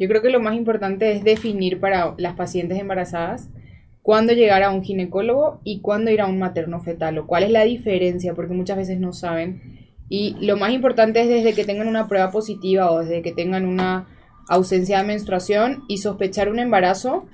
Yo creo que lo más importante es definir para las pacientes embarazadas cuándo llegar a un ginecólogo y cuándo ir a un materno fetal o cuál es la diferencia, porque muchas veces no saben. Y lo más importante es desde que tengan una prueba positiva o desde que tengan una ausencia de menstruación y sospechar un embarazo,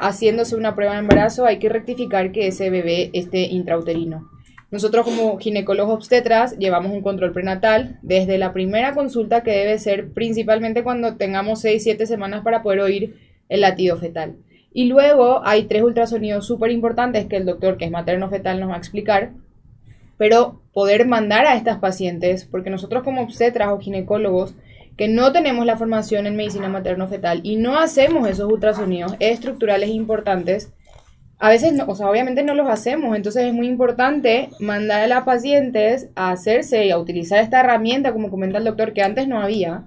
haciéndose una prueba de embarazo hay que rectificar que ese bebé esté intrauterino. Nosotros como ginecólogos obstetras llevamos un control prenatal desde la primera consulta que debe ser principalmente cuando tengamos 6-7 semanas para poder oír el latido fetal. Y luego hay tres ultrasonidos súper importantes que el doctor, que es materno fetal, nos va a explicar. Pero poder mandar a estas pacientes, porque nosotros como obstetras o ginecólogos que no tenemos la formación en medicina materno-fetal y no hacemos esos ultrasonidos estructurales importantes, a veces, no, o sea, obviamente no los hacemos, entonces es muy importante mandar a las pacientes a hacerse y a utilizar esta herramienta, como comenta el doctor, que antes no había,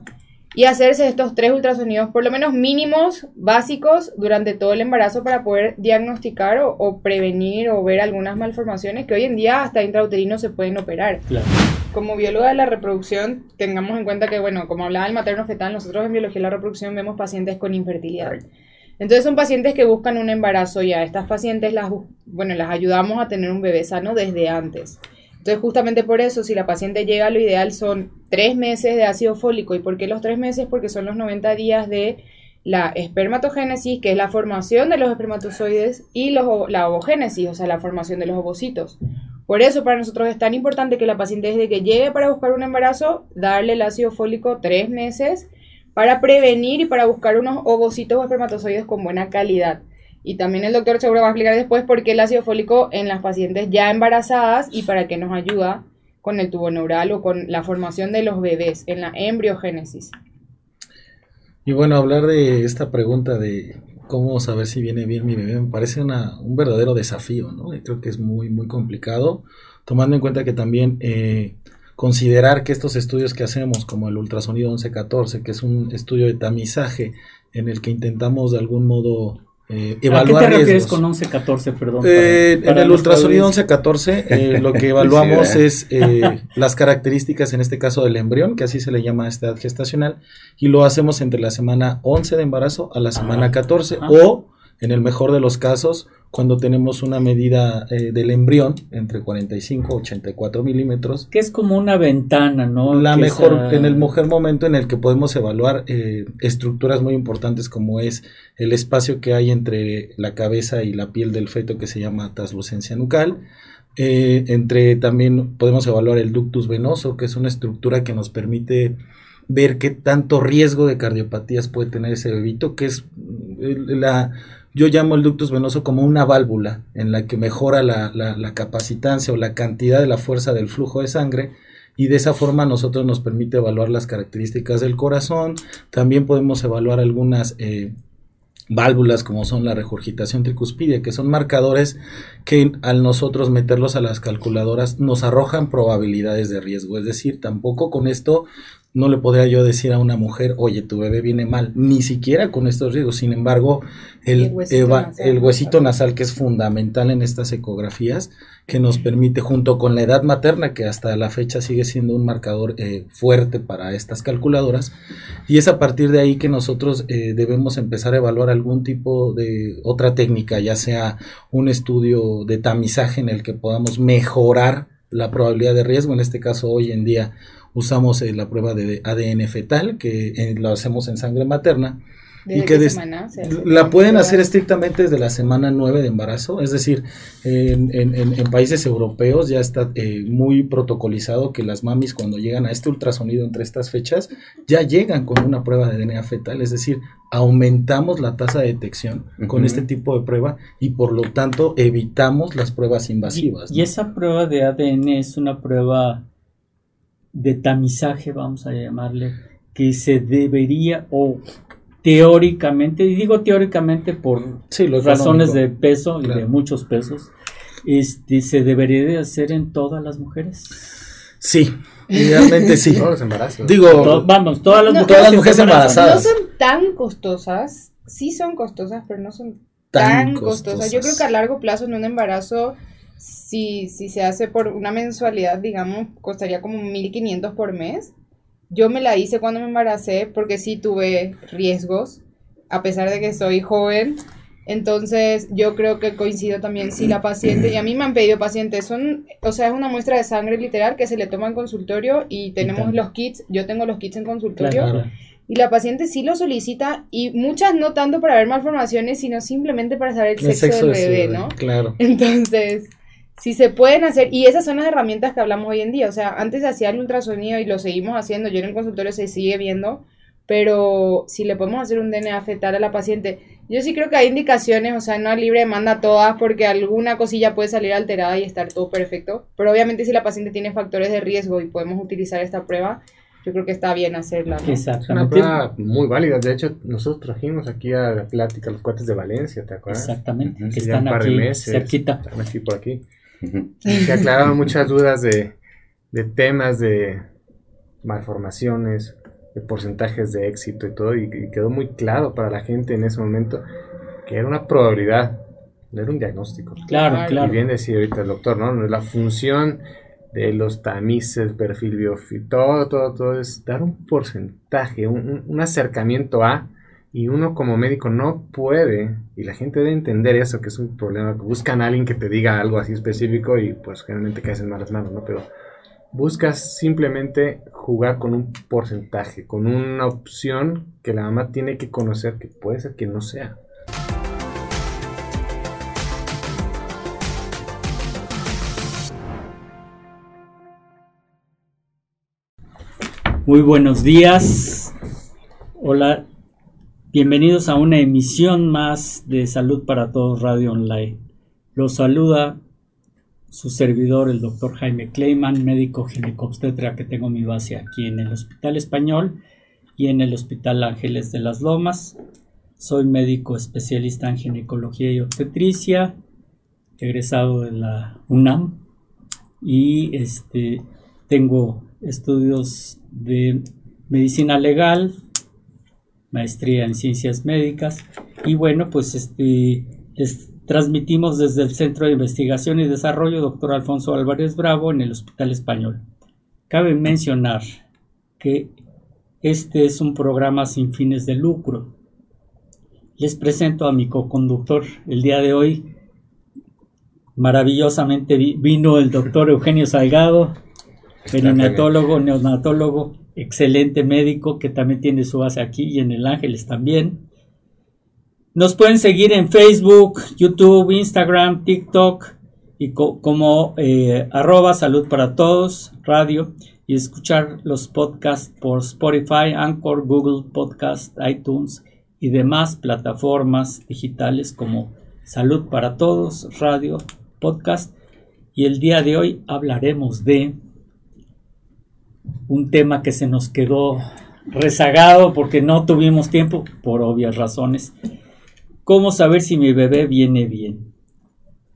y hacerse estos tres ultrasonidos, por lo menos mínimos, básicos, durante todo el embarazo para poder diagnosticar o, prevenir o ver algunas malformaciones que hoy en día hasta intrauterino se pueden operar. Como bióloga de la reproducción, tengamos en cuenta que, bueno, como hablaba el materno fetal, nosotros en biología de la reproducción vemos pacientes con infertilidad. Entonces son pacientes que buscan un embarazo ya. Estas pacientes las, bueno, las ayudamos a tener un bebé sano desde antes. Entonces, justamente por eso, si la paciente llega, lo ideal son tres meses de ácido fólico. ¿Y por qué los tres meses? Porque son los 90 días de la espermatogénesis, que es la formación de los espermatozoides, y los, la ovogénesis, o sea, la formación de los ovocitos. Por eso para nosotros es tan importante que la paciente desde que llegue para buscar un embarazo, darle el ácido fólico tres meses para prevenir y para buscar unos ovocitos o espermatozoides con buena calidad. Y también el doctor seguro va a explicar después por qué el ácido fólico en las pacientes ya embarazadas y para qué nos ayuda con el tubo neural o con la formación de los bebés en la embriogénesis. Y bueno, hablar de esta pregunta de cómo saber si viene bien mi bebé me parece una, un verdadero desafío, ¿no? Creo que es muy, muy complicado, tomando en cuenta que también eh, considerar que estos estudios que hacemos, como el ultrasonido 1114, que es un estudio de tamizaje en el que intentamos de algún modo eh, ¿A qué te refieres con 11-14, perdón? Eh, en el ultrasonido 11-14 eh, lo que evaluamos es eh, las características, en este caso del embrión, que así se le llama a esta edad gestacional, y lo hacemos entre la semana 11 de embarazo a la semana 14 o, en el mejor de los casos, cuando tenemos una medida eh, del embrión entre 45 y 84 milímetros. Que es como una ventana, ¿no? La mejor, en el mejor momento en el que podemos evaluar eh, estructuras muy importantes como es el espacio que hay entre la cabeza y la piel del feto que se llama translucencia nucal. Eh, entre también podemos evaluar el ductus venoso, que es una estructura que nos permite ver qué tanto riesgo de cardiopatías puede tener ese bebito, que es la yo llamo el ductus venoso como una válvula en la que mejora la, la, capacitancia o la cantidad de la fuerza del flujo de sangre y de esa forma nosotros nos permite evaluar las características del corazón, también podemos evaluar algunas eh, válvulas como son la regurgitación tricuspidia, que son marcadores que al nosotros meterlos a las calculadoras nos arrojan probabilidades de riesgo. Es decir, tampoco con esto no le podría yo decir a una mujer, oye, tu bebé viene mal, ni siquiera con estos riesgos. Sin embargo, el, huesito, nasal, que es fundamental en estas ecografías, que nos permite, junto con la edad materna, que hasta la fecha sigue siendo un marcador eh, fuerte para estas calculadoras, y es a partir de ahí que nosotros eh, debemos empezar a evaluar algún tipo de otra técnica, ya sea un estudio de tamizaje en el que podamos mejorar la probabilidad de riesgo, en este caso hoy en día usamos eh, la prueba de ADN fetal, que eh, lo hacemos en sangre materna. y que la pueden hacer estrictamente desde la semana 9 de embarazo, es decir, en, países europeos ya está eh, muy protocolizado que las mamis cuando llegan a este ultrasonido entre estas fechas ya llegan con una prueba de DNA fetal, es decir, aumentamos la tasa de detección con este tipo de prueba y por lo tanto evitamos las pruebas invasivas. y esa prueba de ADN es una prueba de tamizaje, vamos a llamarle, que se debería o teóricamente, y digo teóricamente por razones de peso y de muchos pesos, este, se debería de hacer en todas las mujeres. Sí, realmente sí. Todos los embarazos. Digo, vamos, todas las, mujeres, embarazadas. No son tan costosas, sí son costosas, pero no son tan, costosas. Yo creo que a largo plazo en un embarazo si, si se hace por una mensualidad, digamos, costaría como 1.500 por mes. Yo me la hice cuando me embaracé porque sí tuve riesgos. a pesar de que soy joven. Entonces, yo creo que coincido también si la paciente, y a mí me han pedido pacientes, son, o sea, es una muestra de sangre literal que se le toma en consultorio y tenemos los kits, yo tengo los kits en consultorio. Claro. Y la paciente sí lo solicita y muchas no tanto para ver malformaciones, sino simplemente para saber el, El sexo, del de su bebé, ¿no? Claro. Entonces, si se pueden hacer, y esas son las herramientas que hablamos hoy en día, o sea, antes se hacía el ultrasonido y lo seguimos haciendo, yo en el consultorio se sigue viendo, pero si le podemos hacer un DNA fetal a la paciente, yo sí creo que hay indicaciones, o sea, no es libre demanda todas porque alguna cosilla puede salir alterada y estar todo perfecto, pero obviamente si la paciente tiene factores de riesgo y podemos utilizar esta prueba, yo creo que está bien hacerla. ¿no? Es una Exactamente. prueba muy válida. De hecho, nosotros trajimos aquí a la plática los cuates de Valencia, ¿te acuerdas? Exactamente. Que están aquí meses. cerquita. Están aquí por aquí. Se aclararon muchas dudas de, de temas de malformaciones, de porcentajes de éxito y todo. Y, y quedó muy claro para la gente en ese momento que era una probabilidad, no era un diagnóstico. Claro, Claro. Y bien decía ahorita el doctor, ¿no? La función de los tamices, perfil biofí, todo, todo, todo es dar un porcentaje, un, un- un acercamiento a, y uno como médico no puede, y la gente debe entender eso, que es un problema, buscan a alguien que te diga algo así específico y pues generalmente caes en malas manos, ¿no? Pero buscas simplemente jugar con un porcentaje, con una opción que la mamá tiene que conocer que puede ser que no sea. Muy buenos días. Hola. Bienvenidos a una emisión más de Salud para Todos Radio Online. Los saluda su servidor, el doctor Jaime Kleiman, médico ginecobstetra que tengo mi base aquí en el Hospital Español y en el Hospital Ángeles de las Lomas. Soy médico especialista en ginecología y obstetricia, egresado de la UNAM y este tengo estudios de medicina legal, maestría en ciencias médicas y bueno, pues este les transmitimos desde el Centro de Investigación y Desarrollo Dr. Alfonso Álvarez Bravo en el Hospital Español. Cabe mencionar que este es un programa sin fines de lucro. Les presento a mi coconductor el día de hoy. Maravillosamente vi- vino el doctor Eugenio Salgado, perinatólogo, neonatólogo, excelente médico que también tiene su base aquí y en el Ángeles también. Nos pueden seguir en Facebook, YouTube, Instagram, TikTok y co- como eh, salud para todos, radio y escuchar los podcasts por Spotify, Anchor, Google Podcast, iTunes y demás plataformas digitales como Salud para Todos, radio, podcast. Y el día de hoy hablaremos de un tema que se nos quedó rezagado porque no tuvimos tiempo, por obvias razones. ¿Cómo saber si mi bebé viene bien?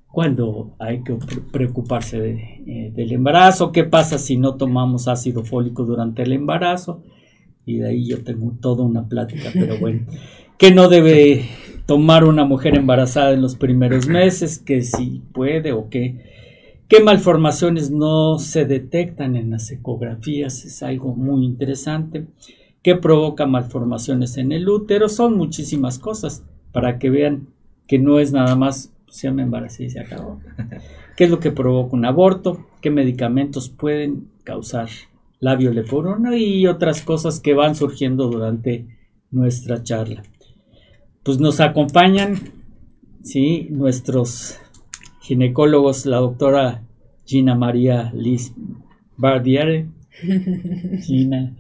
¿Cuándo hay que pre- preocuparse de, eh, del embarazo? ¿Qué pasa si no tomamos ácido fólico durante el embarazo? Y de ahí yo tengo toda una plática, pero bueno. ¿Qué no debe tomar una mujer embarazada en los primeros meses? ¿Que si puede o qué? ¿Qué malformaciones no se detectan en las ecografías? Es algo muy interesante. ¿Qué provoca malformaciones en el útero? Son muchísimas cosas para que vean que no es nada más, pues, ya me embaracé y se acabó. ¿Qué es lo que provoca un aborto? ¿Qué medicamentos pueden causar labio leporino y otras cosas que van surgiendo durante nuestra charla? Pues nos acompañan, sí, nuestros ginecólogos, la doctora Gina María Liz Bardiere. Gina,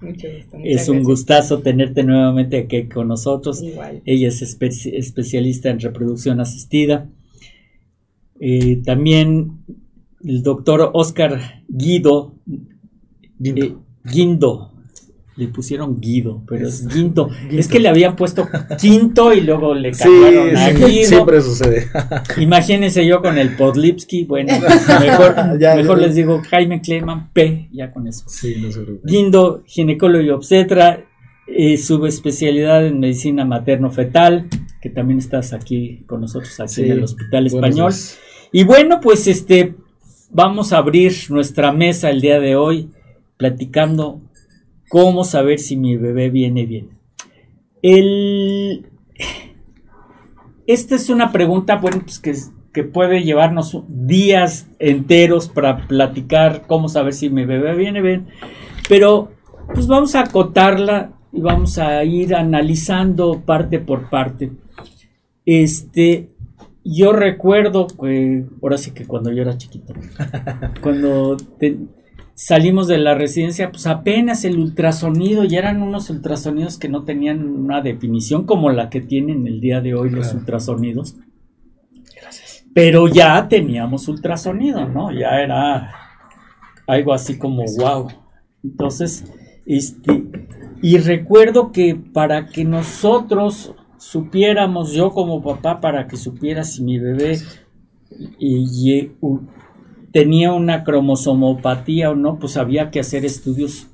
Mucho gusto, muchas es un gracias. gustazo tenerte nuevamente aquí con nosotros. Igual. Ella es espe- especialista en reproducción asistida. Eh, también el doctor Oscar Guido. eh, Guindo. Le pusieron Guido, pero es Guindo. Es que le habían puesto Quinto y luego le Sí, cambiaron a Guido. siempre sucede. Imagínense yo con el Podlipsky. Bueno, mejor, Ya, mejor ya. les digo Jaime Kleiman P. Ya con eso. Sí, no se. Guindo, ginecólogo y obstetra, eh, subespecialidad en medicina materno-fetal, que también estás aquí con nosotros aquí Sí, en el Hospital Español. días. Y bueno, pues este, vamos a abrir nuestra mesa el día de hoy platicando cómo saber si mi bebé viene bien. El, esta es una pregunta, bueno, pues que, que puede llevarnos días enteros para platicar cómo saber si mi bebé viene bien, pero pues vamos a acotarla y vamos a ir analizando parte por parte. Este, yo recuerdo ahora sí que cuando yo era chiquito, cuando salimos de la residencia, pues apenas el ultrasonido, ya eran unos ultrasonidos que no tenían una definición como la que tienen el día de hoy los ultrasonidos. Pero ya teníamos ultrasonido, ¿no? Ya era algo así como wow. Entonces, este, y recuerdo que para que nosotros supiéramos, yo como papá, para que supiera si mi bebé y, tenía una cromosomopatía o no, pues había que hacer estudios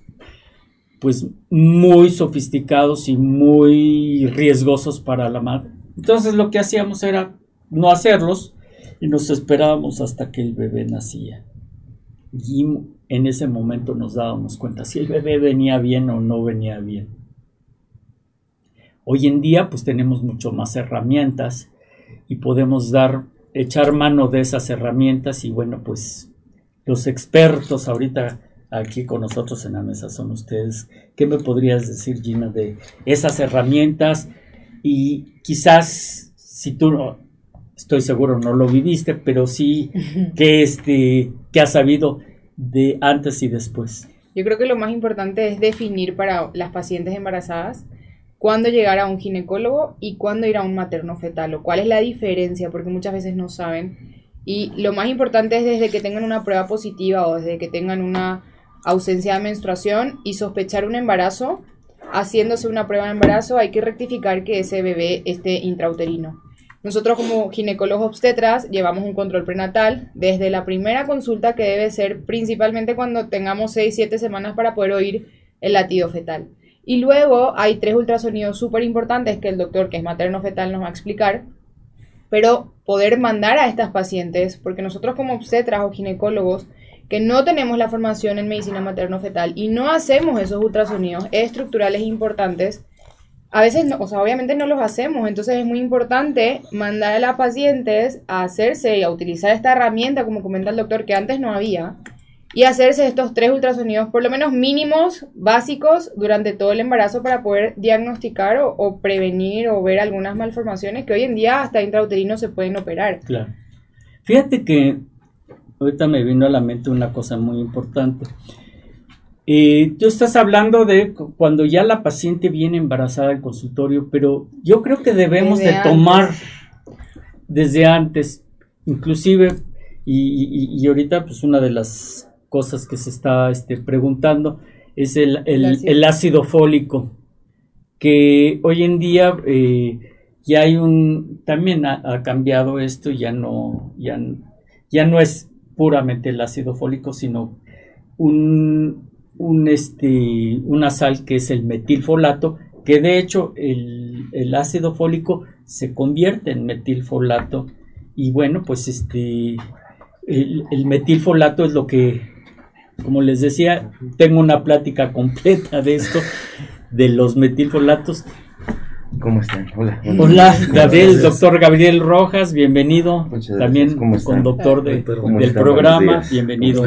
pues muy sofisticados y muy riesgosos para la madre. Entonces lo que hacíamos era no hacerlos y nos esperábamos hasta que el bebé nacía. Y en ese momento nos dábamos cuenta si el bebé venía bien o no venía bien. Hoy en día pues tenemos mucho más herramientas y podemos dar echar mano de esas herramientas y bueno, pues los expertos ahorita aquí con nosotros en la mesa son ustedes. ¿Qué me podrías decir, Gina, de esas herramientas? Y quizás, si tú no, estoy seguro no lo viviste, pero sí que, este, que has sabido de antes y después. Yo creo que lo más importante es definir para las pacientes embarazadas cuándo llegar a un ginecólogo y cuándo ir a un materno fetal o cuál es la diferencia, porque muchas veces no saben. Y lo más importante es desde que tengan una prueba positiva o desde que tengan una ausencia de menstruación y sospechar un embarazo, haciéndose una prueba de embarazo, hay que rectificar que ese bebé esté intrauterino. Nosotros como ginecólogos obstetras llevamos un control prenatal desde la primera consulta que debe ser principalmente cuando tengamos 6-7 semanas para poder oír el latido fetal. Y luego hay tres ultrasonidos súper importantes que el doctor, que es materno fetal, nos va a explicar. Pero poder mandar a estas pacientes, porque nosotros como obstetras o ginecólogos, que no tenemos la formación en medicina materno fetal y no hacemos esos ultrasonidos estructurales importantes, a veces, o sea, obviamente no los hacemos, entonces es muy importante mandar a las pacientes a hacerse y a utilizar esta herramienta, como comenta el doctor, que antes no había, y hacerse estos tres ultrasonidos, por lo menos mínimos, básicos, durante todo el embarazo para poder diagnosticar o, prevenir o ver algunas malformaciones que hoy en día hasta intrauterino se pueden operar. Claro. Fíjate que ahorita me vino a la mente una cosa muy importante. Eh, tú estás hablando de cuando ya la paciente viene embarazada al consultorio, pero yo creo que debemos de tomar desde antes, inclusive, y, ahorita pues una de las cosas que se está este, preguntando es el, ácido. fólico, que hoy en día eh, ya hay un, también ha, cambiado esto, ya no, ya, ya no es puramente el ácido fólico, sino un, un, este, una sal que es el metilfolato, que de hecho el, el ácido fólico se convierte en metilfolato y bueno, pues este, el, el metilfolato es lo que como les decía, tengo una plática completa de esto, de los metilfolatos. ¿Cómo están? Hola. Hola, Gabriel, doctor Gabriel Rojas, bienvenido. También con doctor del programa, bienvenido.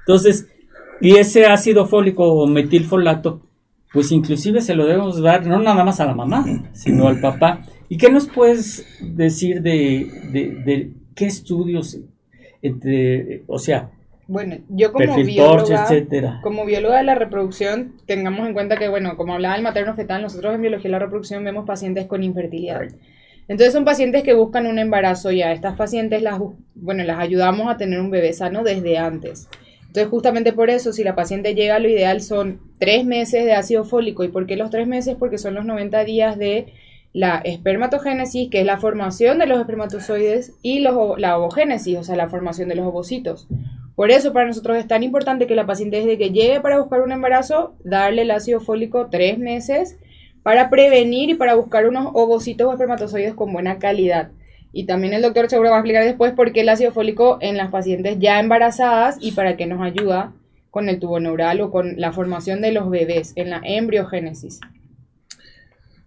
Entonces, y ese ácido fólico o metilfolato, pues inclusive se lo debemos dar no nada más a la mamá, sino al papá. ¿Y qué nos puedes decir de, de, de qué estudios entre, o sea, bueno, yo como bióloga, como bióloga de la reproducción, tengamos en cuenta que, bueno, como hablaba el materno fetal, nosotros en biología de la reproducción vemos pacientes con infertilidad. Entonces son pacientes que buscan un embarazo y a estas pacientes las, bueno, las ayudamos a tener un bebé sano desde antes. Entonces justamente por eso, si la paciente llega, lo ideal son tres meses de ácido fólico. ¿Y por qué los tres meses? Porque son los 90 días de la espermatogénesis, que es la formación de los espermatozoides, y los, la ovogénesis, o sea, la formación de los ovocitos. Por eso para nosotros es tan importante que la paciente desde que llegue para buscar un embarazo, darle el ácido fólico tres meses para prevenir y para buscar unos ovocitos o espermatozoides con buena calidad. Y también el doctor seguro va a explicar después por qué el ácido fólico en las pacientes ya embarazadas y para qué nos ayuda con el tubo neural o con la formación de los bebés en la embriogénesis.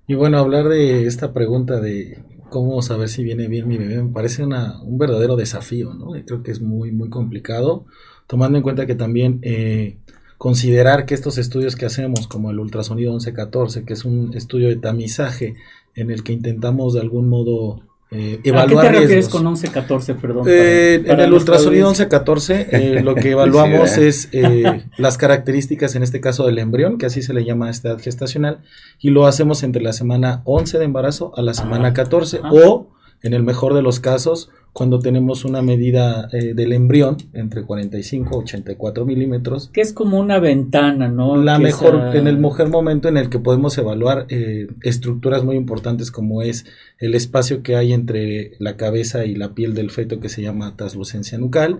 Y bueno, hablar de esta pregunta de cómo saber si viene bien mi bebé me parece una, un verdadero desafío, ¿no? Y creo que es muy, muy complicado, tomando en cuenta que también eh, considerar que estos estudios que hacemos, como el ultrasonido 1114, que es un estudio de tamizaje en el que intentamos de algún modo eh, evaluar ¿A qué te refieres con 11-14, perdón? Eh, Para- para en el ultrasonido audiencia. 1114 eh, lo que evaluamos Sí, es eh, las características, en este caso del embrión, que así se le llama a esta edad gestacional, y lo hacemos entre la semana 11 de embarazo a la semana 14 Ah. o, en el mejor de los casos, cuando tenemos una medida eh, del embrión entre 45 y 84 milímetros, Que es como una ventana, ¿no? la Que mejor, en el mejor momento en el que podemos evaluar eh, estructuras muy importantes como es el espacio que hay entre la cabeza y la piel del feto que se llama translucencia nucal.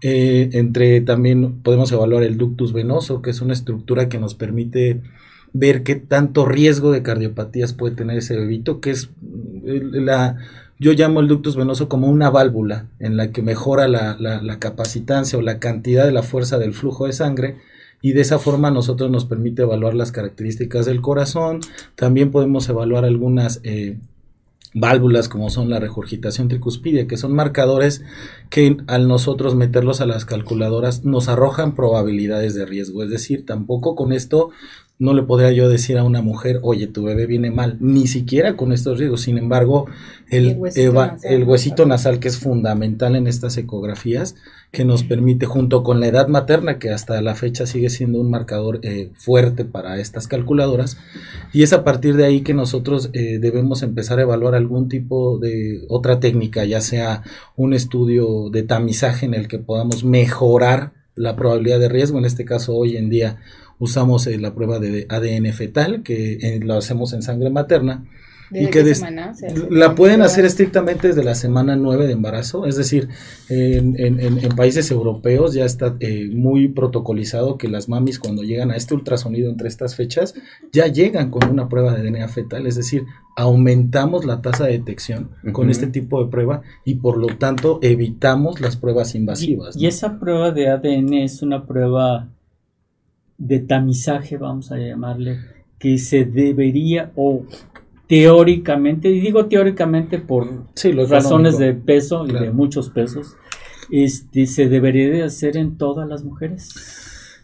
Eh, entre también podemos evaluar el ductus venoso, que es una estructura que nos permite ver qué tanto riesgo de cardiopatías puede tener ese bebito, que es la, yo llamo el ductus venoso como una válvula en la que mejora la, la, la capacitancia o la cantidad de la fuerza del flujo de sangre y de esa forma nosotros nos permite evaluar las características del corazón, también podemos evaluar algunas eh, válvulas como son la regurgitación tricuspidia, que son marcadores que al nosotros meterlos a las calculadoras nos arrojan probabilidades de riesgo, es decir, tampoco con esto no le podría yo decir a una mujer, oye, tu bebé viene mal, ni siquiera con estos riesgos. Sin embargo, el, El huesito eva- nasal. el huesito nasal, que es fundamental en estas ecografías, que nos permite, junto con la edad materna, que hasta la fecha sigue siendo un marcador eh, fuerte para estas calculadoras, y es a partir de ahí que nosotros eh, debemos empezar a evaluar algún tipo de otra técnica, ya sea un estudio de tamizaje en el que podamos mejorar la probabilidad de riesgo. En este caso, hoy en día usamos eh, la prueba de ADN fetal, que eh, lo hacemos en sangre materna. ¿Desde y que qué semana se hace? la pueden hacer estrictamente desde la semana 9 de embarazo, es decir, en, en- en- países europeos ya está eh, muy protocolizado que las mamis cuando llegan a este ultrasonido entre estas fechas ya llegan con una prueba de DNA fetal, es decir, aumentamos la tasa de detección con Ujú. este tipo de prueba y por lo tanto evitamos las pruebas invasivas. Y, ¿no? y esa prueba de ADN es una prueba de tamizaje, vamos a llamarle, que se debería o teóricamente, y digo teóricamente por Sí, lo razones de peso y de muchos pesos, este, se debería de hacer en todas las mujeres.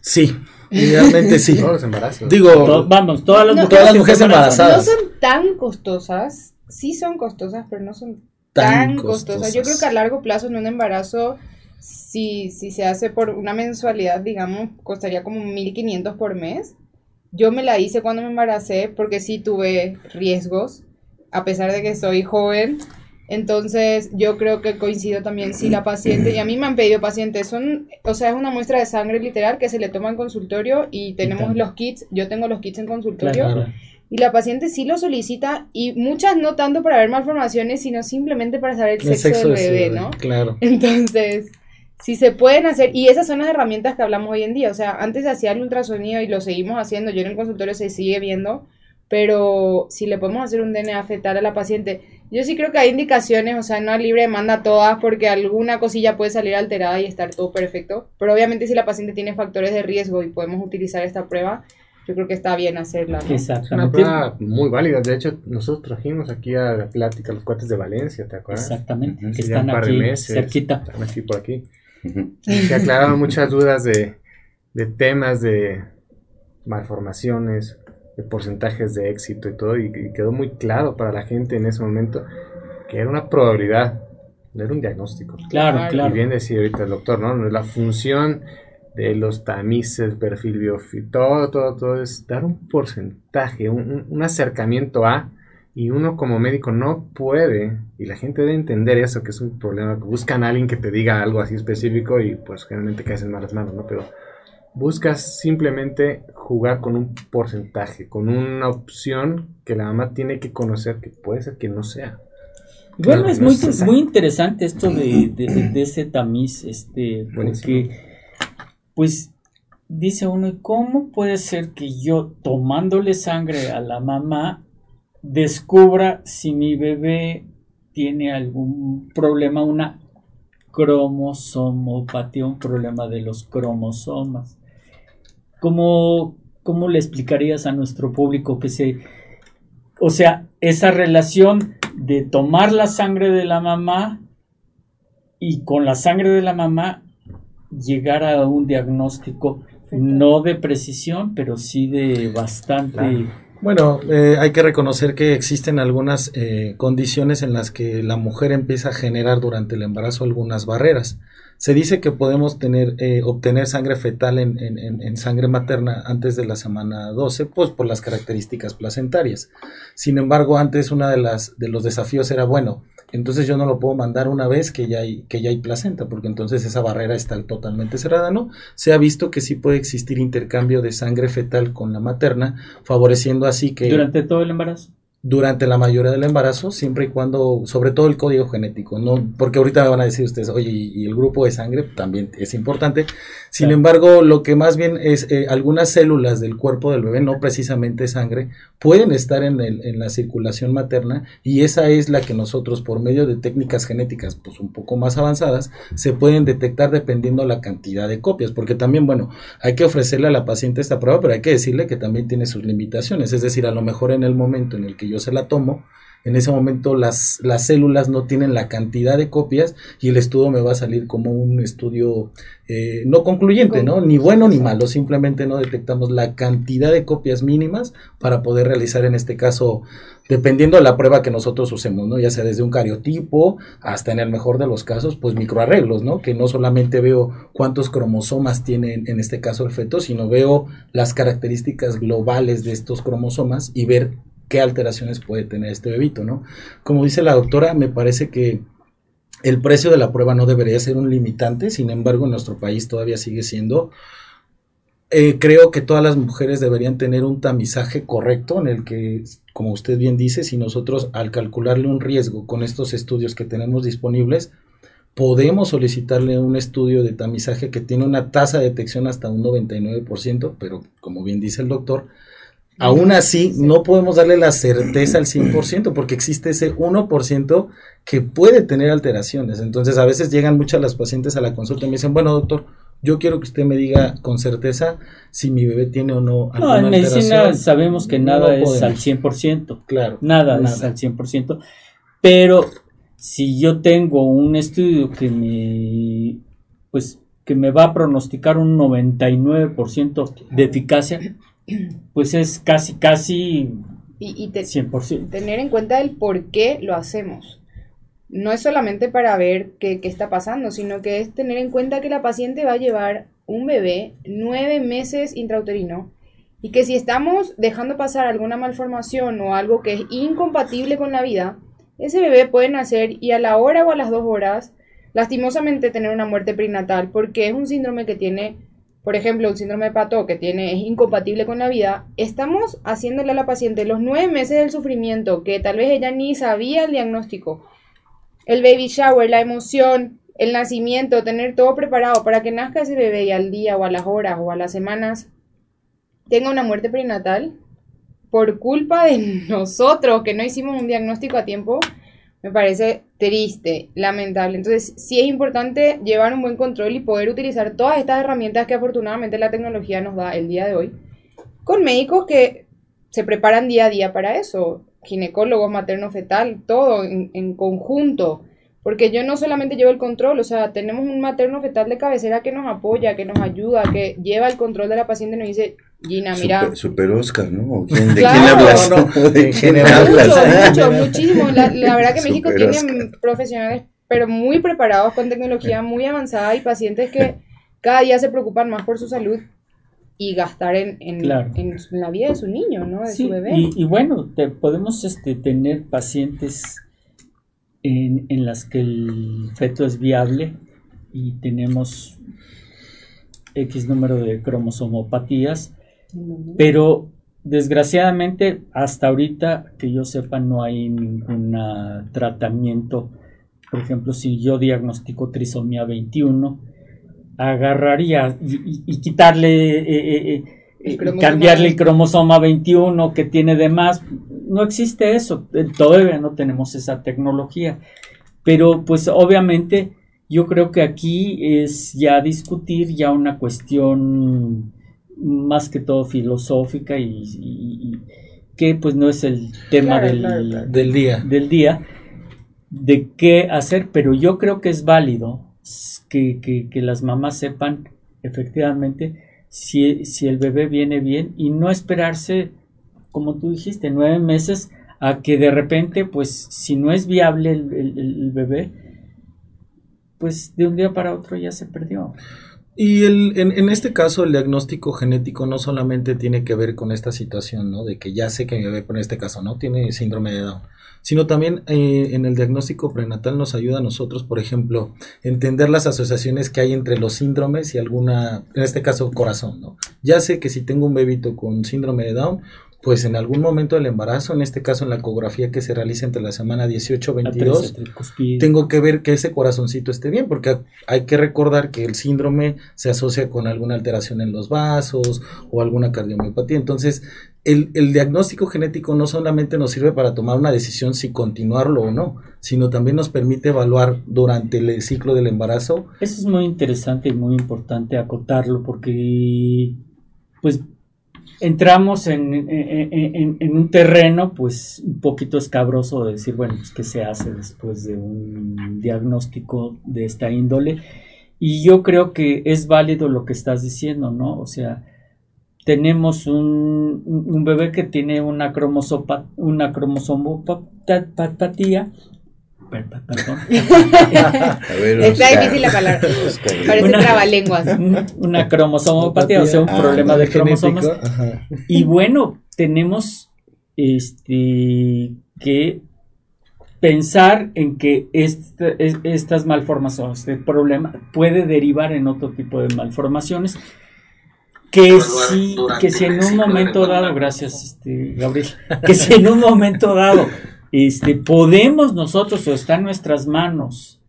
Sí, idealmente sí. Todos los embarazos. Digo, To- vamos, todas las No, mujeres, todas las mujeres estén No embarazadas. son tan costosas, sí son costosas, pero no son Tan tan, costosas. costosas. Yo creo que a largo plazo en un embarazo, si, si se hace por una mensualidad, digamos, costaría como 1.500 por mes. Yo me la hice cuando me embaracé porque sí tuve riesgos, a pesar de que soy joven. Entonces, yo creo que coincido también si la paciente, y a mí me han pedido pacientes, son, o sea, es una muestra de sangre literal que se le toma en consultorio y tenemos los kits, yo tengo los kits en consultorio. Claro. Y la paciente sí lo solicita y muchas no tanto para ver malformaciones, sino simplemente para saber el el sexo, del de su bebé, ¿no? Claro. Entonces, si se pueden hacer, y esas son las herramientas que hablamos hoy en día, o sea, antes se hacía el ultrasonido y lo seguimos haciendo, yo en el consultorio se sigue viendo, pero si le podemos hacer un DNA fetal a la paciente, yo sí creo que hay indicaciones, o sea, no libre demanda todas porque alguna cosilla puede salir alterada y estar todo perfecto, pero obviamente si la paciente tiene factores de riesgo y podemos utilizar esta prueba, yo creo que está bien hacerla, ¿no? Es una Exactamente. prueba muy válida. De hecho, nosotros trajimos aquí a la plática los cuates de Valencia, ¿te acuerdas? Exactamente, que están aquí meses. cerquita. Están aquí por aquí. Se aclararon muchas dudas de, de temas de malformaciones, de porcentajes de éxito y todo, y, y quedó muy claro para la gente en ese momento que era una probabilidad, no era un diagnóstico. Claro, Claro. claro. Y bien decía ahorita el doctor, ¿no? La función de los tamices, perfil biofí, todo, todo, todo es dar un porcentaje, un, un- un acercamiento a, y uno como médico no puede, y la gente debe entender eso, que es un problema, buscan a alguien que te diga algo así específico y pues generalmente caes en malas manos, ¿no? Pero buscas simplemente jugar con un porcentaje, con una opción que la mamá tiene que conocer, que puede ser que no sea. Bueno, es no muy, es exacto. muy interesante esto de, de- de ese tamiz, este, Buenísimo. porque, pues, dice uno, ¿y ¿cómo puede ser que yo tomándole sangre a la mamá descubra si mi bebé tiene algún problema, una cromosomopatía, un problema de los cromosomas? ¿Cómo, cómo le explicarías a nuestro público que se o sea, esa relación de tomar la sangre de la mamá y con la sangre de la mamá llegar a un diagnóstico no de precisión, pero sí de bastante... Bueno, eh, hay que reconocer que existen algunas eh, condiciones en las que la mujer empieza a generar durante el embarazo algunas barreras. Se dice que podemos tener, eh, obtener sangre fetal en, sangre materna antes de la semana 12, pues por las características placentarias. Sin embargo, antes una de las de los desafíos era, bueno, entonces yo no lo puedo mandar una vez que ya hay, que ya hay placenta, porque entonces esa barrera está totalmente cerrada, ¿no? Se ha visto que sí puede existir intercambio de sangre fetal con la materna, favoreciendo así que... Durante todo el embarazo durante la mayoría del embarazo, siempre y cuando, sobre todo el código genético, no, porque ahorita me van a decir ustedes, oye, y, el grupo de sangre también es importante. Sin embargo, lo que más bien es eh, algunas células del cuerpo del bebé, no precisamente sangre, pueden estar en, el, en la circulación materna y esa es la que nosotros, por medio de técnicas genéticas, pues un poco más avanzadas, se pueden detectar dependiendo la cantidad de copias, porque también, bueno, hay que ofrecerle a la paciente esta prueba, pero hay que decirle que también tiene sus limitaciones, es decir, a lo mejor en el momento en el que yo se la tomo, en ese momento las, las células no tienen la cantidad de copias y el estudio me va a salir como un estudio eh, no concluyente, ¿no? Ni bueno ni malo, simplemente no detectamos la cantidad de copias mínimas para poder realizar en este caso, dependiendo de la prueba que nosotros usemos, ¿no? Ya sea desde un cariotipo hasta en el mejor de los casos, pues microarreglos, ¿no? Que no solamente veo cuántos cromosomas tiene en este caso el feto, sino veo las características globales de estos cromosomas y ver qué alteraciones puede tener este bebito, ¿no? Como dice la doctora, me parece que el precio de la prueba no debería ser un limitante, sin embargo en nuestro país todavía sigue siendo. Eh, creo que todas las mujeres deberían tener un tamizaje correcto en el que, como usted bien dice, si nosotros al calcularle un riesgo con estos estudios que tenemos disponibles, podemos solicitarle un estudio de tamizaje que tiene una tasa de detección hasta un 99%, pero como bien dice el doctor, Aún así, no podemos darle la certeza al 100% porque existe ese 1% que puede tener alteraciones. Entonces, a veces llegan muchas las pacientes a la consulta y me dicen, bueno, doctor, yo quiero que usted me diga con certeza si mi bebé tiene o no alguna No, en medicina sabemos que nada es al 100%. Claro. Nada, nada es al 100%. Pero si yo tengo un estudio que me, pues, que me va a pronosticar un 99% de eficacia, pues es casi, casi y, 100%. Tener en cuenta el por qué lo hacemos. No es solamente para ver qué, qué está pasando, sino que es tener en cuenta que la paciente va a llevar un bebé nueve meses intrauterino y que si estamos dejando pasar alguna malformación o algo que es incompatible con la vida, ese bebé puede nacer y a la hora o a las dos horas lastimosamente tener una muerte prenatal porque es un síndrome que tiene por ejemplo, un síndrome de Pato que tiene, es incompatible con la vida, estamos haciéndole a la paciente los nueve meses del sufrimiento que tal vez ella ni sabía el diagnóstico. El baby shower, la emoción, el nacimiento, tener todo preparado para que nazca ese bebé y al día o a las horas o a las semanas tenga una muerte prenatal por culpa de nosotros que no hicimos un diagnóstico a tiempo me parece triste, lamentable. Entonces, sí es importante llevar un buen control y poder utilizar todas estas herramientas que afortunadamente la tecnología nos da el día de hoy, con médicos que se preparan día a día para eso, ginecólogos, materno-fetal, todo en, en conjunto. Porque yo no solamente llevo el control, o sea, tenemos un materno fetal de cabecera que nos apoya, que nos ayuda, que lleva el control de la paciente y nos dice, Gina, mira. Super, Oscar, ¿no? ¿De quién hablas? ¿De quién hablas? Mucho, mucho, muchísimo. La, verdad que México tiene profesionales, pero muy preparados con tecnología muy avanzada y pacientes que cada día se preocupan más por su salud y gastar en, en, la vida de su niño, ¿no? De su bebé. Y, y bueno, te, podemos este, tener pacientes en, en las que el feto es viable y tenemos X número de cromosomopatías pero desgraciadamente hasta ahorita que yo sepa no hay ningún tratamiento. Por ejemplo, si yo diagnostico trisomía 21, agarraría y, quitarle, eh, eh, eh, cambiarle el cromosoma 21 que tiene de más. No existe eso, todavía no tenemos esa tecnología. Pero pues obviamente yo creo que aquí es ya discutir ya una cuestión más que todo filosófica y, que pues no es el tema Claro, del, claro. Del día. del día, de qué hacer, pero yo creo que es válido que, que- que las mamás sepan efectivamente si, si el bebé viene bien y no esperarse, como tú dijiste, nueve meses a que de repente, pues si no es viable el, el- el bebé, pues de un día para otro ya se perdió. Y el, en, en este caso el diagnóstico genético no solamente tiene que ver con esta situación, ¿no? De que ya sé que mi bebé, en este caso no tiene síndrome de Down, sino también eh, en el diagnóstico prenatal nos ayuda a nosotros, por ejemplo, entender las asociaciones que hay entre los síndromes y alguna, en este caso corazón, ¿no? Ya sé que si tengo un bebito con síndrome de Down, pues en algún momento del embarazo, en este caso en la ecografía que se realiza entre la semana 18 La 22, presa tricúspide. tengo que ver que ese corazoncito esté bien, porque hay que recordar que el síndrome se asocia con alguna alteración en los vasos o alguna cardiomiopatía. Entonces, el, el diagnóstico genético no solamente nos sirve para tomar una decisión si continuarlo o no, sino también nos permite evaluar durante el ciclo del embarazo. Eso es muy interesante y muy importante acotarlo porque pues entramos en, un terreno pues un poquito escabroso de decir, bueno, pues qué se hace después de un diagnóstico de esta índole. Y yo creo que es válido lo que estás diciendo, ¿no? O sea, tenemos un, bebé que tiene una, una cromosomopatía, per- per- perdón, A ver, Está Oscar. difícil la palabra. Oscar. Parece Una- trabalenguas. una cromosomopatía, o sea, un Ah, problema de genético, cromosomas. ajá. Y bueno, tenemos este que pensar en que esta- es- estas malformaciones, este problema puede derivar en otro tipo de malformaciones que si, que si en un momento dado, gracias este, Gabriel, que si en un momento dado este, podemos nosotros o está en nuestras manos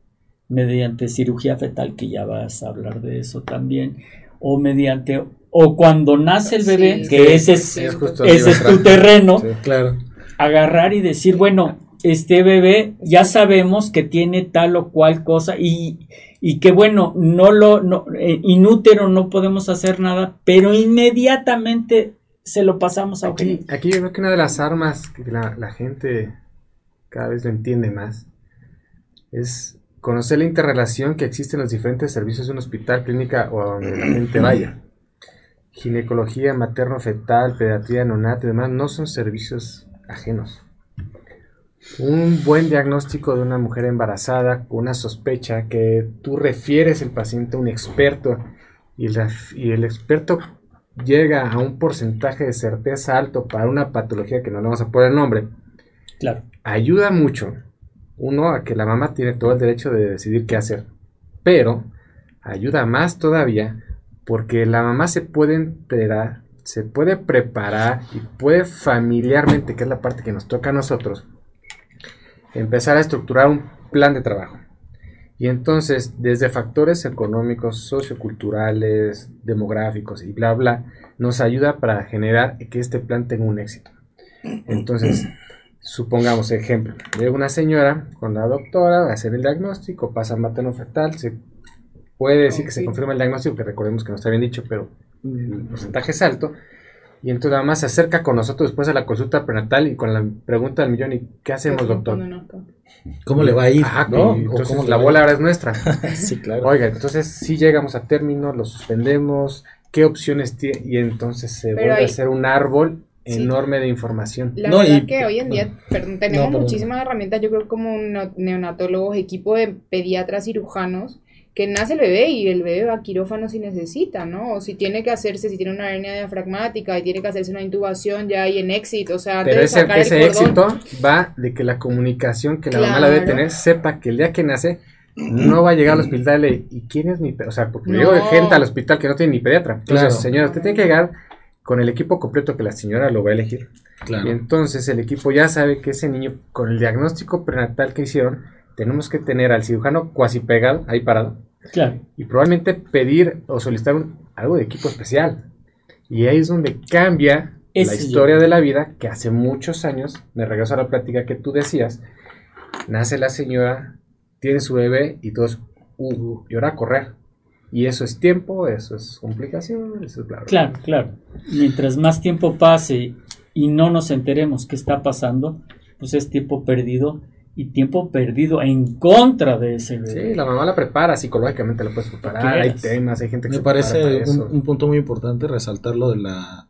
mediante cirugía fetal, que ya vas a hablar de eso también, o mediante, o cuando nace el bebé, Sí. que ese es, Sí, Es ese es tu terreno, Sí. Claro. agarrar y decir, bueno, este bebé ya sabemos que tiene tal o cual cosa y, y que bueno, no lo, no, eh, inútero no podemos hacer nada, pero inmediatamente se lo pasamos a Eugenio. Aquí, aquí yo creo que una de las armas que la, la gente cada vez lo entiende más es conocer la interrelación que existe en los diferentes servicios de un hospital, clínica o a donde la gente vaya. Ginecología, materno-fetal, pediatría, neonato y demás no son servicios ajenos. Un buen diagnóstico de una mujer embarazada con una sospecha que tú refieres el paciente a un experto y el, y el experto llega a un porcentaje de certeza alto para una patología que no le vamos a poner nombre, Claro, ayuda mucho, uno, a que la mamá tiene todo el derecho de decidir qué hacer, pero ayuda más todavía porque la mamá se puede enterar, se puede preparar y puede familiarmente, que es la parte que nos toca a nosotros, empezar a estructurar un plan de trabajo. Y entonces, desde factores económicos, socioculturales, demográficos y bla, bla, nos ayuda para generar que este plan tenga un éxito. Entonces, supongamos ejemplo, llega una señora con la doctora a hacer el diagnóstico, pasa materno fetal, se puede decir que se confirma el diagnóstico, que recordemos que no está bien dicho, pero el porcentaje es alto. Y entonces nada más se acerca con nosotros después a la consulta prenatal y con la pregunta del millón, ¿y qué hacemos, doctor? ¿Cómo le va a ir? Ajá, ¿no? y ¿O entonces cómo la bola ahora es nuestra. Sí, claro. Oiga, entonces si llegamos a término, lo suspendemos, ¿qué opciones tiene? Y entonces se Pero vuelve a hacer un árbol Sí. enorme de información. La No, verdad y- que hoy en día perdón, tenemos No, muchísimas herramientas, yo creo como neo- neonatólogos, equipo de pediatras cirujanos, que nace el bebé y el bebé va a quirófano si necesita, ¿no? O si tiene que hacerse, si tiene una hernia diafragmática y tiene que hacerse una intubación ya hay en éxito, o sea, Pero ese, sacar ese éxito va de que la comunicación que la mamá la debe tener sepa que el día que nace no va a llegar al hospital y, ¿y quién es mi pediatra? O sea, porque No. llego de gente al hospital que no tiene ni pediatra. Entonces, Claro. señora, usted tiene que llegar con el equipo completo que la señora lo va a elegir. Claro. Y entonces el equipo ya sabe que ese niño, con el diagnóstico prenatal que hicieron, tenemos que tener al cirujano cuasi pegado, ahí parado, claro. y probablemente pedir o solicitar un- algo de equipo especial. Y ahí es donde cambia Ese la yo- historia de la vida, que hace muchos años, me regreso a la plática que tú decías, nace la señora, tiene su bebé y todos, uh, y ahora a correr. Y eso es tiempo, eso es complicación, eso es bla. Claro, claro. Mientras más tiempo pase y no nos enteremos qué está pasando, pues es tiempo perdido y tiempo perdido en contra de ese bebé. Sí, la mamá la prepara, psicológicamente la puedes preparar, hay temas, hay gente que Me se prepara parece un, eso. un punto muy importante resaltar lo de la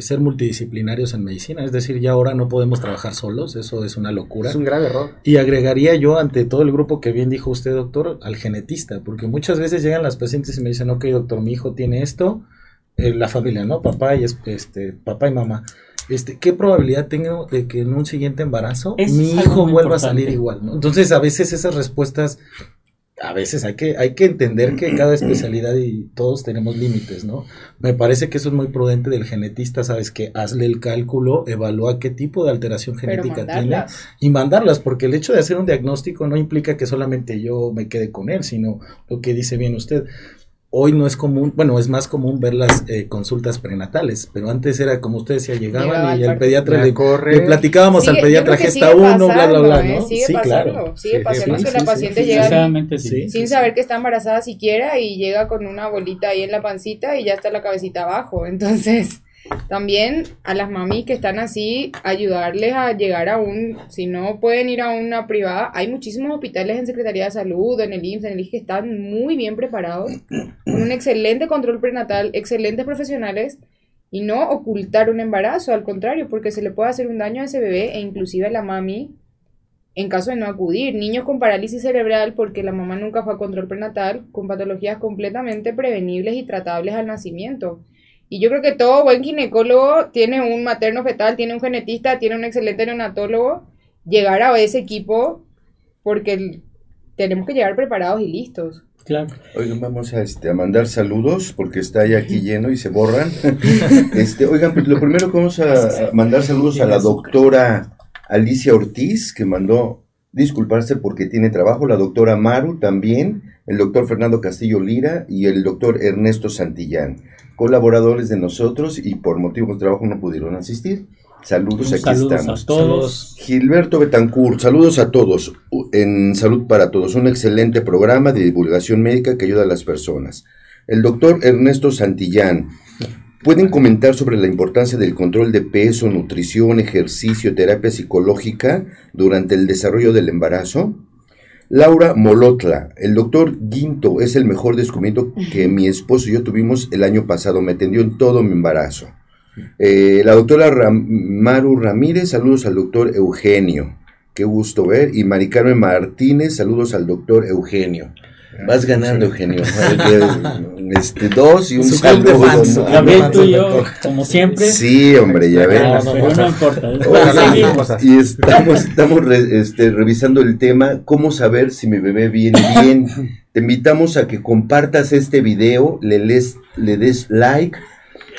ser multidisciplinarios en medicina, es decir, ya ahora no podemos trabajar solos, eso es una locura. Es un grave error. Y agregaría yo ante todo el grupo que bien dijo usted, doctor, al genetista, porque muchas veces llegan las pacientes y me dicen, ok, doctor, mi hijo tiene esto, eh, la familia, ¿no? Papá y es- este, papá y mamá. Este, ¿qué probabilidad tengo de que en un siguiente embarazo Eso mi hijo vuelva a salir igual? ¿no? Entonces, a veces esas respuestas, a veces hay que, hay que entender que cada especialidad y todos tenemos límites, ¿no? Me parece que eso es muy prudente del genetista, sabes que hazle el cálculo, evalúa qué tipo de alteración genética tiene y mandarlas, porque el hecho de hacer un diagnóstico no implica que solamente yo me quede con él, sino lo que dice bien usted. Hoy no es común, bueno, es más común ver las eh, consultas prenatales, pero antes era como usted decía, llegaban Llegaba y al el pediatra le, corre. le platicábamos Sigue- al pediatra gesta uno, bla, bla, bla, pasando, ¿eh? ¿no? Sigue sí, pasando, claro. sigue Sí, pasando sí, que sí, la paciente sí, llega sin saber que está embarazada siquiera y llega con una bolita ahí en la pancita y ya está la cabecita abajo. Entonces, también a las mamis que están así, ayudarles a llegar a un, si no pueden ir a una privada, hay muchísimos hospitales en Secretaría de Salud, en el IMSS, en el IGE, que están muy bien preparados, con un excelente control prenatal, excelentes profesionales. Y no ocultar un embarazo, al contrario, porque se le puede hacer un daño a ese bebé e inclusive a la mami en caso de no acudir. Niños con parálisis cerebral porque la mamá nunca fue a control prenatal, con patologías completamente prevenibles y tratables al nacimiento. Y yo creo que todo buen ginecólogo tiene un materno fetal, tiene un genetista, tiene un excelente neonatólogo. Llegar a ese equipo porque tenemos que llegar preparados y listos. Claro. Oigan, vamos a, este, a mandar saludos porque está ya aquí lleno y se borran. este, oigan, pues lo primero que vamos a a mandar saludos a la doctora Alicia Ortiz, que mandó disculparse porque tiene trabajo, la doctora Maru también, el doctor Fernando Castillo Lira y el doctor Ernesto Santillán, colaboradores de nosotros y por motivos de trabajo no pudieron asistir. Saludos, aquí Saludos estamos. a todos. Gilberto Betancourt, saludos a todos en Salud para Todos, un excelente programa de divulgación médica que ayuda a las personas. El doctor Ernesto Santillán, ¿pueden comentar sobre la importancia del control de peso, nutrición, ejercicio, terapia psicológica durante el desarrollo del embarazo? Laura Molotla, el doctor Guinto es el mejor descubrimiento que mi esposo y yo tuvimos el año pasado, me atendió en todo mi embarazo. Eh, la doctora Maru Ramírez, saludos al doctor Eugenio. Qué gusto ver. Y Mari Carmen Martínez, saludos al doctor Eugenio. Vas ganando, Eugenio. Este, dos y un Su saludo. fans, ¿no? fans tú y yo, como siempre. Sí, hombre, ya ven. Ah, pero no importa. Seguimos. cosas. y estamos, estamos re- este, revisando el tema, cómo saber si mi bebé viene bien. Te invitamos a que compartas este video, le, les, le des like,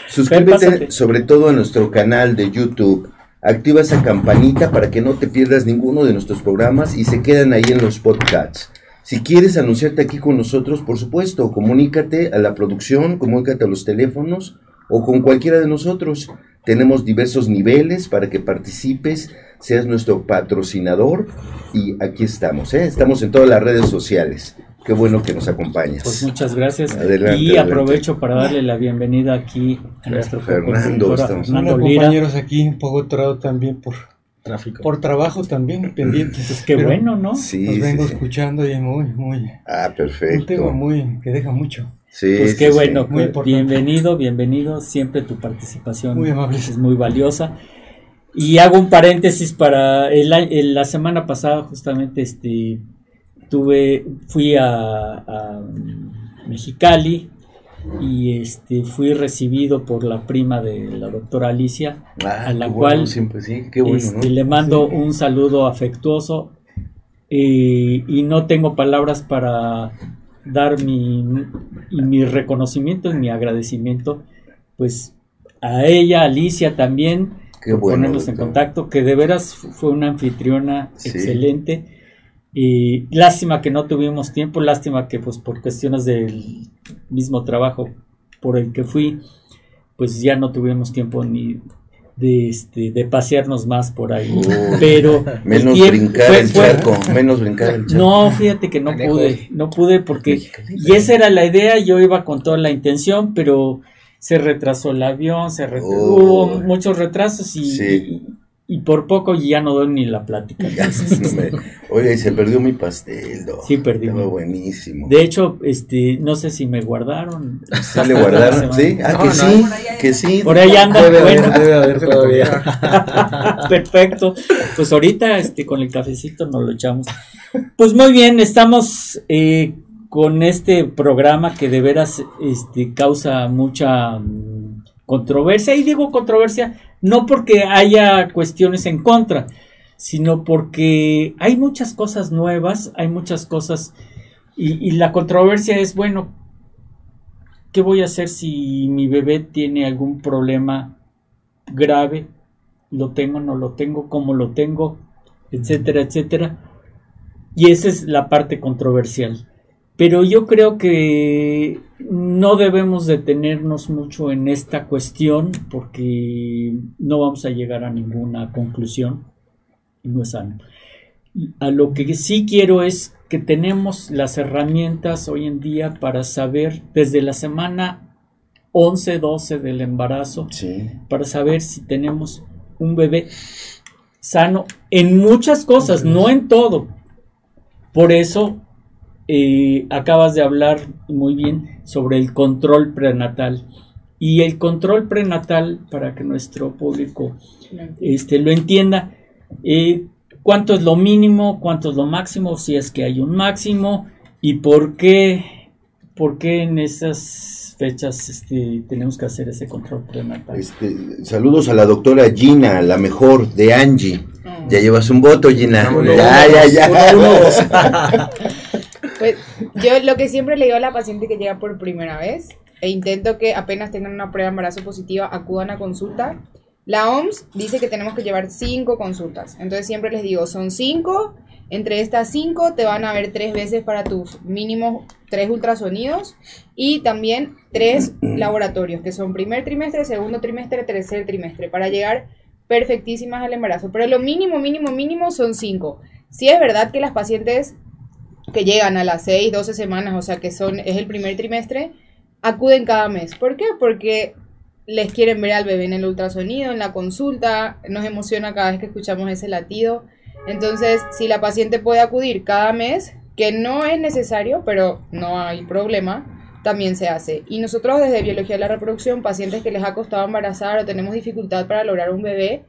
suscríbete sobre todo a nuestro canal de YouTube. Activa esa campanita para que no te pierdas ninguno de nuestros programas y se quedan ahí en los podcasts. Si quieres anunciarte aquí con nosotros, por supuesto, comunícate a la producción, comunícate a los teléfonos o con cualquiera de nosotros. Tenemos diversos niveles para que participes, seas nuestro patrocinador y aquí estamos, ¿eh? estamos en todas las redes sociales. Qué bueno que nos acompañas. Pues muchas gracias. Adelante, y adelante. aprovecho para darle la bienvenida aquí a nuestro Fernando, estamos- Fernando compañeros aquí, un poco atrado también por, Tráfico. por trabajo también, pendientes. Pues qué Pero bueno, ¿no? sí, Los vengo sí. escuchando y muy, muy, Ah, un tema perfecto. muy, que deja mucho. Sí, Pues qué sí. bueno, Muy que- importante. bienvenido, bienvenido, siempre tu participación Muy amables. es muy valiosa. Y hago un paréntesis para el, el- la semana pasada justamente este tuve fui a, a Mexicali y este fui recibido por la prima de la doctora Alicia Ah, a la cual, bueno, siempre sí, qué bueno, este, ¿no? le mando un saludo afectuoso eh, y no tengo palabras para dar mi, y mi reconocimiento y mi agradecimiento pues a ella, Alicia también, Qué por bueno, ponernos en contacto, que de veras fu- fue una anfitriona Sí. excelente. Y lástima que no tuvimos tiempo, lástima que pues por cuestiones del mismo trabajo por el que fui, pues ya no tuvimos tiempo ni de este de pasearnos más por ahí. Uy, Pero Menos tiempo- brincar fue- el fue- charco, menos brincar el charco. No, fíjate que no pude, no pude porque y esa era la idea, yo iba con toda la intención, pero se retrasó el avión, se re- Oh. hubo muchos retrasos y, Sí. y- y por poco ya no doy ni la plática. Ya, no me- Oiga, y se perdió mi pastel. Sí, perdí. Estaba buenísimo. De hecho, este, no sé si me guardaron. ¿Sí le guardaron? ¿Sí? Ah, No, que no. sí, que sí. Por ahí anda, Debe bueno. haber, debe haber todavía. Perfecto. Pues ahorita este, con el cafecito nos lo echamos. Pues muy bien, estamos eh, con este programa que de veras este, causa mucha mm, controversia. Y digo controversia no porque haya cuestiones en contra, sino porque hay muchas cosas nuevas, hay muchas cosas. Y, la controversia es, bueno, ¿qué voy a hacer si mi bebé tiene algún problema grave? ¿Lo tengo, no lo tengo? ¿Cómo lo tengo? Etcétera, etcétera. Y esa es la parte controversial. Pero yo creo que no debemos detenernos mucho en esta cuestión porque no vamos a llegar a ninguna conclusión y no es sano. A lo que sí quiero es que tenemos las herramientas hoy en día para saber desde la semana 11, 12 del embarazo, Sí. para saber si tenemos un bebé sano en muchas cosas, no en todo. Por eso eh, acabas de hablar muy bien sobre el control prenatal. Y el control prenatal, para que nuestro público este, lo entienda, eh, cuánto es lo mínimo, cuánto es lo máximo, si es que hay un máximo, y por qué, por qué en esas fechas este, tenemos que hacer ese control prenatal. Este, saludos a la doctora Gina, la mejor de Angie. Mm. Ya llevas un voto, Gina. Ya, ya, ya. Pues yo lo que siempre le digo a la paciente que llega por primera vez, e intento que apenas tengan una prueba de embarazo positiva, acudan a consulta. La OMS dice que tenemos que llevar cinco consultas. Entonces siempre les digo, son cinco. Entre estas cinco te van a ver tres veces para tus mínimos tres ultrasonidos y también tres laboratorios, que son primer trimestre, segundo trimestre, tercer trimestre, para llegar perfectísimas al embarazo. Pero lo mínimo, mínimo, mínimo son cinco. Si es verdad que las pacientes que llegan a las 6, 12 semanas, o sea que son es el primer trimestre, acuden cada mes. ¿Por qué? Porque les quieren ver al bebé en el ultrasonido, en la consulta, nos emociona cada vez que escuchamos ese latido. Entonces, si la paciente puede acudir cada mes, que no es necesario, pero no hay problema, también se hace. Y nosotros desde Biología de la Reproducción, pacientes que les ha costado embarazar o tenemos dificultad para lograr un bebé,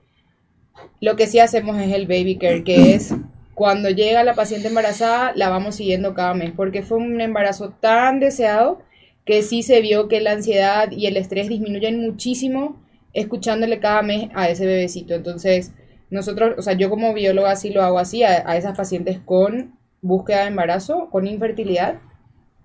lo que sí hacemos es el baby care, que es cuando llega la paciente embarazada, la vamos siguiendo cada mes, porque fue un embarazo tan deseado que sí se vio que la ansiedad y el estrés disminuyen muchísimo escuchándole cada mes a ese bebecito. Entonces, nosotros, o sea, yo como bióloga sí lo hago así a, a esas pacientes con búsqueda de embarazo, con infertilidad,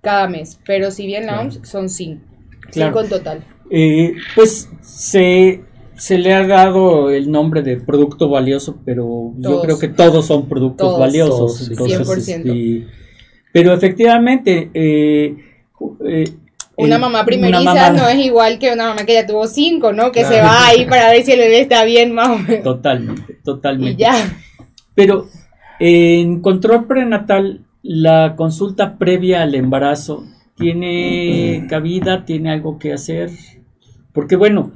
cada mes. Pero si bien la. OMS son cinco, Claro. cinco en total. Eh, pues se, se le ha dado el nombre de producto valioso, pero yo creo que todos son productos Todos. valiosos. Todos, entonces, 100%. este, pero efectivamente, eh, eh, Una mamá primeriza una mamá- no es igual que una mamá que ya tuvo cinco, ¿no? Que se va ahí para ver si el bebé está bien, más o menos. Totalmente, totalmente. Y ya. Pero en control prenatal, la consulta previa al embarazo tiene cabida, tiene algo que hacer, porque bueno,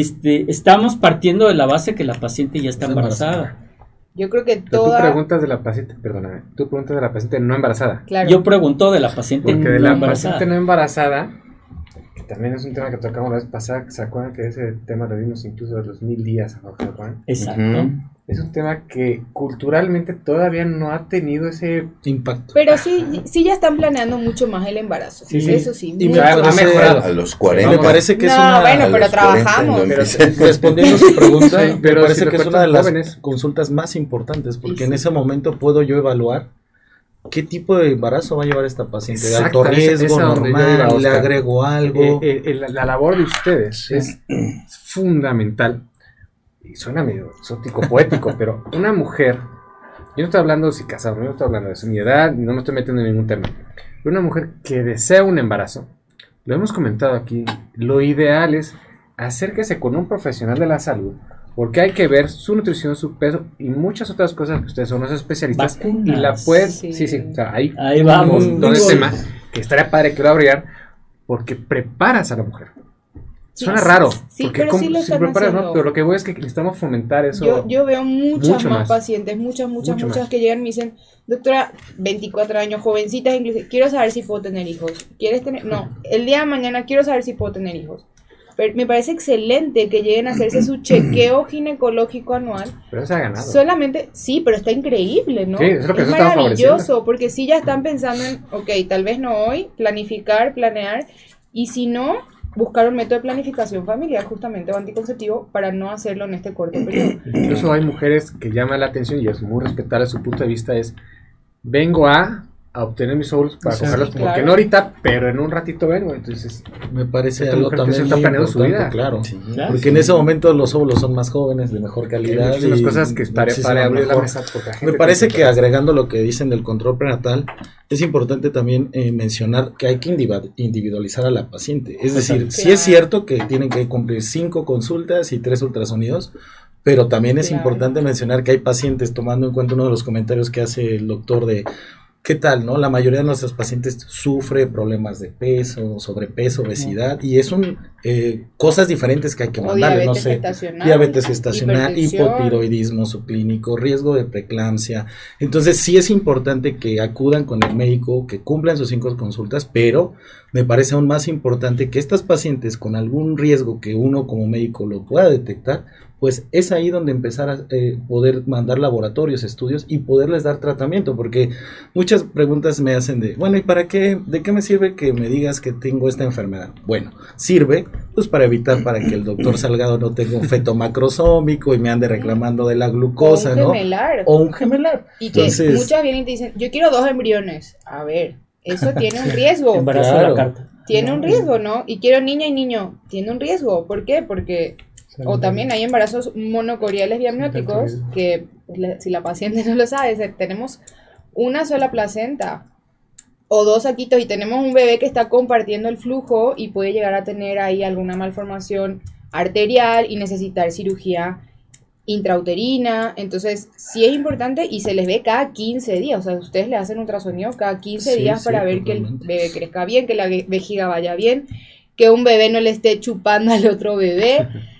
este, estamos partiendo de la base que la paciente ya está embarazada. Yo creo que Pero tú toda. preguntas de la paciente, perdóname, tú preguntas de la paciente no embarazada. Claro. Yo pregunto de la paciente Porque de la embarazada. paciente no embarazada, que también es un tema que tocamos la vez pasada, ¿se acuerdan que ese tema lo vimos incluso de los mil días? ¿no? ¿Se acuerdan? Exacto. Es un tema que culturalmente todavía no ha tenido ese... Impacto. Pero sí, sí ya están planeando mucho más el embarazo. Sí, sí. Eso sí. Y me parece- mejorado. A los 40. Me parece que es No, una. bueno, pero los 40 trabajamos. Pero- Respondiendo a su pregunta, Sí, me parece si que es una de las jóvenes. consultas más importantes, porque en ese momento puedo yo evaluar qué tipo de embarazo va a llevar esta paciente. De alto riesgo, normal, le agrego algo. Eh, eh, eh, la, la labor de ustedes Sí. es fundamental. Y suena medio exótico, poético, pero una mujer, yo no estoy hablando de si casado, no estoy hablando de su mi edad, no me estoy metiendo en ningún tema. Pero una mujer que desea un embarazo, lo hemos comentado aquí, lo ideal es acérquese con un profesional de la salud, porque hay que ver su nutrición, su peso y muchas otras cosas que ustedes son los especialistas Vacunas. y la pueden, sí, Sí. sí, o sea, ahí, Ahí vamos. un montón de temas que estaría padre que lo abrieran, porque preparas a la mujer. Suena sí, raro. sí, porque pero ¿cómo sí lo están preparan, ¿no? Pero lo que voy es que necesitamos fomentar eso. Yo, yo veo muchas más, más. pacientes, muchas, muchas, Mucho muchas más. que llegan y me dicen, doctora, 24 años, jovencitas inclusive, quiero saber si puedo tener hijos. ¿Quieres tener? No, el día de mañana quiero saber si puedo tener hijos. Pero me parece excelente que lleguen a hacerse su chequeo ginecológico anual. Pero se ha ganado. Solamente, sí, pero está increíble, ¿no? Sí, es lo que nosotros estamos maravilloso, porque sí ya están pensando en, ok, tal vez no hoy, planificar, planear, y si no, buscar un método de planificación familiar justamente o anticonceptivo para no hacerlo en este corto periodo. Incluso hay mujeres que llaman la atención y es muy respetable su punto de vista es vengo a, a obtener mis óvulos para O sea, cogerlos sí, claro. no ahorita, pero en un ratito vengo. Entonces, Me parece algo que también se está muy planeando su importante, vida. claro. Sí. Claro. Porque en ese momento los óvulos son más jóvenes, de mejor hay calidad. muchísimas y cosas que estaré para abrir la mesa. porque la Me parece que agregando lo que dicen del control prenatal, es importante también eh, mencionar que hay que individualizar a la paciente. Es decir, sí Claro. es cierto que tienen que cumplir cinco consultas y tres ultrasonidos, pero también es Claro. importante mencionar que hay pacientes, tomando en cuenta uno de los comentarios que hace el doctor de ¿Qué tal, no? La mayoría de nuestros pacientes sufre problemas de peso, sobrepeso, obesidad, y es un eh, cosas diferentes que hay que mandarle, no sé. gestacional. Diabetes hipertensión. hipotiroidismo subclínico, riesgo de preeclampsia. Entonces sí es importante que acudan con el médico, que cumplan sus cinco consultas, pero me parece aún más importante que estas pacientes con algún riesgo que uno como médico lo pueda detectar, pues es ahí donde empezar a eh, poder mandar laboratorios, estudios y poderles dar tratamiento, porque muchas preguntas me hacen de, bueno, ¿y para qué? ¿De qué me sirve que me digas que tengo esta enfermedad? Bueno, sirve pues para evitar para que el doctor Salgado no tenga un feto macrosómico y me ande reclamando de la glucosa, o un ¿no? gemelar. O un gemelar. Y que Entonces- muchas vienen y te dicen, yo quiero dos embriones. A ver, eso tiene un riesgo. Embarazo Claro. de la carta. Tiene un riesgo, ¿no? Y quiero niña y niño. Tiene un riesgo. ¿Por qué? Porque... O también hay embarazos monocoriales biamnióticos que si la paciente no lo sabe, tenemos una sola placenta o dos saquitos y tenemos un bebé que está compartiendo el flujo y puede llegar a tener ahí alguna malformación arterial y necesitar cirugía intrauterina. Entonces, sí es importante y se les ve cada 15 días. O sea, ustedes le hacen ultrasonido cada 15 Sí, días sí, para ver que el bebé crezca bien, que la ve- vejiga vaya bien, que un bebé no le esté chupando al otro bebé.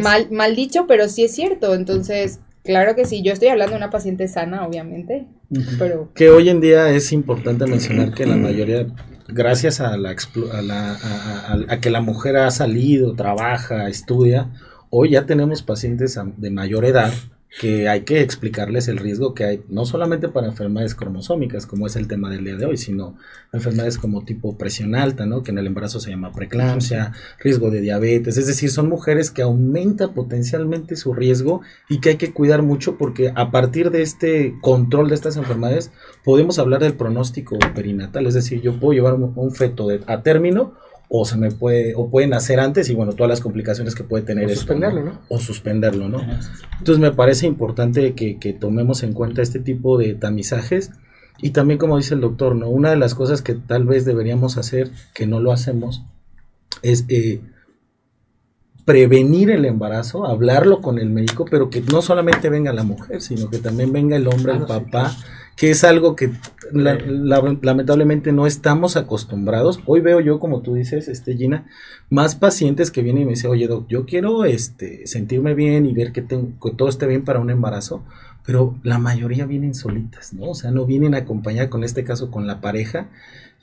Mal, mal dicho, pero sí es cierto. Entonces, claro que sí. Yo estoy hablando de una paciente sana, obviamente, pero Que hoy en día es importante mencionar que la mayoría, gracias a, la, a, la- a- a- a que la mujer ha salido, trabaja, estudia, hoy ya tenemos pacientes de mayor edad que hay que explicarles el riesgo que hay, no solamente para enfermedades cromosómicas, como es el tema del día de hoy, sino enfermedades como tipo presión alta, ¿no? que en el embarazo se llama preeclampsia, riesgo de diabetes, es decir, son mujeres que aumenta potencialmente su riesgo y que hay que cuidar mucho porque a partir de este control de estas enfermedades podemos hablar del pronóstico perinatal, es decir, yo puedo llevar un, un feto de- a término o se me puede o puede nacer antes y bueno, todas las complicaciones que puede tener O esto, suspenderlo, ¿no? O suspenderlo, ¿no? Entonces me parece importante que, que tomemos en cuenta este tipo de tamizajes y también como dice el doctor, ¿no? Una de las cosas que tal vez deberíamos hacer, que no lo hacemos, es eh, prevenir el embarazo, hablarlo con el médico, pero que no solamente venga la mujer, sino que también venga el hombre, el Claro, sí, papá, que es algo que la- la- lamentablemente no estamos acostumbrados. Hoy veo yo, como tú dices, este Gina, más pacientes que vienen y me dicen, oye, doc, yo quiero este, sentirme bien y ver que, tengo, que todo esté bien para un embarazo, pero la mayoría vienen solitas, ¿no? O sea, no vienen acompañadas, con este caso, con la pareja.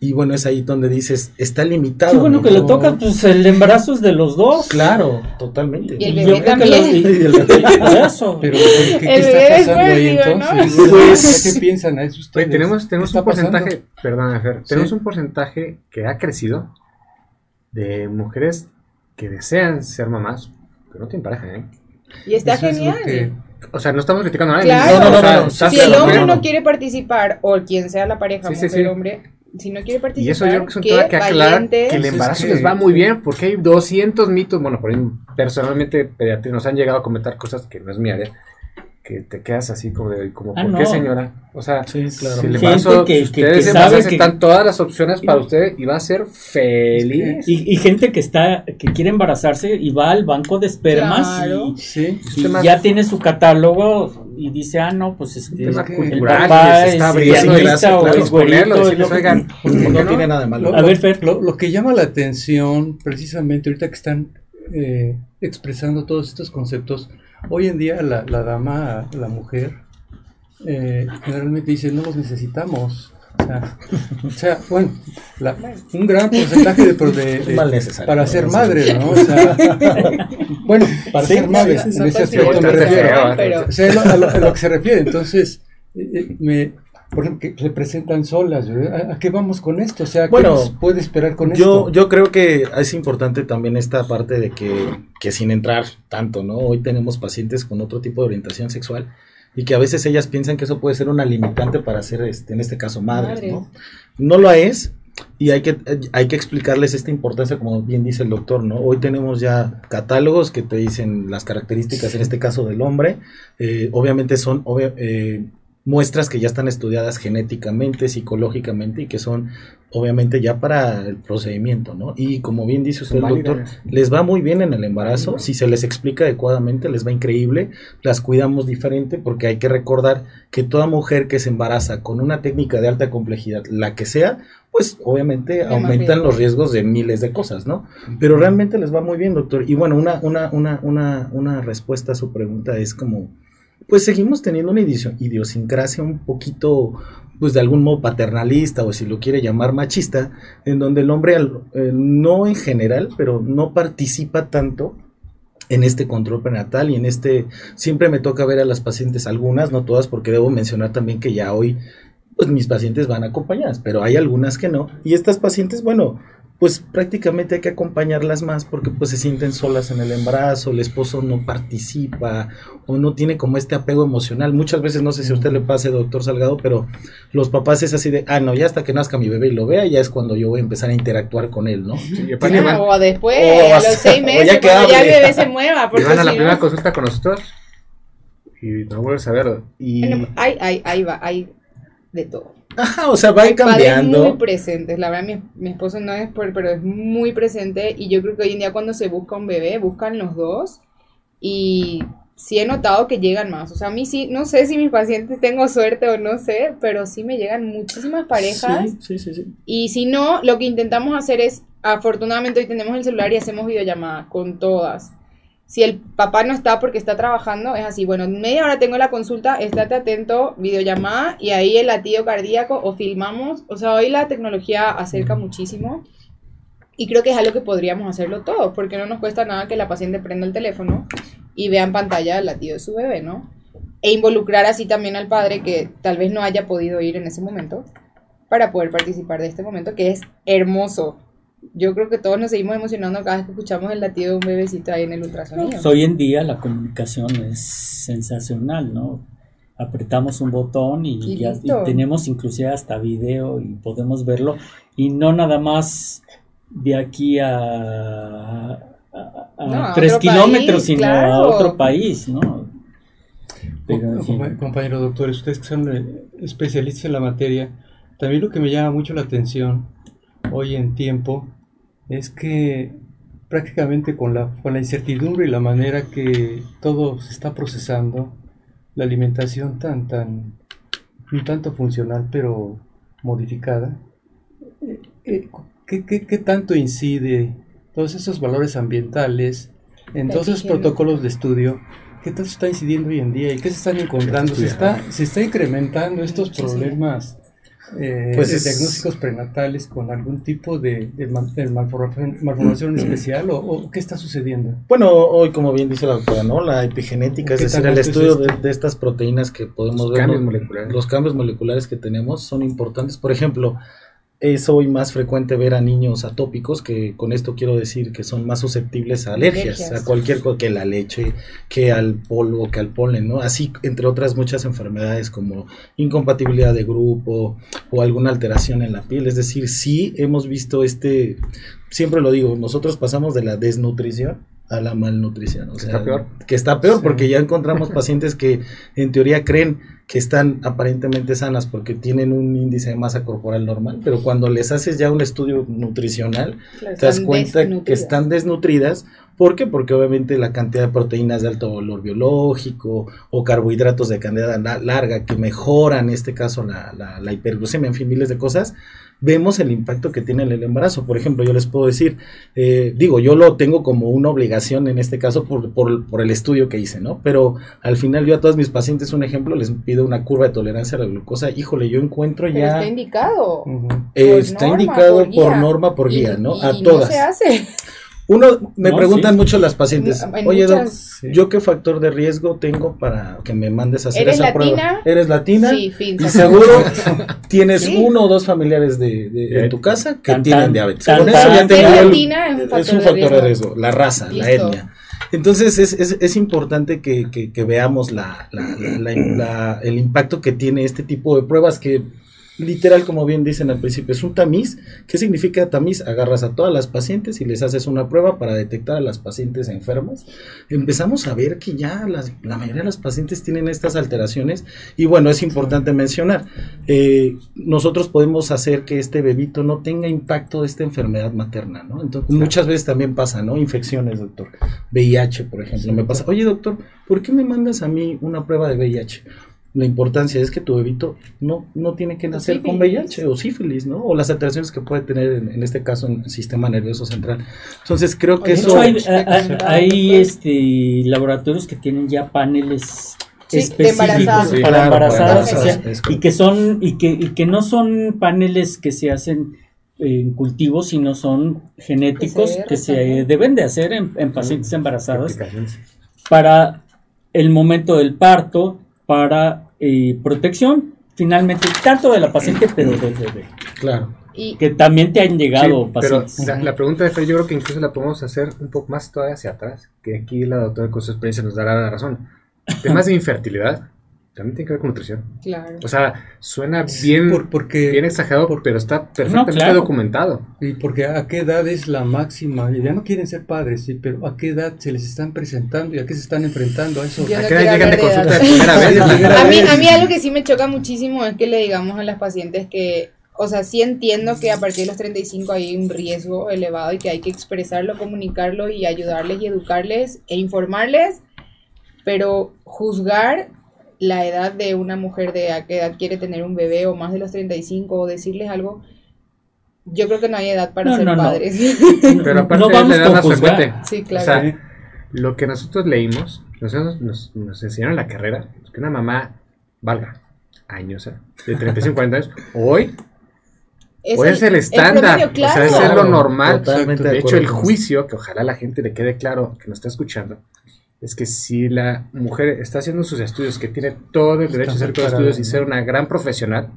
Y bueno, es ahí donde dices, está limitado. Qué bueno ¿no? que le No- toca, pues el embarazo es de los dos. Claro, totalmente. Y el bebé yo creo que también. lo- y el bebé, por eso. Pero, ¿qué, está pasando ahí digo, ¿no? entonces? Pues- ¿Qué piensan a eso Oye, ustedes? tenemos, ¿Qué tenemos está un porcentaje, perdón, Fer, tenemos Sí. un porcentaje que ha crecido de mujeres que desean ser mamás, pero no tienen pareja, ¿eh? y está Eso es lo genial. que- O sea, no estamos criticando a nadie. Claro, No, no, no, si sí, el hombre no, quiere participar, o quien sea la pareja, Sí, sí, mujer sí. hombre, si no quiere participar, Y eso yo creo que tema que aclarar que el es embarazo que- les va muy bien porque hay 200 mitos, bueno, por ahí personalmente pediatría nos han llegado a comentar cosas que no es mi área, que te quedas así como de, como, Ah, ¿por no. qué señora? O sea, Sí, claro. si le Gente paso, que- si que- ustedes que se sabe que- están todas las opciones para usted y va a ser feliz. Y, y gente que está, que quiere embarazarse y va al banco de espermas Claro. y, Sí. y Tema- ya tiene su catálogo y dice, ah, no, pues este, tema que el papá que se está es abriendo y pianista o claro, es es lo- oigan, ¿por qué No no? tiene nada de malo. Lo, A ver, Fer. Lo, lo que llama la atención, precisamente ahorita que están eh, expresando todos estos conceptos, hoy en día la, la dama, la mujer, eh, generalmente dice, no los necesitamos. O sea, o sea, bueno, la- un gran porcentaje de, de- de- Mal para ser madre, ¿no? O sea, bueno, para Sí, ser madre, en ese aspecto me refiero. pero- O sea, a, lo, a lo que se refiere. Entonces, eh, eh, me, por ejemplo, que se presentan solas. ¿A, a qué vamos con esto? O sea, ¿qué Bueno, nos puede esperar con Yo, esto? yo creo que es importante también esta parte de que, que sin entrar tanto, ¿no? Hoy tenemos pacientes con otro tipo de orientación sexual y que a veces ellas piensan que eso puede ser una limitante para ser, este, en este caso, madres, Madres. ¿no? No lo es y hay que, hay que explicarles esta importancia, como bien dice el doctor, ¿no? Hoy tenemos ya catálogos que te dicen las características, en este caso del hombre, eh, obviamente son obvia- eh, muestras que ya están estudiadas genéticamente, psicológicamente y que son obviamente ya para el procedimiento, ¿no? Y como bien dice usted, doctor, les va muy bien en el embarazo, si se les explica adecuadamente, les va increíble, las cuidamos diferente porque hay que recordar que toda mujer que se embaraza con una técnica de alta complejidad, la que sea, pues obviamente aumentan los riesgos de miles de cosas, ¿no? Pero realmente les va muy bien, doctor. Y bueno, una, una, una, una, una respuesta a su pregunta es como, pues seguimos teniendo una idios- idiosincrasia un poquito, pues de algún modo paternalista o si lo quiere llamar machista, en donde el hombre, eh, no en general, pero no participa tanto en este control prenatal y en este, siempre me toca ver a las pacientes, algunas, no todas, porque debo mencionar también que ya hoy, pues mis pacientes van acompañadas, pero hay algunas que no, y estas pacientes, bueno, pues prácticamente hay que acompañarlas más porque pues se sienten solas en el embarazo, el esposo no participa o no tiene como este apego emocional. Muchas veces, no sé si a usted le pase, doctor Salgado, pero los papás es así de, ah, no, ya hasta que nazca mi bebé y lo vea, ya es cuando yo voy a empezar a interactuar con él, ¿no? Sí, Ah, o después, O a hasta- los seis o meses, ya que cuando ya el bebé se mueva. y Porque van a la si primera no- consulta con nosotros y no vuelves a verlo. Y Bueno, hay, va, hay de todo. Ajá, o sea, va cambiando. muy presentes. La verdad, mi, mi esposo no es por, pero es muy presente. Y yo creo que hoy en día cuando se busca un bebé, buscan los dos. Y sí he notado que llegan más. O sea, a mí sí, no sé si mis pacientes tengo suerte o no sé, pero sí me llegan muchísimas parejas. Sí, sí, sí, sí. Y si no, lo que intentamos hacer es, afortunadamente hoy tenemos el celular y hacemos videollamadas con todas. Si el papá no está porque está trabajando, es así, bueno, en media hora tengo la consulta, estate atento, videollamada y ahí el latido cardíaco o filmamos. O sea, hoy la tecnología acerca muchísimo y creo que es algo que podríamos hacerlo todos, porque no nos cuesta nada que la paciente prenda el teléfono y vea en pantalla el latido de su bebé, ¿no? E involucrar así también al padre que tal vez no haya podido ir en ese momento para poder participar de este momento que es hermoso. Yo creo que todos nos seguimos emocionando cada vez que escuchamos el latido de un bebecito ahí en el ultrasonido. Pues hoy en día la comunicación es sensacional, ¿no? Apretamos un botón y, Y ya- y tenemos inclusive hasta video y podemos verlo y no nada más de aquí a, a, a- a No, a tres otro kilómetros, país, sino claro. a otro país, ¿no? Pero, en fin. Compa- Compañero doctor, ustedes que son eh, especialistas en la materia, también lo que me llama mucho la atención hoy en tiempo es que prácticamente con la, con la incertidumbre y la manera que todo se está procesando, la alimentación tan, tan, un tanto funcional pero modificada, eh, eh, ¿qué, qué- qué tanto incide todos esos valores ambientales en todos esos protocolos de estudio? ¿Qué tanto está incidiendo hoy en día y qué se están encontrando? ¿Se está, se está incrementando estos problemas eh, Pues de es- diagnósticos prenatales con algún tipo de, de mal- de malformación, malformación especial o, o qué está sucediendo? Bueno, hoy como bien dice la doctora, ¿no? La epigenética, es ¿Qué decir, tan el es estudio de, esto? de estas proteínas que podemos Los ver, cambios ¿no? moleculares. los cambios moleculares que tenemos son importantes. Por ejemplo, es hoy más frecuente ver a niños atópicos, que con esto quiero decir que son más susceptibles a alergias, Alergias. a cualquier cosa, que la leche, que al polvo, que al polen, ¿no? Así, entre otras muchas enfermedades como incompatibilidad de grupo o alguna alteración en la piel. Es decir, sí hemos visto este, siempre lo digo, nosotros pasamos de la desnutrición a la malnutrición. O sea, Está peor. Que está peor Sí. porque ya encontramos pacientes que en teoría creen que están aparentemente sanas porque tienen un índice de masa corporal normal, pero cuando les haces ya un estudio nutricional, te das cuenta que están desnutridas. ¿Por qué? Porque obviamente la cantidad de proteínas de alto valor biológico o carbohidratos de cantidad la- larga que mejoran, en este caso, la, la, la hiperglucemia, en fin, miles de cosas, vemos el impacto que tiene en el embarazo. Por ejemplo, yo les puedo decir, eh, digo, yo lo tengo como una obligación en este caso por, por, por el estudio que hice, ¿no? Pero al final yo a todos mis pacientes, un ejemplo, les pido una curva de tolerancia a la glucosa. Híjole, yo encuentro Pero ya... está indicado. Eh, está norma, indicado por norma, por guía, Y- ¿no? y a no todas. se hace. Uno, me No, preguntan sí. mucho las pacientes, En oye, Doc, muchas- Sí. ¿yo qué factor de riesgo tengo para que me mandes a hacer ¿Eres esa latina? prueba? ¿Eres latina? Sí, fin. Y seguro tienes Sí. uno o dos familiares de, de- en tu casa que Tan, tienen tan, diabetes. tan, Con tan. eso ya tengo el- latina es un factor de riesgo. riesgo, la raza, la etnia. Entonces es, es, es importante que, que- que veamos la, la- la- la- la- el impacto que tiene este tipo de pruebas que literal, como bien dicen al principio, es un tamiz. ¿Qué significa tamiz? Agarras a todas las pacientes y les haces una prueba para detectar a las pacientes enfermas. Empezamos a ver que ya las- la mayoría de las pacientes tienen estas alteraciones y bueno, es importante mencionar, eh, nosotros podemos hacer que este bebito no tenga impacto de esta enfermedad materna, ¿no? Entonces, muchas veces también pasa, ¿no? Infecciones, doctor. VIH, por ejemplo, me pasa, oye, doctor, ¿por qué me mandas a mí una prueba de VIH? La importancia es que tu bebito no, no tiene que nacer con. VIH o sífilis, ¿no? O las alteraciones que puede tener, en, en este caso, en el sistema nervioso central. Entonces, creo que De eso... hecho, hay, hay- hay, este, laboratorios que tienen ya paneles Sí, específicos para Claro, para embarazadas, o sea, y que son y que, y que no son paneles que se hacen en cultivos, sino son genéticos que se deben de hacer en, en pacientes embarazadas para el momento del parto, para eh, protección, finalmente, tanto de la paciente, pero del bebé. Claro. Y Que también te han llegado Sí, pero pacientes. la, la pregunta de Fer, yo creo que incluso la podemos hacer un poco más todavía hacia atrás, que aquí la doctora con su experiencia nos dará la razón. Temas de infertilidad también tiene que ver con nutrición. claro. O sea, suena bien, Por- porque, bien exagerado, pero está perfectamente claro. documentado. y porque a qué edad es la máxima, y ya no quieren ser padres, sí, pero a qué edad se les están presentando y a qué se están enfrentando a eso. Yo ¿A no qué edad llegan de consulta de primera vez? Sí, A mí, vez. a mí algo que sí me choca muchísimo es que le digamos a las pacientes que, o sea, sí entiendo que a partir de los 35 hay un riesgo elevado y que hay que expresarlo, comunicarlo y ayudarles y educarles e informarles, pero juzgar la edad de una mujer de a qué edad quiere tener un bebé o más de los 35 o decirles algo, yo creo que no hay edad para No, ser no, no. padres. Pero aparte no vamos da con más juzgar. frecuente. sí, O claro. sea, lo que nosotros leímos, nosotros nos, nos enseñaron en la carrera, es que una mamá valga años, ¿eh? de 35, 40 años, hoy, hoy es el estándar, promedio, o sea, claro. es ser lo Claro, normal. De de hecho, el juicio, que ojalá la gente le quede claro que nos está escuchando, es que si la mujer está haciendo sus estudios, que tiene todo el derecho a hacer todos los preparada, estudios y ser una gran profesional,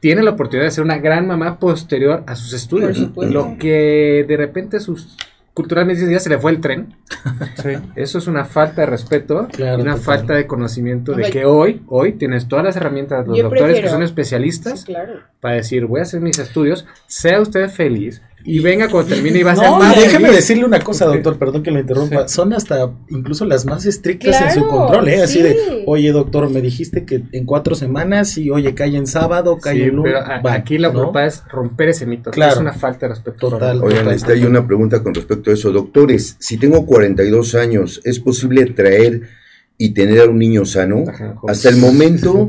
tiene la oportunidad de ser una gran mamá posterior a sus estudios. Lo que de repente sus culturalmente ya se le fue el tren, Sí. eso es una falta de respeto Claro, y una falta de conocimiento de que hoy, hoy tienes todas las herramientas, los Yo doctores que son Sí, especialistas claro. para decir, voy a hacer mis estudios, sea usted feliz y venga cuando termine y va a ser No, más déjeme decirle una cosa, doctor, perdón que lo interrumpa. Son hasta incluso las más estrictas en su control, ¿eh? Así sí. de, oye, doctor, me dijiste que en cuatro semanas y oye, cae en sábado, cae Sí, en lunes. aquí la ¿no? es romper ese mito. Claro. Es una falta de respeto. Total. Oigan, este, hay una pregunta con respecto a eso. Doctores, si tengo 42 años, ¿es posible traer y tener a un niño sano? Ajá. Hasta el momento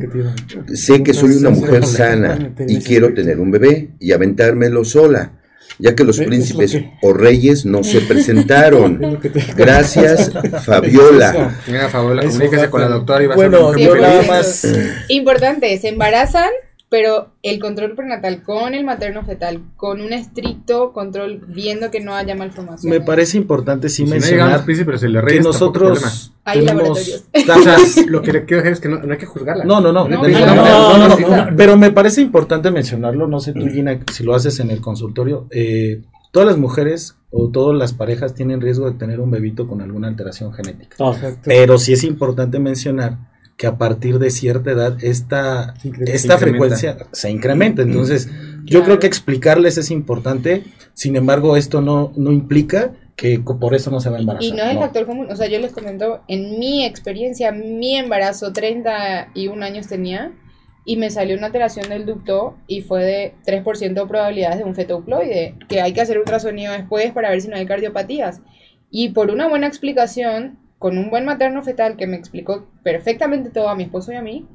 sé que soy una mujer sana y quiero tener un bebé y aventármelo sola, ya que los lo príncipes que- o reyes no se Es presentaron. Gracias, Fabiola. Venga, a favor, Eso comuníquese con la doctora y va Bueno, a feliz. más. Importante, se embarazan, pero el control prenatal con el materno fetal, con un estricto control, viendo que no haya malformación. Me parece importante sí si no mencionar príncipes y le que nosotros Hay tenemos laboratorios. O sea, lo que le quiero decir es que no, no hay que juzgarla. No, no, no. No, no, no, no, no, no, no, no, Pero me parece importante mencionarlo. No sé tú, Gina, si lo haces en el consultorio. eh, todas las mujeres o todas las parejas tienen riesgo de tener un bebito con alguna alteración genética. Exacto. Pero sí es importante mencionar que a partir de cierta edad esta, esta frecuencia se incrementa. Entonces, yo Claro. creo que explicarles es importante. Sin embargo, esto no, no implica que por eso no se va a embarazar. Y no es el no. factor común, o sea, yo les comento, en mi experiencia, mi embarazo, 31 años tenía, y me salió una alteración del ducto y fue de 3% de probabilidades de un feto euploide, que hay que hacer ultrasonido después para ver si no hay cardiopatías. Y por una buena explicación, con un buen materno fetal que me explicó perfectamente todo a mi esposo y a mí,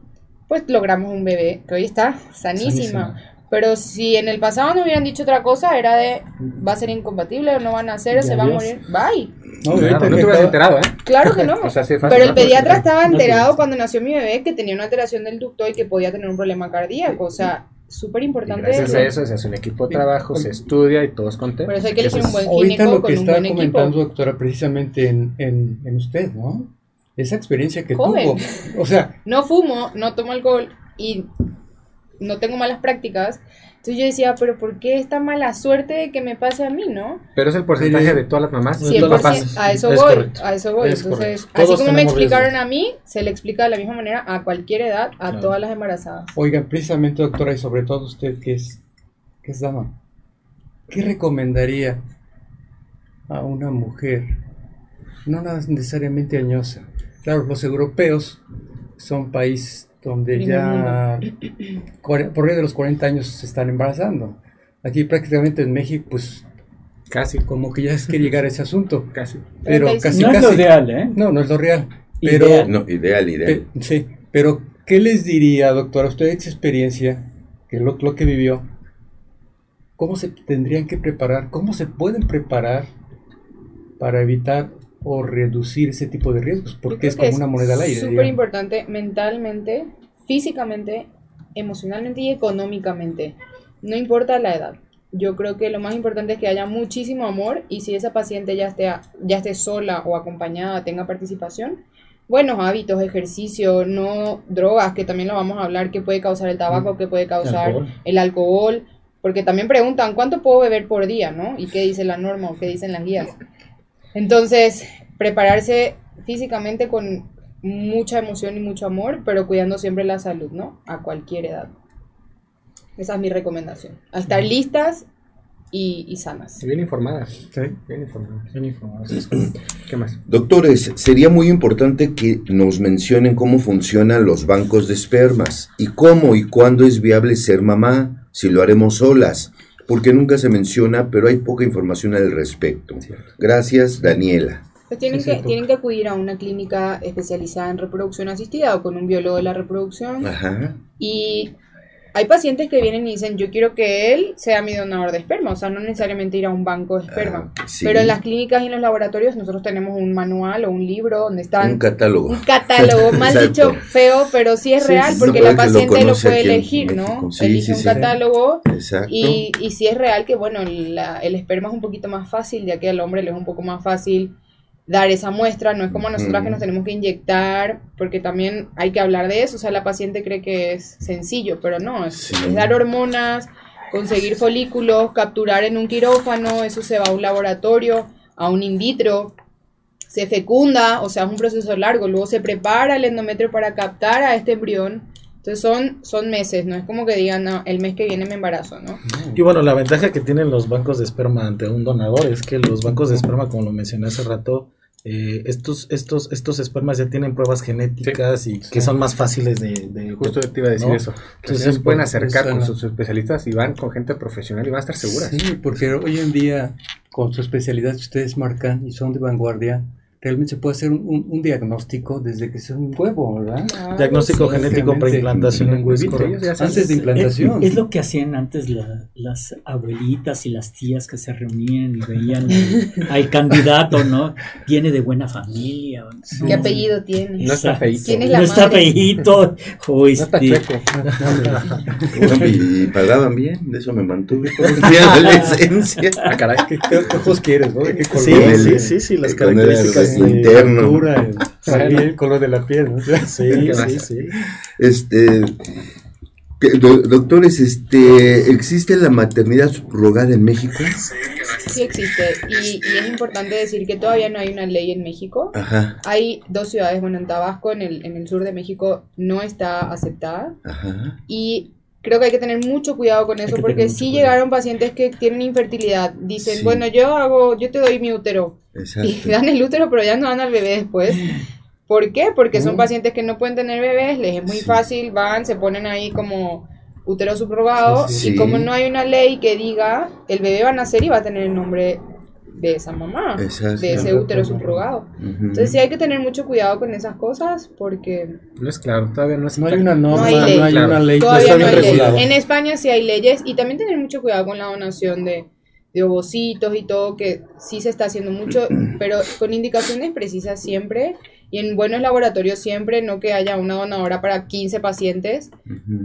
pues logramos un bebé que hoy está sanísima. Pero si en el pasado no hubieran dicho otra cosa, era de va a ser incompatible o no van a hacer, Ya se va a morir. Bye. No, Claro, no te hubieras enterado, ¿eh? Claro que no. O sea, sí, fácil, Pero el pediatra estaba enterado cuando nació mi bebé que tenía una alteración del ducto y que podía tener un problema cardíaco. O sea, súper importante. gracias a eso se hace un equipo de trabajo, se estudia y todos contentos. Por eso hay que elegir un buen Ahorita lo que está comentando, equipo. doctora, precisamente en, en, en usted, ¿no? Esa experiencia que Joven. tuvo. O sea, No fumo, no tomo alcohol y no tengo malas prácticas. Entonces yo decía, pero ¿por qué esta mala suerte de que me pase a mí, no? Pero es el porcentaje de todas las mamás. Sí, todas las 100%, mamás. a eso Es voy, correcto. a eso voy. Es Entonces, correcto. así Todos como me explicaron riesgo. a mí, se le explica de la misma manera a cualquier edad, a Claro. todas las embarazadas. oigan, precisamente, doctora, y sobre todo usted que es, que es dama, ¿qué recomendaría a una mujer, no nada necesariamente añosa? Claro, los europeos son países donde ya por ahí de los 40 años se están embarazando. Aquí prácticamente en México, pues Casi, como que ya es que llegar a ese asunto. casi. Pero 36. casi, no es lo ideal, ¿eh? No, no es lo real. Pero, Ideal. No, ideal, ideal. pe- sí, pero ¿qué les diría, doctora, usted esa experiencia, que lo, lo que vivió, cómo se tendrían que preparar, cómo se pueden preparar para evitar o reducir ese tipo de riesgos? Porque es como una moneda al aire. Súper digamos. importante mentalmente, físicamente, emocionalmente y económicamente. No importa la edad. Yo creo que lo más importante es que haya muchísimo amor y si esa paciente ya esté, ya esté sola o acompañada, tenga participación, buenos hábitos, ejercicio, no drogas, que también lo vamos a hablar, que puede causar el tabaco, que puede causar alcohol. el alcohol, porque también preguntan cuánto puedo beber por día, ¿no? Y qué dice la norma o qué dicen las guías. Entonces, prepararse físicamente con mucha emoción y mucho amor, pero cuidando siempre la salud, ¿no? A cualquier edad. Esa es mi recomendación. A estar listas y, y sanas. Bien informadas. Sí. Bien informadas. Bien correcto. ¿Qué más? Doctores, sería muy importante que nos mencionen cómo funcionan los bancos de espermas y cómo y cuándo es viable ser mamá, si lo haremos solas, porque nunca se menciona, pero hay poca información al respecto. Gracias, Daniela. Pues tienen, Sí, que, cierto. tienen que acudir a una clínica especializada en reproducción asistida o con un biólogo de la reproducción. Ajá. Y hay pacientes que vienen y dicen, yo quiero que él sea mi donador de esperma, o sea, no necesariamente ir a un banco de esperma. Ah, sí. Pero en las clínicas y en los laboratorios nosotros tenemos un manual o un libro donde están Un catálogo. un catálogo, mal dicho, feo, pero sí es Sí, real sí, porque no la lo paciente lo, puede elegir, ¿no? Sí, Elige sí, un sí. catálogo Exacto. y, y si es real que, bueno, la- el esperma es un poquito más fácil, ya que al hombre le es un poco más fácil dar esa muestra, no es como nosotras que nos tenemos que inyectar, porque también hay que hablar de eso, o sea, la paciente cree que es sencillo, pero no, es, Sí. es dar hormonas, conseguir folículos, capturar en un quirófano, eso se va a un laboratorio, a un in vitro, se fecunda, o sea, es un proceso largo, luego se prepara el endometrio para captar a este embrión, entonces son, son meses, no es como que digan, no, el mes que viene me embarazo, ¿no? Y bueno, la ventaja que tienen los bancos de esperma ante un donador es que los bancos de esperma, como lo mencioné hace rato, eh, estos, estos, estos espermas ya tienen pruebas genéticas y que son más fáciles de... de- Justo te iba a decir ¿no? eso. Entonces, Entonces se pueden pues, acercar con sus especialistas y van con gente profesional y van a estar seguras. Sí, porque hoy en día, con su especialidad que ustedes marcan y son de vanguardia, realmente se puede hacer un, un- un diagnóstico desde que es un huevo, ¿verdad? Claro, Diagnóstico sí. genético preimplantación en huevito. Antes de implantación. Es, es lo que hacían antes la- las abuelitas y las tías que se reunían y veían al, al candidato, ¿no? Viene de buena familia. ¿no? ¿Qué apellido tiene? No está feíto. ¿Quién es la No está madre? feíto. o No está este, chueco. Y pagaban bien, de eso me mantuve todo el día de la adolescencia. Ah, caray. ¿Qué, qué ojos quieres, no? ¿De qué color? Sí, sí, sí, sí, las características. De- interno. altura, el, también el color de la piel, ¿no? Sí, ¿Qué sí, sí. Este, doctores, este, ¿existe la maternidad subrogada en México? Sí existe y, y es importante decir que todavía no hay una ley en México. Ajá, Hay dos ciudades, bueno, en Tabasco, en el, en el sur de México, no está aceptada ajá. y creo que hay que tener mucho cuidado con eso que porque cuidado. llegaron pacientes que tienen infertilidad, dicen, Sí. bueno, yo hago, yo te doy mi útero Exacto. y dan el útero pero ya no dan al bebé después. ¿Por qué? Porque son pacientes que no pueden tener bebés, les es muy Sí. fácil, van, se ponen ahí como útero subrogado Sí, sí. y Sí. como no hay una ley que diga el bebé va a nacer y va a tener el nombre de esa mamá, Exacto. de ese útero subrogado. Ujú. Entonces sí hay que tener mucho cuidado con esas cosas porque No es claro, todavía no es No hay una norma, hay no ley. hay, una ley, todavía no hay ley. En España sí hay leyes y también tener mucho cuidado con la donación de, de ovocitos y todo, que sí se está haciendo mucho, pero con indicaciones precisas siempre y en buenos laboratorios siempre, no que haya una donadora para 15 pacientes,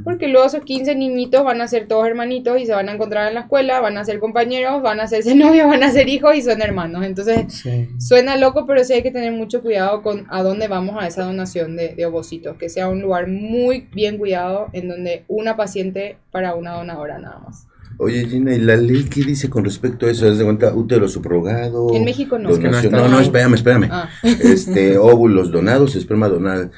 porque luego esos 15 niñitos van a ser todos hermanitos y se van a encontrar en la escuela, van a ser compañeros, van a hacerse novios, van a ser hijos y son hermanos. Entonces Sí. Suena loco, pero sí hay que tener mucho cuidado con a dónde vamos a esa donación de, de ovocitos, que sea un lugar muy bien cuidado en donde una paciente para una donadora nada más. Oye, Gina, ¿y la ley qué dice con respecto a eso? ¿Es de cuenta útero subrogado? En México no. Es que no donación- está. no, no, espérame, espérame. Ah, Este, óvulos donados, esperma donado.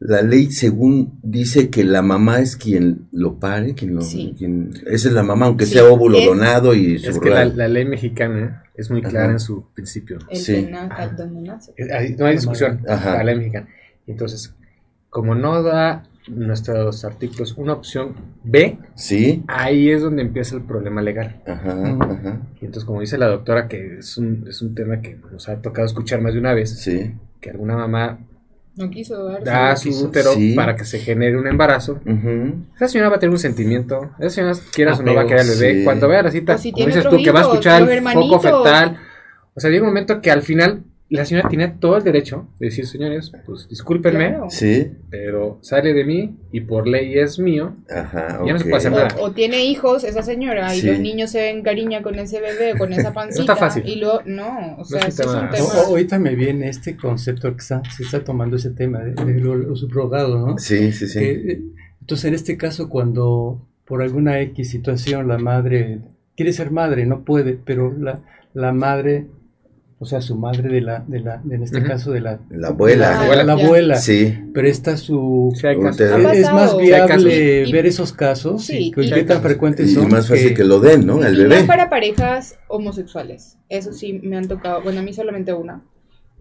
La ley, según dice que la mamá es quien lo pare, quien lo. Sí. quien- esa es la mamá, aunque Sí, sea óvulo es- donado y Es que la, subrogado. la ley mexicana es muy clara Ajá. en su principio. el Sí. nace. Eh, No hay discusión. Ajá. La ley mexicana. Entonces, como no da nuestros artículos una opción B, Sí, ahí es donde empieza el problema legal. ajá, ajá. Y entonces, como dice la doctora, que es un, es un tema que nos ha tocado escuchar más de una vez, Sí. que alguna mamá No quiso dar. da su útero Sí. para que se genere un embarazo. Esa señora va a tener un sentimiento. Esa señora, quieras o no, va a querer al bebé. sí. Cuando vea la cita, si como dices tú, que va a escuchar el foco fetal. O sea, llega un momento que al final la señora tiene todo el derecho de decir, señores, pues discúlpenme, Claro. Sí, pero sale de mí y por ley es mío. ajá. Ya no se puede hacer nada. O, o tiene hijos esa señora y Sí. los niños se encariñan con ese bebé, con esa pancita. está fácil. Y luego, no, o sea, es un ese es un tema-. O- o- ahorita me viene este concepto que está- se está tomando ese tema de, de lo, lo subrogado, ¿no? Sí, sí, sí. Eh, entonces, en este caso, cuando por alguna X situación la madre quiere ser madre, no puede, pero la, la madre, o sea, su madre de la, de la, en este Ujú. caso de la, La abuela. Ah, la, la ya. abuela, Sí. presta su... Sí, Es, más. Sí, viable Y- ver esos casos Sí, y, que- y- qué tan frecuentes Y son. más fácil que lo den, ¿no? El Y bebé. más para parejas homosexuales. Eso sí me han tocado. Bueno, a mí solamente una.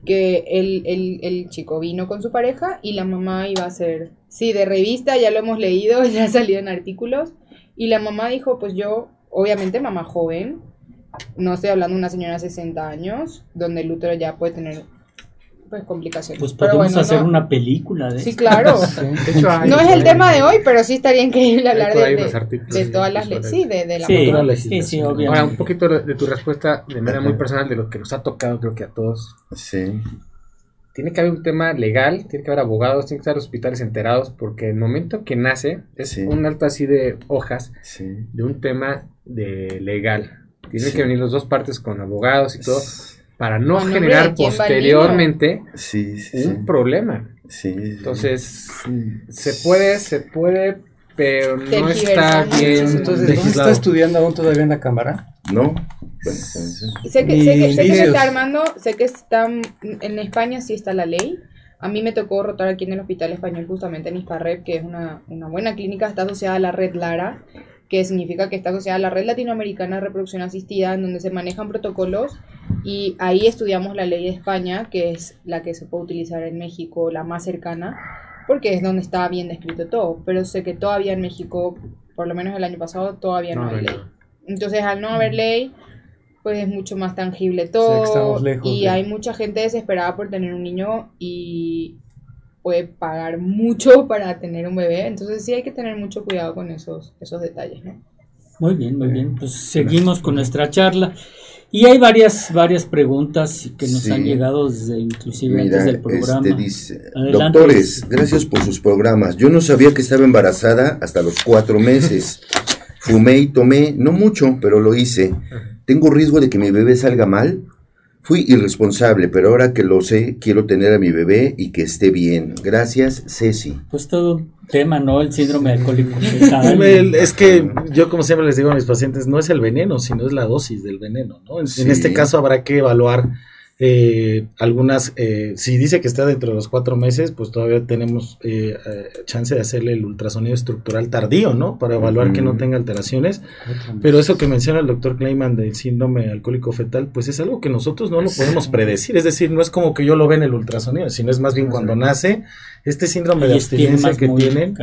Que el, el, el chico vino con su pareja y la mamá iba a ser. Sí, de revista, ya lo hemos leído, ya ha salido en artículos. Y la mamá dijo: Pues yo, obviamente, mamá joven. No estoy hablando de una señora de 60 años, donde el útero ya puede tener pues complicaciones. Pues podemos bueno, hacer no- una película de Sí, claro. De hecho, hay- No es el tema de hoy, pero sí estaría increíble hablar de, de- de sí, todas las leyes. Sí, de, de la Sí, legislación. sí, Ahora, un obviamente. poquito de tu respuesta de manera muy personal de lo que nos ha tocado, creo que a todos. Sí. Tiene que haber un tema legal, tiene que haber abogados, tiene que estar hospitales enterados, porque el momento que nace es Sí. un alto así de hojas Sí. de un tema de legal. Tienen Sí. que venir las dos partes con abogados y todo para no generar posteriormente Sí, sí, sí. un problema. Sí, sí. Entonces, se puede, se puede, pero no está bien. Entonces, ¿no legislado. está estudiando aún todavía en la cámara? ¿No? Bueno, sí. Sé que, sé que, sé que se está armando, sé que están, en España sí está la ley. A mí me tocó rotar aquí en el Hospital Español, justamente en ISPARREP, que es una, una buena clínica, está asociada a la red LARA, que significa que está asociada a la Red Latinoamericana de Reproducción Asistida, en donde se manejan protocolos, y ahí estudiamos la ley de España, que es la que se puede utilizar en México, la más cercana, porque es donde está bien descrito todo. Pero sé que todavía en México, por lo menos el año pasado, todavía no, No, hay ley. Entonces, al no haber ley, pues es mucho más tangible todo. estamos lejos y de- hay mucha gente desesperada por tener un niño y puede pagar mucho para tener un bebé. Entonces, sí hay que tener mucho cuidado con esos, esos detalles, ¿no? Muy bien, muy bien. Pues seguimos con nuestra charla. Y hay varias, varias preguntas que nos Sí. han llegado desde, inclusive Mira, antes del programa. este dice, Adelante. doctores, gracias por sus programas. Yo no sabía que estaba embarazada hasta los cuatro meses. Fumé y tomé, no mucho, pero lo hice. ¿Tengo riesgo de que mi bebé salga mal? Fui irresponsable, pero ahora que lo sé, quiero tener a mi bebé y que esté bien. Gracias, Ceci. Pues todo tema, ¿no? El síndrome alcohólico fetal. El- Es que yo como siempre les digo a mis pacientes, no es el veneno, sino es la dosis del veneno, ¿no? En, en Sí. este caso habrá que evaluar Eh, algunas, eh, si dice que está dentro de los cuatro meses, pues todavía tenemos eh, eh, chance de hacerle el ultrasonido estructural tardío, ¿no? Para evaluar que no tenga alteraciones. Pero eso que menciona el doctor Kleiman del síndrome alcohólico fetal, pues es algo que nosotros no lo podemos predecir. Es decir, no es como que yo lo vea en el ultrasonido, sino es más bien cuando nace este síndrome de abstinencia que tienen.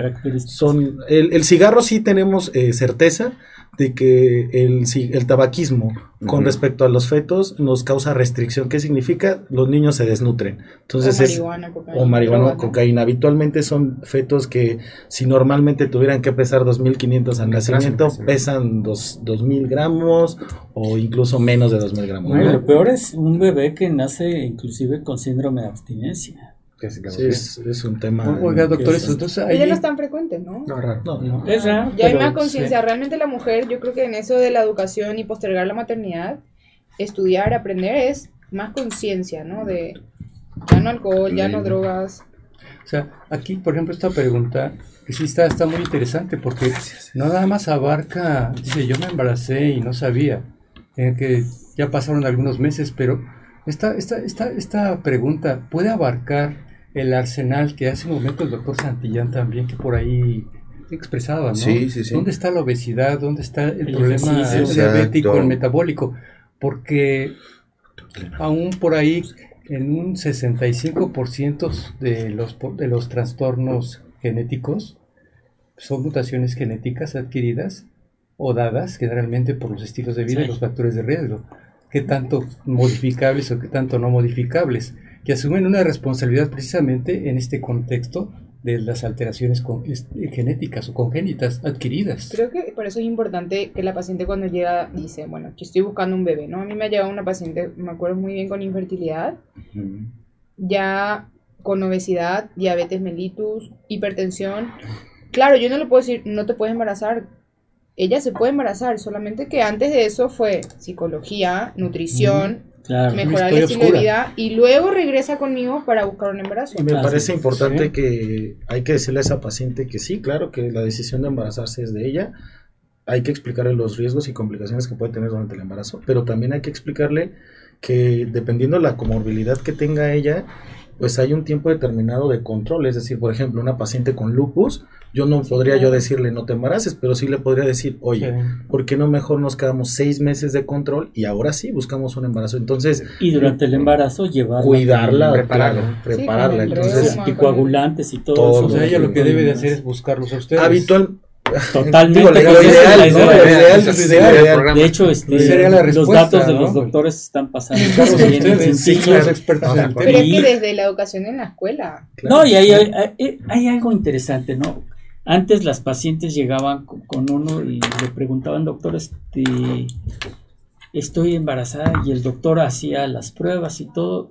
Son el, el cigarro sí tenemos eh, certeza de que el, ci- el tabaquismo con respecto a los fetos nos causa restricción. ¿Qué significa? Los niños se desnutren. Entonces o es marihuana, cocaína. o marihuana cocaína. Habitualmente son fetos que si normalmente tuvieran que pesar 2.500 al nacimiento, sí. pesan dos- 2.000 gramos o incluso menos de 2.000 gramos. Bueno, ¿no? lo peor es un bebé que nace inclusive con síndrome de abstinencia. Sí, Sí, es, es un tema. Oiga, doctor, es- eso, entonces ahí... ya no es tan frecuente, ¿no? No, raro. No, no. Es raro. Ya hay más conciencia. Realmente la mujer, yo creo que en eso de la educación y postergar la maternidad, estudiar, aprender es más conciencia, ¿no? De ya no alcohol, ya no Sí. drogas. O sea, aquí, por ejemplo, esta pregunta, que sí está, está muy interesante, porque no nada más abarca, dice, yo me embaracé y no sabía, eh, que ya pasaron algunos meses, pero esta, esta, esta, esta pregunta puede abarcar el arsenal que hace un momento el doctor Santillán también, que por ahí expresaba, ¿no? Sí, sí, sí. ¿Dónde está la obesidad? ¿Dónde está el, El problema diabético, el metabólico? Porque aún por ahí en un 65% de los, de los trastornos genéticos son mutaciones genéticas adquiridas o dadas generalmente por los estilos de vida y los factores de riesgo. ¿Qué tanto modificables o qué tanto no modificables? Que asumen una responsabilidad precisamente en este contexto de las alteraciones con- es- genéticas o congénitas adquiridas. Creo que por eso es importante que la paciente cuando llega dice, bueno, aquí estoy buscando un bebé, ¿no? A mí me ha llegado una paciente, me acuerdo muy bien, con infertilidad, ya con obesidad, diabetes mellitus, hipertensión. Claro, yo no le puedo decir, no te puedes embarazar. Ella se puede embarazar, solamente que antes de eso fue psicología, nutrición, Claro. mejorar el estilo de vida y luego regresa conmigo para buscar un embarazo. Y me Ah, parece sí. importante Sí. que hay que decirle a esa paciente que sí, claro, que la decisión de embarazarse es de ella. Hay que explicarle los riesgos y complicaciones que puede tener durante el embarazo, pero también hay que explicarle que dependiendo la comorbilidad que tenga ella, pues hay un tiempo determinado de control. Es decir, por ejemplo, una paciente con lupus, yo no podría yo decirle no te embaraces, pero sí le podría decir, oye, Sí. ¿por qué no mejor nos quedamos seis meses de control y ahora sí buscamos un embarazo? Entonces, Y durante el embarazo llevarla cuidarla, prepararla. claro, prepararla. Entonces, reuma. anticoagulantes y todo, Todo. O sea, eso. ella lo que debe de hacer es buscarlos a ustedes. habitual, Totalmente. Digo, lo pues, es ideal, ¿no? Lo ideal, es lo. De hecho, este, los datos de los doctores están pasando ustedes, sí, expertos en Pero es que desde la educación en la escuela. No, y hay, hay, hay- hay algo interesante, ¿no? Antes las pacientes llegaban co- con uno y le preguntaban, doctor, este, estoy embarazada y el doctor hacía las pruebas y todo,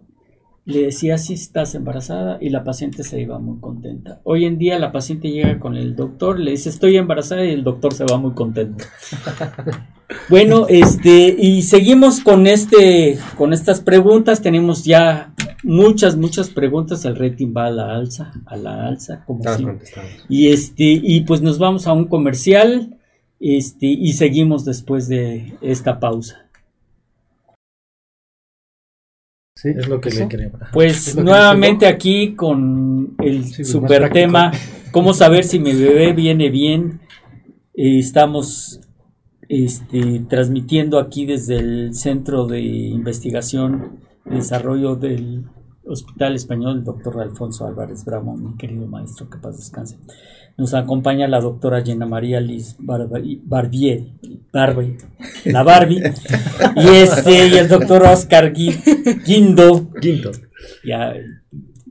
le decía si estás embarazada y la paciente se iba muy contenta. Hoy en día la paciente llega con el doctor, le dice estoy embarazada y el doctor se va muy contento. Bueno, este, y seguimos con este, con estas preguntas. Tenemos ya muchas, muchas preguntas. El rating va a la alza, a la alza, como si. Y este, y pues nos vamos a un comercial, este, y seguimos después de esta pausa. Sí, es lo que ¿eso? le queremos. Pues nuevamente aquí con el Sí, pues, super tema, cómo saber si mi bebé viene bien. Eh, estamos este, transmitiendo aquí desde el Centro de Investigación y Desarrollo del Hospital Español, el doctor Alfonso Álvarez Bravo, mi querido maestro, que paz descanse. Nos acompaña la doctora Llena María Liz Barba- Barbier, Barbie, la Barbie, y, este, y el doctor Oscar Gui- Guindo, Quinto. ya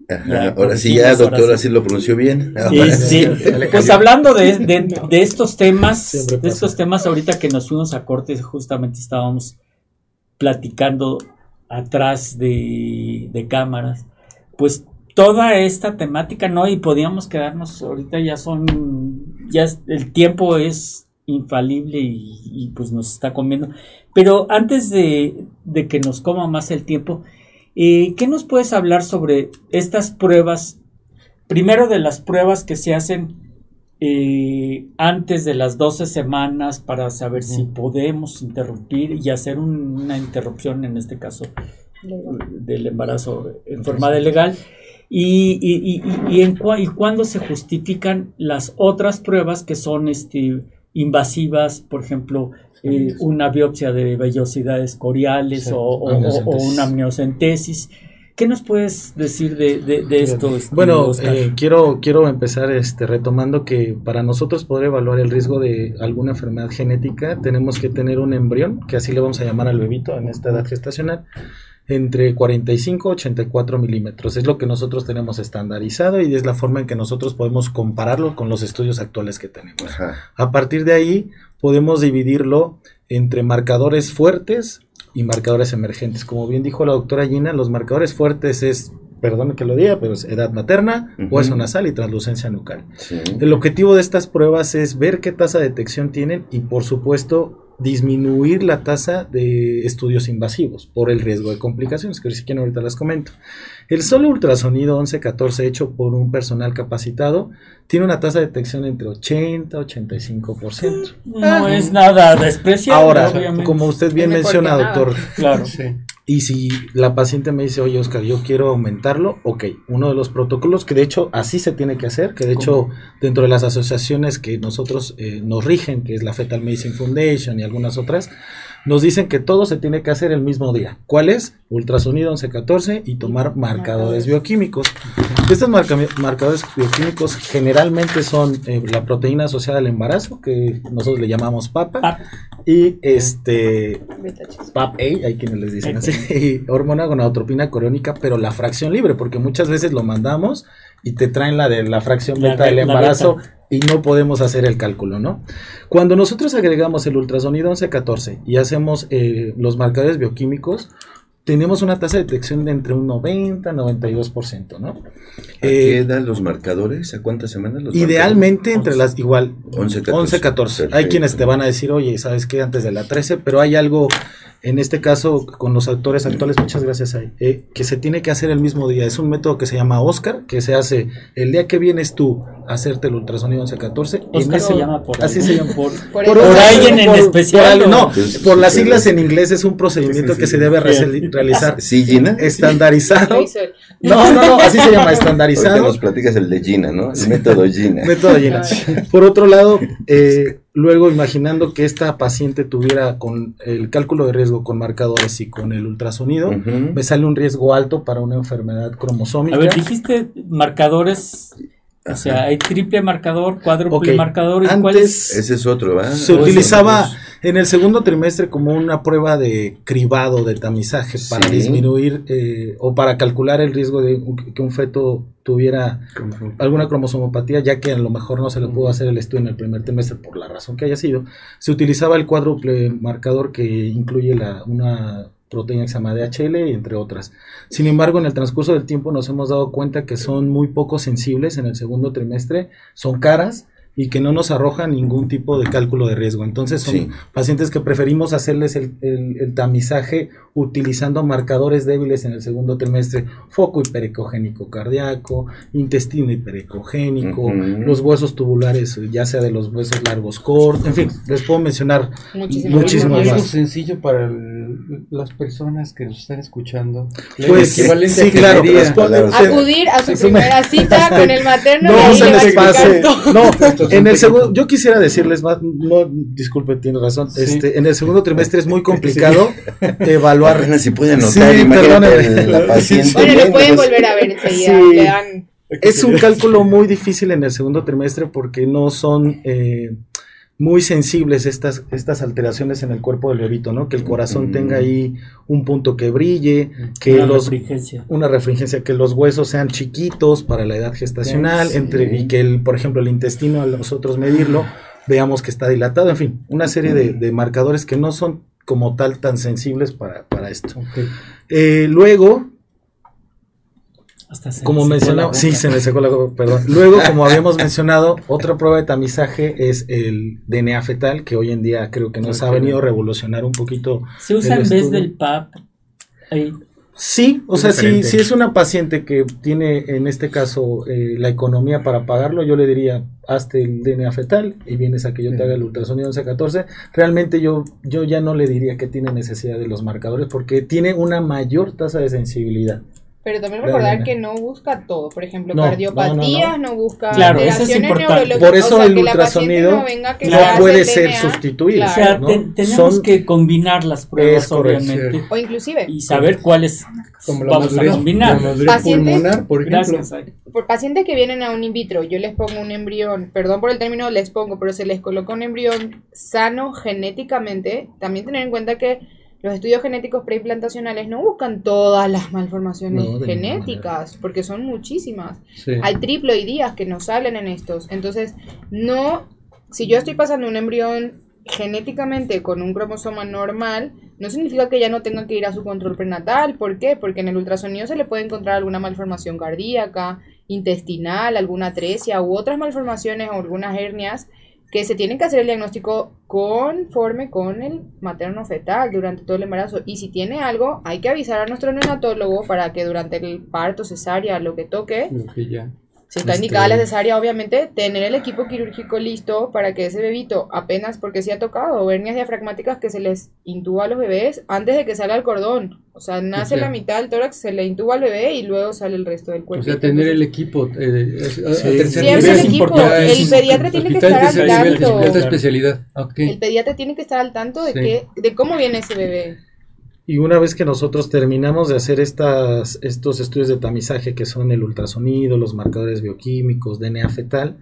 Ajá, ahora sí, ya, ahora doctora, sí. sí lo pronunció bien. Este, pues hablando de, de- de estos temas, de estos temas, ahorita que nos fuimos a corte, justamente estábamos platicando atrás de, de cámaras, pues toda esta temática, ¿no? Y podíamos quedarnos, ahorita ya son, ya es- el tiempo es infalible y, y, pues nos está comiendo. Pero antes de, de que nos coma más el tiempo, eh, ¿qué nos puedes hablar sobre estas pruebas? Primero de las pruebas que se hacen eh, antes de las 12 semanas para saber si podemos interrumpir y hacer un- una interrupción, en este caso, del embarazo en forma de legal. Y, y, y, y, en cua- y cuándo se justifican las otras pruebas que son este, invasivas, por ejemplo, eh, una biopsia de vellosidades coriales Sí, o, o- o- una amniocentesis. ¿Qué nos puedes decir de, de, de esto? este, Bueno, eh, quiero, quiero empezar este, retomando que para nosotros poder evaluar el riesgo de alguna enfermedad genética tenemos que tener un embrión, que así le vamos a llamar al bebito en esta edad gestacional, entre 45 y 84 milímetros. Es lo que nosotros tenemos estandarizado y es la forma en que nosotros podemos compararlo con los estudios actuales que tenemos. Ajá. A partir de ahí podemos dividirlo entre marcadores fuertes y marcadores emergentes. Como bien dijo la doctora Gina, los marcadores fuertes es, perdón que lo diga, pero es edad materna, hueso nasal y translucencia nucal. Sí. El objetivo de estas pruebas es ver qué tasa de detección tienen y por supuesto disminuir la tasa de estudios invasivos por el riesgo de complicaciones, que si quieren ahorita las comento. El solo ultrasonido 1114 hecho por un personal capacitado tiene una tasa de detección entre 80 y 85%. no es nada despreciable, Ahora, obviamente. como usted bien menciona, doctor, Claro. Sí. Y si la paciente me dice, oye Oscar, yo quiero aumentarlo, ok, uno de los protocolos que de hecho así se tiene que hacer, que de hecho dentro de las asociaciones que nosotros eh, nos rigen, que es la Fetal Medicine Foundation y algunas otras, nos dicen que todo se tiene que hacer el mismo día. ¿Cuál es? Ultrasonido 1114 y tomar marcadores bioquímicos. Estos marca- marcadores bioquímicos generalmente son eh, la proteína asociada al embarazo, que nosotros le llamamos PAPA, PAP. y este. PAP-A, hay quienes les dicen así, y hormona gonadotropina coriónica, pero la fracción libre, porque muchas veces lo mandamos y te traen la de la fracción beta be- del embarazo beta. Y no podemos hacer el cálculo, ¿no? Cuando nosotros agregamos el ultrasonido 1114 y hacemos eh, los marcadores bioquímicos, tenemos una tasa de detección de entre un 90 y 92%, ¿no? ¿A Eh, qué edad los marcadores? ¿A cuántas semanas los Idealmente entre las igual 11, 14. 11, 14. Hay quienes te van a decir, oye, ¿sabes qué? Antes de la 13, pero hay algo, en este caso, con los actores actuales, muchas gracias, Ay, eh, que se tiene que hacer el mismo día. Es un método que se llama Oscar, que se hace el día que vienes tú a hacerte el ultrasonido 11, 14. en Oscar ese- se llama por Así se llama. por, Por Por, eso- por alguien en especial, no, por las siglas en inglés es un procedimiento Sí, sí, que sí. se debe re- realizar ¿Sí, Gina? estandarizado. No, no, no, así se llama, Ahorita estandarizado. nos platicas el de Gina, ¿no? El método Gina. Método Gina. Por otro lado, eh, luego imaginando que esta paciente tuviera con el cálculo de riesgo con marcadores y con el ultrasonido, me sale un riesgo alto para una enfermedad cromosómica. A ver, dijiste marcadores, o sea, hay triple marcador, cuádruple marcador, ¿y cuál es? Antes Ese es otro, ¿verdad? se utilizaba en el segundo trimestre como una prueba de cribado, de tamizaje, para Sí. disminuir eh, o para calcular el riesgo de que un feto tuviera alguna cromosomopatía, ya que a lo mejor no se le pudo hacer el estudio en el primer trimestre por la razón que haya sido, se utilizaba el cuádruple marcador que incluye la, una proteína que se llama DHL, entre otras. Sin embargo, en el transcurso del tiempo nos hemos dado cuenta que son muy poco sensibles en el segundo trimestre, son caras y que no nos arrojan ningún tipo de cálculo de riesgo. Entonces son Sí. pacientes que preferimos hacerles el, el- el tamizaje utilizando marcadores débiles en el segundo trimestre, foco hiperecogénico cardíaco, intestino hiperecogénico, Ujú. los huesos tubulares, ya sea de los huesos largos cortos, en fin, les puedo mencionar Muchísimo. Muchísimas algo, más. sencillo para el- las personas que nos están escuchando. Pues, sí, a claro, responde. Acudir a su primera cita con el materno y No ahí se les pase. No, En el segundo, yo quisiera decirles más, no, disculpe, tiene razón. Sí. Este, en el segundo trimestre es muy complicado evaluar. Apenas si puede Sí, anotar, imagínate perdóneme. la paciente. Bueno, lo pueden pues, volver a ver enseguida. Sí. Le dan Es un cálculo muy difícil en el segundo trimestre porque no son eh, muy sensibles estas, estas alteraciones en el cuerpo del bebito, ¿no? Que el corazón Mm. tenga ahí un punto que brille, que Una los una refringencia, que los huesos sean chiquitos para la edad gestacional, Sí. entre, y que el, por ejemplo, el intestino al nosotros medirlo, veamos que está dilatado, en fin, una serie de, de marcadores que no son como tal tan sensibles para, para esto. Eh, luego, Hasta se como me secó la mencionaba, boca. sí, se me secó la boca, perdón. Luego, como habíamos mencionado, otra prueba de tamizaje es el DNA fetal, que hoy en día creo que nos ha venido a revolucionar un poquito. Se usa en vez estudio. del PAP. Ahí. Sí, o Es sea, si, si es una paciente que tiene en este caso eh, la economía para pagarlo, yo le diría, hazte el DNA fetal y vienes a que yo te haga el ultrasonido 11-14. Realmente yo, yo ya no le diría que tiene necesidad de los marcadores porque tiene una mayor tasa de sensibilidad. Pero también recordar que no busca todo. Por ejemplo, No, cardiopatías, no, no, busca Claro, eso es importante. neurológicas. Por eso O sea, el ultrasonido no que puede ser DNA, sustituido. O sea, tenemos Son- que combinar las pruebas, obviamente, O inclusive, y saber cuáles Como la vamos a combinar. la madurez Pacientes- pulmonar, por ejemplo. Gracias. Ay. por pacientes que vienen a un in vitro, yo les pongo un embrión, perdón por el término les pongo, pero se les coloca un embrión sano genéticamente, también tener en cuenta que los estudios genéticos preimplantacionales no buscan todas las malformaciones No, genéticas, porque son muchísimas. Sí. Hay triploidías que no salen en estos. Entonces, no, si yo estoy pasando un embrión genéticamente con un cromosoma normal, no significa que ya no tenga que ir a su control prenatal. ¿Por qué? Porque en el ultrasonido se le puede encontrar alguna malformación cardíaca, intestinal, alguna atresia u otras malformaciones o algunas hernias que se tienen que hacer el diagnóstico conforme con el materno fetal durante todo el embarazo. Y si tiene algo, hay que avisar a nuestro neonatólogo para que durante el parto, cesárea, lo que toque, Lo. Si está Este- indicada la cesárea, obviamente, tener el equipo quirúrgico listo para que ese bebito, apenas porque se ha tocado, hernias diafragmáticas que se les intuba a los bebés antes de que salga el cordón. O sea, nace O sea- la mitad del tórax, se le intuba al bebé y luego sale el resto del O cuerpo. sea, tener el equipo eh, a- a- a Sí. Siempre nivel. el equipo, el pediatra tiene que estar al tanto. especialidad. El pediatra tiene que estar al tanto de, Sí. que, de cómo viene ese bebé. Y una vez que nosotros terminamos de hacer estas, estos estudios de tamizaje que son el ultrasonido, los marcadores bioquímicos, DNA fetal,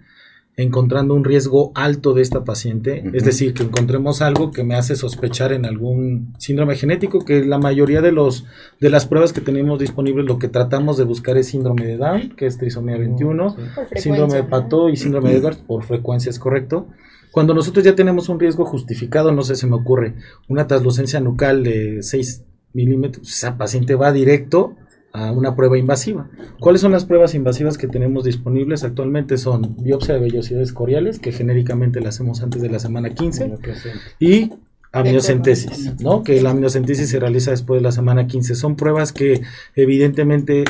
encontrando un riesgo alto de esta paciente, es decir, que encontremos algo que me hace sospechar en algún síndrome genético, que la mayoría de los de las pruebas que tenemos disponibles lo que tratamos de buscar es síndrome de Down, que es trisomía 21, Por frecuencia, síndrome de. Pato y síndrome de Edwards, por frecuencia es correcto. Cuando nosotros ya tenemos un riesgo justificado, no sé, se me ocurre, una translucencia nucal de 6 milímetros, esa paciente va directo a una prueba invasiva. ¿Cuáles son las pruebas invasivas que tenemos disponibles actualmente? Son biopsia de vellosidades coriales, que genéricamente la hacemos antes de la semana 15, y amniocentesis, ¿no? Que la amniocentesis se realiza después de la semana 15. Son pruebas que evidentemente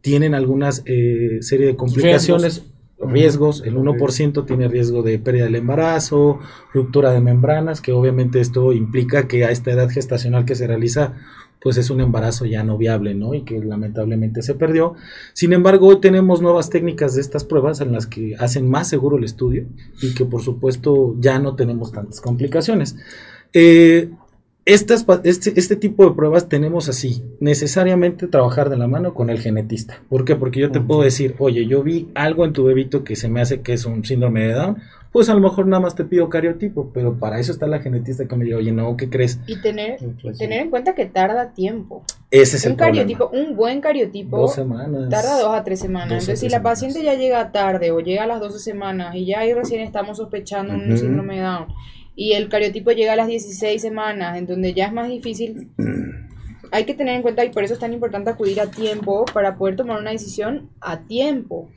tienen algunas eh, serie de complicaciones, riesgos. El 1% tiene riesgo de pérdida del embarazo, ruptura de membranas, que obviamente esto implica que a esta edad gestacional que se realiza pues es un embarazo ya no viable, ¿no? Y que lamentablemente se perdió. Sin embargo, hoy tenemos nuevas técnicas de estas pruebas en las que hacen más seguro el estudio y que por supuesto ya no tenemos tantas complicaciones. Eh, estas, pa- este, este tipo de pruebas tenemos así, necesariamente trabajar de la mano con el genetista. ¿Por qué? Porque yo te puedo decir, oye, yo vi algo en tu bebito que se me hace que es un síndrome de Down, pues a lo mejor nada más te pido cariotipo, pero para eso está la genetista que me dice, oye, no, ¿qué crees? Y tener, tener en cuenta que tarda tiempo. Ese es el Un problema. cariotipo, un buen cariotipo, Dos semanas. tarda dos a tres semanas. A Entonces, si la semanas. paciente ya llega tarde o llega a las 12 semanas y ya ahí recién estamos sospechando un síndrome de Down y el cariotipo llega a las 16 semanas, en donde ya es más difícil, hay que tener en cuenta y por eso es tan importante acudir a tiempo para poder tomar una decisión a tiempo.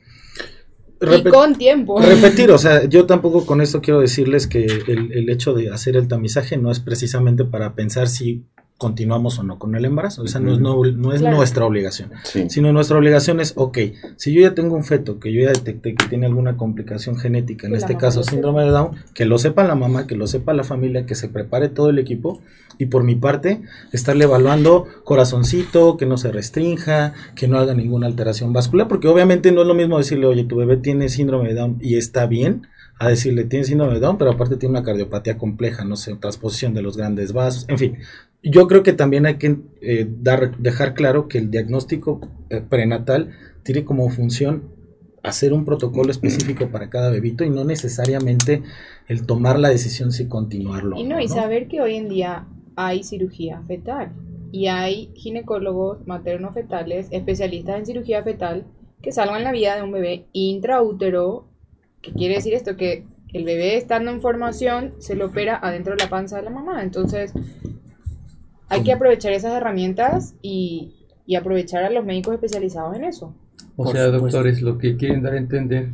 Y con tiempo. Repetir, o sea, yo tampoco con esto quiero decirles que el, el hecho de hacer el tamizaje no es precisamente para pensar si continuamos o no con el embarazo, esa no es, no, no es Claro. nuestra obligación. Sí. sino nuestra obligación es, ok, si yo ya tengo un feto que yo ya detecté que tiene alguna complicación genética, en este caso síndrome de Down, que lo sepa la mamá, que lo sepa la familia, que se prepare todo el equipo y por mi parte estarle evaluando corazoncito, que no se restrinja, que no haga ninguna alteración vascular, porque obviamente no es lo mismo decirle, oye, tu bebé tiene síndrome de Down y está bien, a decirle, tiene síndrome de Down, pero aparte tiene una cardiopatía compleja, no sé, transposición de los grandes vasos, en fin. Yo creo que también hay que eh, dar, dejar claro que el diagnóstico eh, prenatal tiene como función hacer un protocolo específico para cada bebito y no necesariamente el tomar la decisión si continuarlo. Y no, y saber que hoy en día hay cirugía fetal y hay ginecólogos materno-fetales, especialistas en cirugía fetal, que salvan la vida de un bebé intraútero. ¿Qué quiere decir esto? Que el bebé estando en formación se lo opera adentro de la panza de la mamá. Entonces, hay que aprovechar esas herramientas y, y aprovechar a los médicos especializados en eso. O Por sea, supuesto. doctores, lo que quieren dar a entender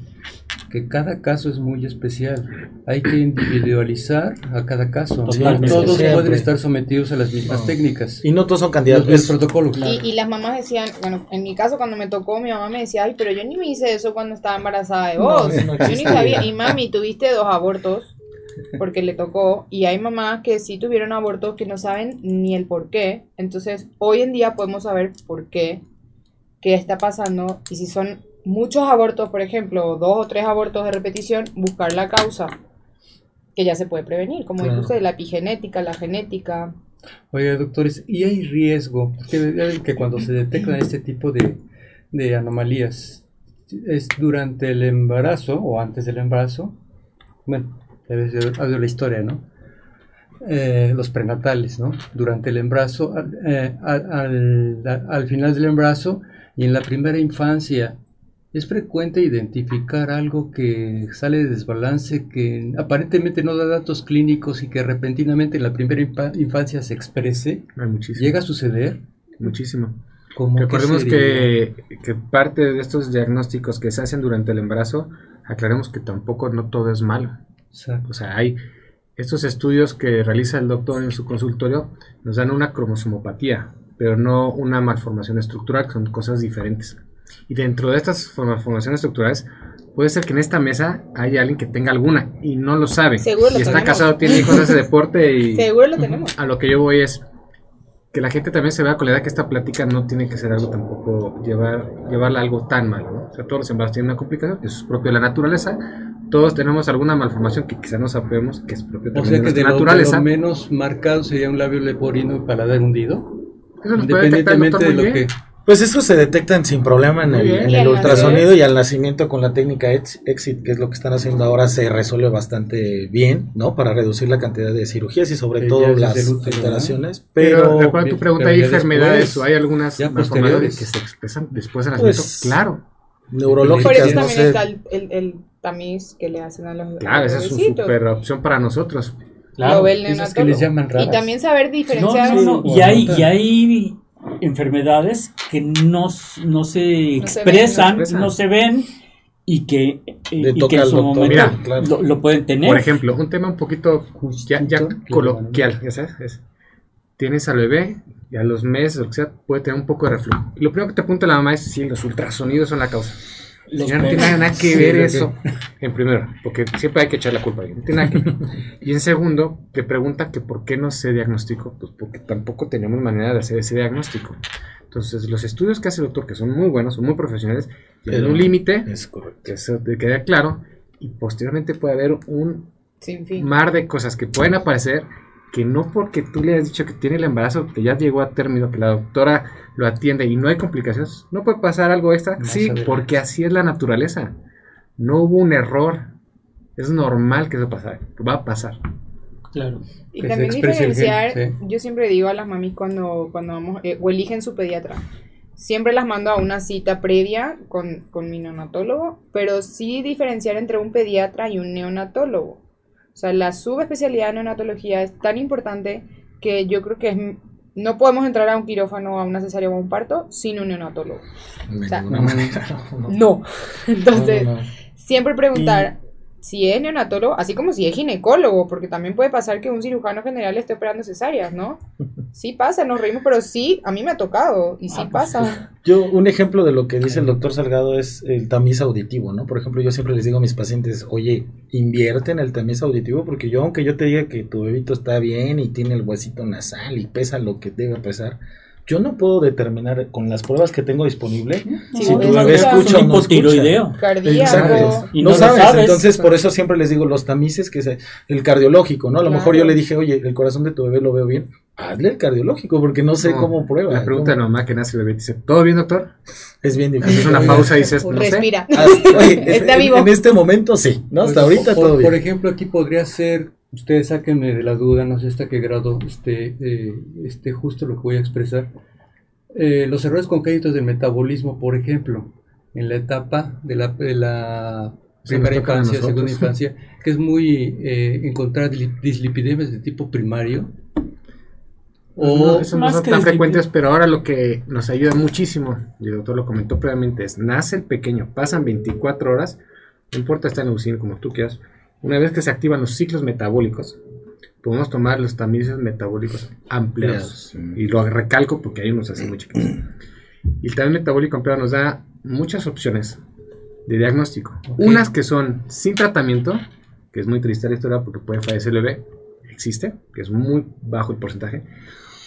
que cada caso es muy especial. Hay que individualizar a cada caso. No Totalmente. todos Siempre. pueden estar sometidos a las mismas No. técnicas. Y no todos son Los candidatos. del es- protocolo, claro. Y, y las mamás decían, bueno, en mi caso cuando me tocó, mi mamá me decía, ay, pero yo ni me hice eso cuando estaba embarazada de No, vos. eso no yo ni sabía. Y mami, tuviste dos abortos porque le tocó. Y hay mamás que sí tuvieron abortos que no saben ni el por qué. Entonces, hoy en día podemos saber por qué, qué está pasando. Y si son muchos abortos, por ejemplo, dos o tres abortos de repetición, buscar la causa. Que ya se puede prevenir, como dijo Claro. usted, la epigenética, la genética. Oiga, doctores, ¿y hay riesgo que, que cuando se detectan este tipo de, de anomalías es durante el embarazo o antes del embarazo? Bueno, de la historia, ¿no? Eh, los prenatales, ¿no? Durante el embarazo, al, eh, al- al- al final del embarazo y en la primera infancia. Es frecuente identificar algo que sale de desbalance, que aparentemente no da datos clínicos y que repentinamente en la primera infa- infancia se exprese. Hay muchísimo. ¿Llega a suceder? Muchísimo. Recordemos que, que parte de estos diagnósticos que se hacen durante el embarazo, aclaremos que tampoco no todo es malo. O sea, hay estos estudios que realiza el doctor en su consultorio, nos dan una cromosomopatía, pero no una malformación estructural, que son cosas diferentes. Y dentro de estas malformaciones estructurales, puede ser que en esta mesa haya alguien que tenga alguna y no lo sabe. Seguro lo y está tenemos. casado, tiene hijos, hace deporte y Seguro lo tenemos. a lo que yo voy es que la gente también se vea con la idea que esta plática no tiene que ser algo tampoco llevar llevarla algo tan malo, ¿no? O sea, todos los embarazos tienen una complicación, eso es propio de la naturaleza. Todos tenemos alguna malformación que quizá no sabemos que es propio O también sea de que de nuestra lo, de naturaleza. lo menos marcado sería un labio leporino y paladar hundido. Eso nos puede detectar el Independientemente doctor de lo bien. que... Pues eso se detectan sin problema en el, bien. en Y el al ultrasonido y al nacimiento con la técnica ex- EXIT, que es lo que están haciendo ahora, se resuelve bastante bien, ¿no? Para reducir la cantidad de cirugías y sobre Sí, todo las alteraciones. Pero, Pero, tu pregunta, ¿hay enfermedades después, o hay algunas posteriores. que se expresan después del nacimiento? Pues, claro, Por neurológicas, eso no también sé. está el, el, el tamiz que le hacen a los claro, esa es una super opción para nosotros. Lo el Esas que les llaman raras. Y también saber diferenciar. no, no. Sí, Y hay, y hay enfermedades que no, no se No se expresan, ven, no se no expresan. se ven y que, eh, y que en al su doctor, momento Mira, claro. lo, lo pueden tener. Por ejemplo, un tema un poquito ya, coloquial, ya sabes, es, tienes al bebé y a los meses, o sea, puede tener un poco de reflujo. Lo primero que te apunta la mamá es si los ultrasonidos son la causa. Los Ya no tiene nada que Sí, ver que- eso. En primero, porque siempre hay que echar la culpa a alguien. No tiene nada que ver. Y en segundo, te pregunta que por qué no se diagnosticó. Pues porque tampoco tenemos manera de hacer ese diagnóstico. Entonces, los estudios que hace el doctor, que son muy buenos, son muy profesionales, tienen Pero- un límite, Es correcto. que eso te queda claro, y posteriormente puede haber un Sin fin. mar de cosas que pueden aparecer que no porque tú le has dicho que tiene el embarazo, que ya llegó a término, que la doctora lo atiende y no hay complicaciones, no puede pasar algo extra. Sí, porque así es la naturaleza. No hubo un error. Es normal que eso pase. Va a pasar. Claro. Y que también gen, diferenciar, sí. yo siempre digo a las mamis cuando, cuando vamos, eh, o eligen su pediatra, siempre las mando a una cita previa con, con mi neonatólogo, pero sí diferenciar entre un pediatra y un neonatólogo. O sea, la subespecialidad de neonatología es tan importante que yo creo que es, no podemos entrar a un quirófano, a una cesárea o a un parto sin un neonatólogo. De sea, ninguna manera. No, No. Entonces, no, no. siempre preguntar si es neonatólogo, así como si es ginecólogo, porque también puede pasar que un cirujano general esté operando cesáreas, ¿no? Sí pasa, nos reímos, pero sí, a mí me ha tocado y sí Ah, pues, pasa. Yo, un ejemplo de lo que dice el doctor Salgado es el tamiz auditivo, ¿no? Por ejemplo, yo siempre les digo a mis pacientes, oye, invierte en el tamiz auditivo, porque yo, aunque yo te diga que tu bebito está bien y tiene el huesito nasal y pesa lo que debe pesar, yo no puedo determinar con las pruebas que tengo disponible Sí, si tu bebé escucha o un no escucha. hipotiroideo. Cardíaco. Exacto. Y no, sabes, sabes. entonces por eso siempre les digo los tamices que se, el cardiológico, ¿no? A lo mejor yo le dije, oye, el corazón de tu bebé lo veo bien, hazle el cardiológico porque no sé No, cómo prueba. La pregunta de la mamá que nace el bebé dice, ¿todo bien, doctor? es bien Haces difícil. una pausa y dices, no sé. Respira. Ah, oye, Está en- vivo. En este momento sí, ¿no? Hasta Pues, ahorita por, todo bien. por ejemplo, aquí podría ser, ustedes sáquenme de la duda, no sé hasta qué grado este, eh, este justo lo que voy a expresar. Eh, los errores congénitos del metabolismo, por ejemplo, en la etapa de la, de la primera infancia, segunda infancia, que es muy eh, encontrar dislipidemias de tipo primario. No, O eso no son que tan frecuentes, pero ahora lo que nos ayuda muchísimo, y el doctor lo comentó previamente, es nace el pequeño, pasan 24 horas, no importa estar en UCI como tú quieras, una vez que se activan los ciclos metabólicos, podemos tomar los tamices metabólicos ampliados. Y lo recalco porque hay unos así muy chiquitos. Y el tamiz metabólico ampliado nos da muchas opciones de diagnóstico. Unas que son sin tratamiento, que es muy triste la historia porque puede fallecer el bebé, existe, que es muy bajo el porcentaje.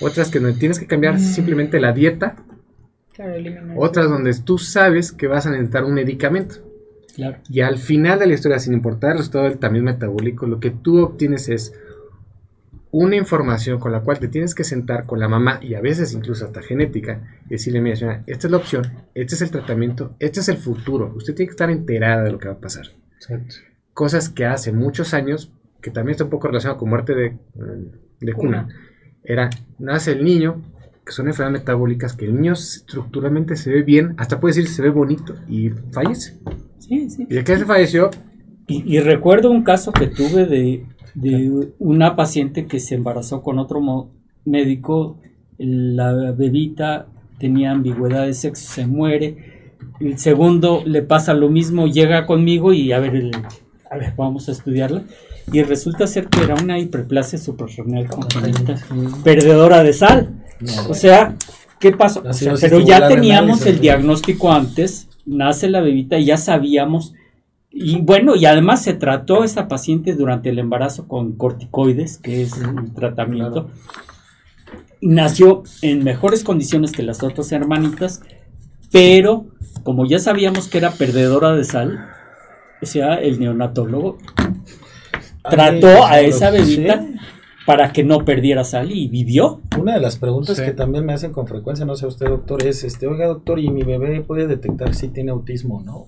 Otras que no tienes que cambiar simplemente la dieta. Claro. Otras donde tú sabes que vas a necesitar un medicamento. Claro. Y al final de la historia, sin importar el resultado del tamiz metabólico, lo que tú obtienes es una información con la cual te tienes que sentar con la mamá y a veces incluso hasta genética y decirle, mira señora, esta es la opción, este es el tratamiento, este es el futuro. Usted tiene que estar enterada de lo que va a pasar. Exacto. Cosas que hace muchos años, que también está un poco relacionado con muerte de, de cuna, era, nace el niño, que son enfermedades metabólicas, que el niño estructuralmente se ve bien, hasta puede decir se ve bonito y fallece. Sí, sí. ¿Y de qué se falleció? Y, y recuerdo un caso que tuve de, de una paciente que se embarazó con otro médico, la bebita tenía ambigüedad de sexo, se muere, el segundo le pasa lo mismo, llega conmigo y a ver, el- a ver, vamos a estudiarla. Y resulta ser que era una hiperplasia suprarrenal congénita, perdedora de sal. O sea, ¿qué pasó? O sea, pero ya teníamos el diagnóstico antes, nace la bebita y ya sabíamos. Y bueno, y además se trató esa paciente durante el embarazo con corticoides, que es un tratamiento. Y Nació en mejores condiciones que las otras hermanitas, pero como ya sabíamos que era perdedora de sal, o sea, el neonatólogo trató a esa bebita Sí. Para que no perdiera sal y vivió. Una de las preguntas Sí. que también me hacen con frecuencia, no sé usted, doctor, es, este, oiga, doctor, ¿y mi bebé puede detectar si tiene autismo o no?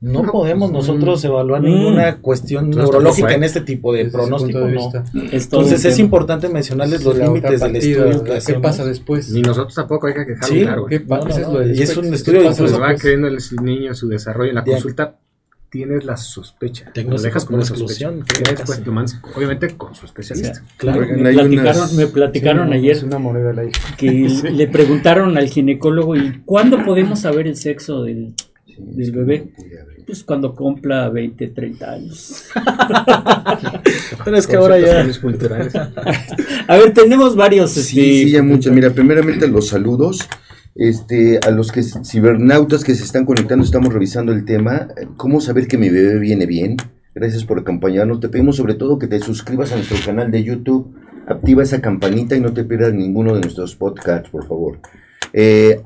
No podemos Mm. nosotros evaluar Mm. ninguna cuestión Entonces, neurológica en este tipo de Desde pronóstico, de no. Entonces es importante mencionarles los límites del estudio que ¿Qué pasa después? Ni nosotros tampoco hay que dejarlo Sí, claro. ¿Qué No, no, es lo de y es un ¿Qué estudio incluso, va creyendo el niño su desarrollo en la consulta, tienes la sospecha. Lo Diagnóstico dejas como por una sospecha. lo mandas, obviamente con su especialista. Claro. Oigan, Me hay platicaron, unas- me platicaron Sí, ayer una moneda de la hija. que le preguntaron al ginecólogo y ¿cuándo podemos saber el sexo del, del bebé? Pues cuando cumpla 20, 30 años. Pero es que ahora ya... A ver, tenemos varios. Sí, este, sí, ya muchas. Mira, primeramente los saludos. Este, a los que cibernautas que se están conectando, estamos revisando el tema. ¿Cómo saber que mi bebé viene bien? Gracias por acompañarnos. Te pedimos sobre todo que te suscribas a nuestro canal de YouTube, activa esa campanita y no te pierdas ninguno de nuestros podcasts, por favor. Eh,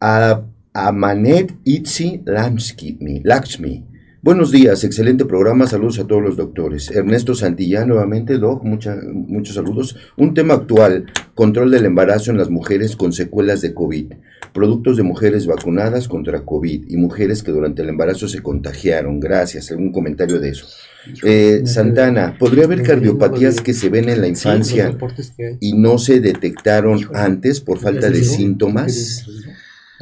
a, a, Manet Itzi Lamski- Lakshmi. Buenos días, excelente programa, saludos a todos los doctores. Ernesto Santillán, nuevamente, Doc, mucha- muchos saludos. Un tema actual, control del embarazo en las mujeres con secuelas de COVID. Productos de mujeres vacunadas contra COVID y mujeres que durante el embarazo se contagiaron. Gracias, algún comentario de eso. Eh, Santana, ¿podría haber cardiopatías que se ven en la infancia y no se detectaron antes por falta de Sí. síntomas?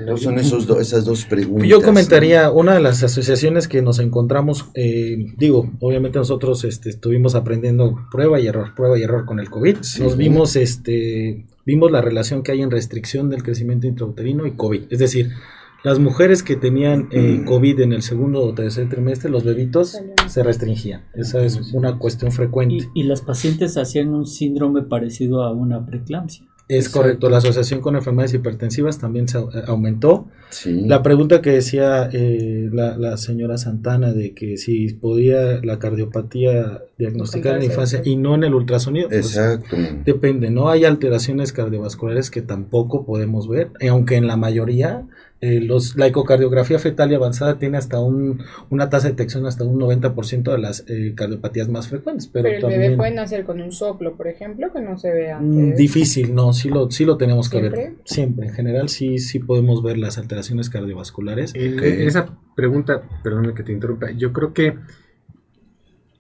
¿No son esos do- esas dos preguntas? Yo comentaría, una de las asociaciones que nos encontramos, eh, digo, obviamente nosotros este, estuvimos aprendiendo prueba y error, prueba y error con el COVID. Sí. Nos vimos, este, vimos la relación que hay en restricción del crecimiento intrauterino y COVID. Es decir, las mujeres que tenían eh, Mm. COVID en el segundo o tercer trimestre, los bebitos se restringían. Esa es una cuestión frecuente. Y, y las pacientes hacían un síndrome parecido a una preeclampsia. Es correcto, la asociación con enfermedades hipertensivas también se au- aumentó. Sí. La pregunta que decía eh, la, la señora Santana de que si podía la cardiopatía diagnosticar en la infancia y no en el ultrasonido, pues, Exacto. depende, ¿no? Hay alteraciones cardiovasculares que tampoco podemos ver, eh, aunque en la mayoría eh, los, la ecocardiografía fetal y avanzada tiene hasta un, una tasa de detección hasta un 90% de las eh, cardiopatías más frecuentes, pero, Pero, el también bebé puede nacer con un soplo, por ejemplo, que no se ve mm, antes. difícil, no, sí lo, sí lo tenemos que ver. ¿Siempre? Siempre, en general sí, sí podemos ver las alteraciones cardiovasculares. Ok. esa pregunta, perdóname que te interrumpa, yo creo que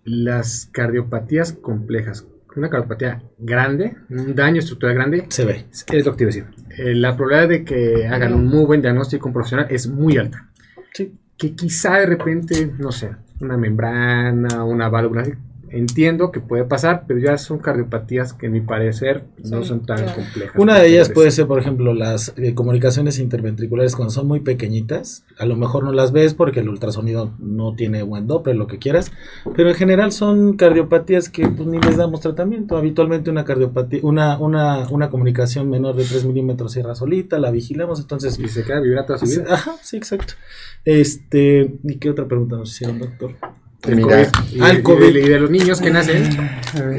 las cardiopatías complejas, una cardiopatía grande, un daño estructural grande, Se ve. es lo que te iba a decir. Eh, la probabilidad de que hagan un muy buen diagnóstico un profesional es muy alta. Sí. Que quizá de repente, no sé, una membrana, una válvula, entiendo que puede pasar, pero ya son cardiopatías que, a mi parecer, no Sí, son tan claro. complejas. Una de ellas puede ser, por ejemplo, las eh, comunicaciones interventriculares cuando son muy pequeñitas. A lo mejor no las ves porque el ultrasonido no tiene buen Doppler, lo que quieras. Pero en general son cardiopatías que pues, ni les damos tratamiento. Habitualmente una cardiopatía, una, una, una comunicación menor de 3 milímetros cierra solita, la vigilamos. Entonces, Y se queda vibrar toda su vida. ajá, sí, exacto. Este, ¿y qué otra pregunta nos hicieron, doctor? El Mira, COVID. Y, Ah, el y COVID. de, y de los niños que nacen,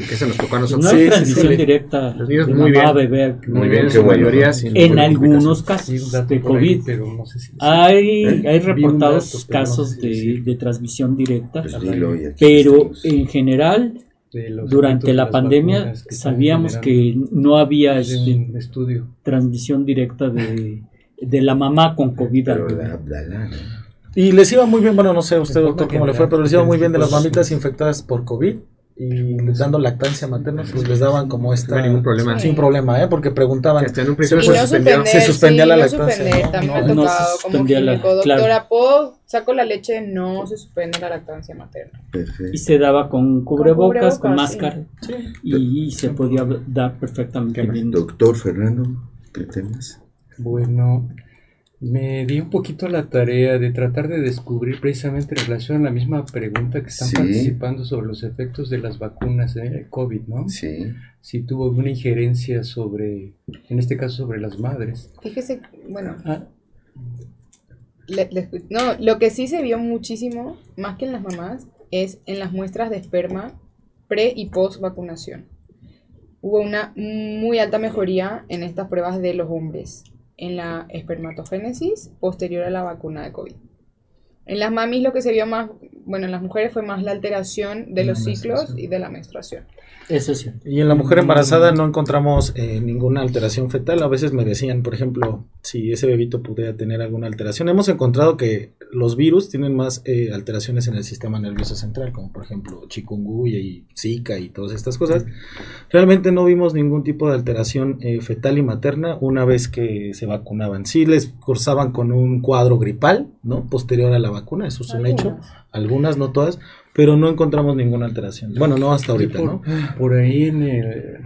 que se nos tocó a No nosotros. Sí, hay sí, transmisión sí. directa Los niños de muy bien. bebé. Muy bien, en qué su bueno. mayoría. sin En algunos casos de por ahí, COVID. pero no sé si... Hay, hay Vi un reportados dato, pero no casos sé si de, de transmisión directa, Pues dilo pero estamos. en general, durante la pandemia, que sabíamos que no había Es este, estudio. transmisión directa de, de la mamá con COVID. al Pero bebé. la Abdalá, ¿no? Y les iba muy bien, bueno, no sé usted, doctor, cómo le fue, pero les iba muy bien de las pues, mamitas infectadas por COVID y les dando lactancia materna, pues les daban como esta... No ningún problema. Sin problema, ¿eh? Porque preguntaban... En un Se no suspendió. se suspendía sí, la no lactancia, ¿no? también No, me ha no se tocado como la- doctora, ¿puedo, saco la leche? No se suspende la lactancia materna. Perfecto. Y se daba con cubrebocas, con, cubrebocas, máscara, y, y se podía dar perfectamente bien. Doctor Fernando, ¿qué temas? Bueno, me di un poquito la tarea de tratar de descubrir precisamente en relación a la misma pregunta que están Sí. participando sobre los efectos de las vacunas de COVID, ¿no? Sí. Si tuvo alguna injerencia sobre, en este caso sobre las madres. Fíjese, bueno, Ah, le- le escu- no, lo que sí se vio muchísimo, más que en las mamás, es en las muestras de esperma pre y post vacunación. Hubo una muy alta mejoría en estas pruebas de los hombres, en la espermatogénesis posterior a la vacuna de COVID. En las mamis lo que se vio más, bueno, en las mujeres fue más la alteración de La los ciclos y de la menstruación. Eso sí. Y en la mujer embarazada no encontramos eh, ninguna alteración fetal. A veces me decían, por ejemplo, si ese bebito pudiera tener alguna alteración. Hemos encontrado que los virus tienen más eh, alteraciones en el sistema nervioso central, como por ejemplo chikungunya y zika y todas estas cosas. Realmente no vimos ningún tipo de alteración eh, fetal y materna una vez que se vacunaban. Sí les cursaban con un cuadro gripal, ¿no? Posterior a la vacuna, eso es un hecho. Algunas. No todas, pero no encontramos ninguna alteración. Bueno, no hasta ahorita, por, ¿no? por ahí en el...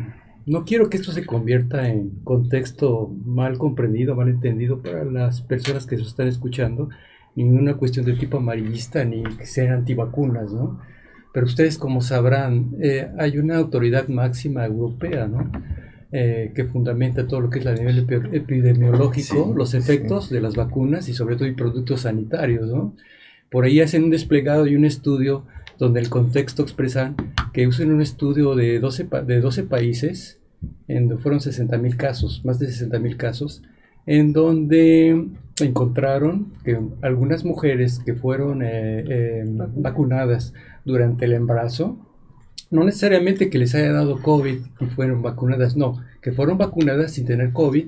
No quiero que esto se convierta en contexto mal comprendido, mal entendido para las personas que nos están escuchando, ni una cuestión de tipo amarillista, ni que sean antivacunas, ¿no? Pero ustedes, como sabrán, eh, hay una autoridad máxima europea, ¿no? Eh, que fundamenta todo lo que es la nivel epi- epidemiológico, Sí, los sí. efectos de las vacunas y sobre todo y productos sanitarios, ¿no? Por ahí hacen un desplegado y un estudio donde el contexto expresan que usan un estudio de 12, pa- de 12 países, en donde fueron 60 mil casos, más de 60 mil casos, en donde encontraron que algunas mujeres que fueron eh, eh, vacunadas durante el embarazo, no necesariamente que les haya dado COVID y fueron vacunadas, no, que fueron vacunadas sin tener COVID,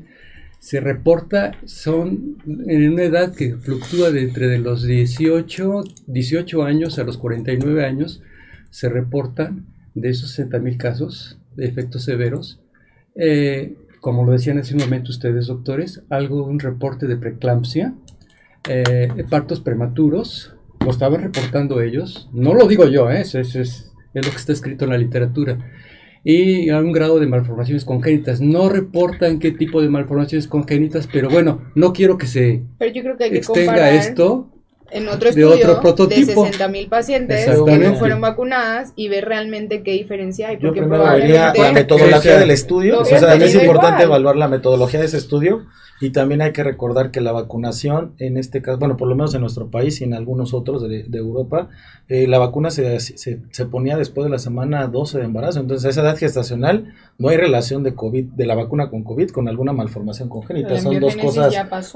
se reporta, son en una edad que fluctúa de entre los 18, 18 años a los 49 años, se reportan de esos 60 mil casos de efectos severos. eh, como lo decían hace un momento ustedes, doctores, algo, un reporte de preeclampsia, eh, partos prematuros, lo estaban reportando ellos, no lo digo yo, ¿eh? es, es lo que está escrito en la literatura y a un grado de malformaciones congénitas. No reportan qué tipo de malformaciones congénitas, pero bueno, no quiero que se Pero yo creo que hay que extenga esto. en otro de estudio otro de prototipo. 60.000 pacientes que Exactamente. no fueron vacunadas y ver realmente qué diferencia hay. Yo Porque primero vería probablemente la metodología del estudio. O sea, es importante igual. evaluar la metodología de ese estudio. Y también hay que recordar que la vacunación, en este caso, bueno, por lo menos en nuestro país y en algunos otros de, de Europa, eh, la vacuna se, se, se ponía después de la semana 12 de embarazo. Entonces, a esa edad gestacional no hay relación de COVID, de la vacuna con COVID, con alguna malformación congénita. la Son dos cosas,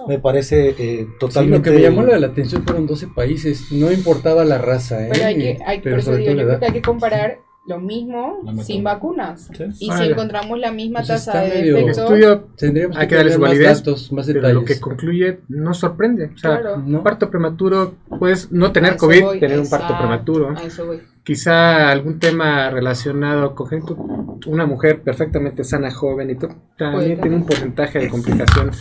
me parece eh, Sí, totalmente... lo que me llamó la, la atención fueron 12 países, no importaba la raza, ¿eh? Pero hay que, hay, Pero sobre todo la edad. hay que comparar lo mismo sin vacunas. Sí. Y si encontramos la misma pues tasa de efectos, estudio, Tendríamos Hay que que darle tener su más validez, datos, más pero detalles. lo que concluye no sorprende. O sea, Claro. ¿no? un parto prematuro, puedes no tener COVID, voy, tener un parto prematuro. a eso voy. Quizá algún tema relacionado con gente- una mujer perfectamente sana, joven y todo, también tiene un porcentaje de complicación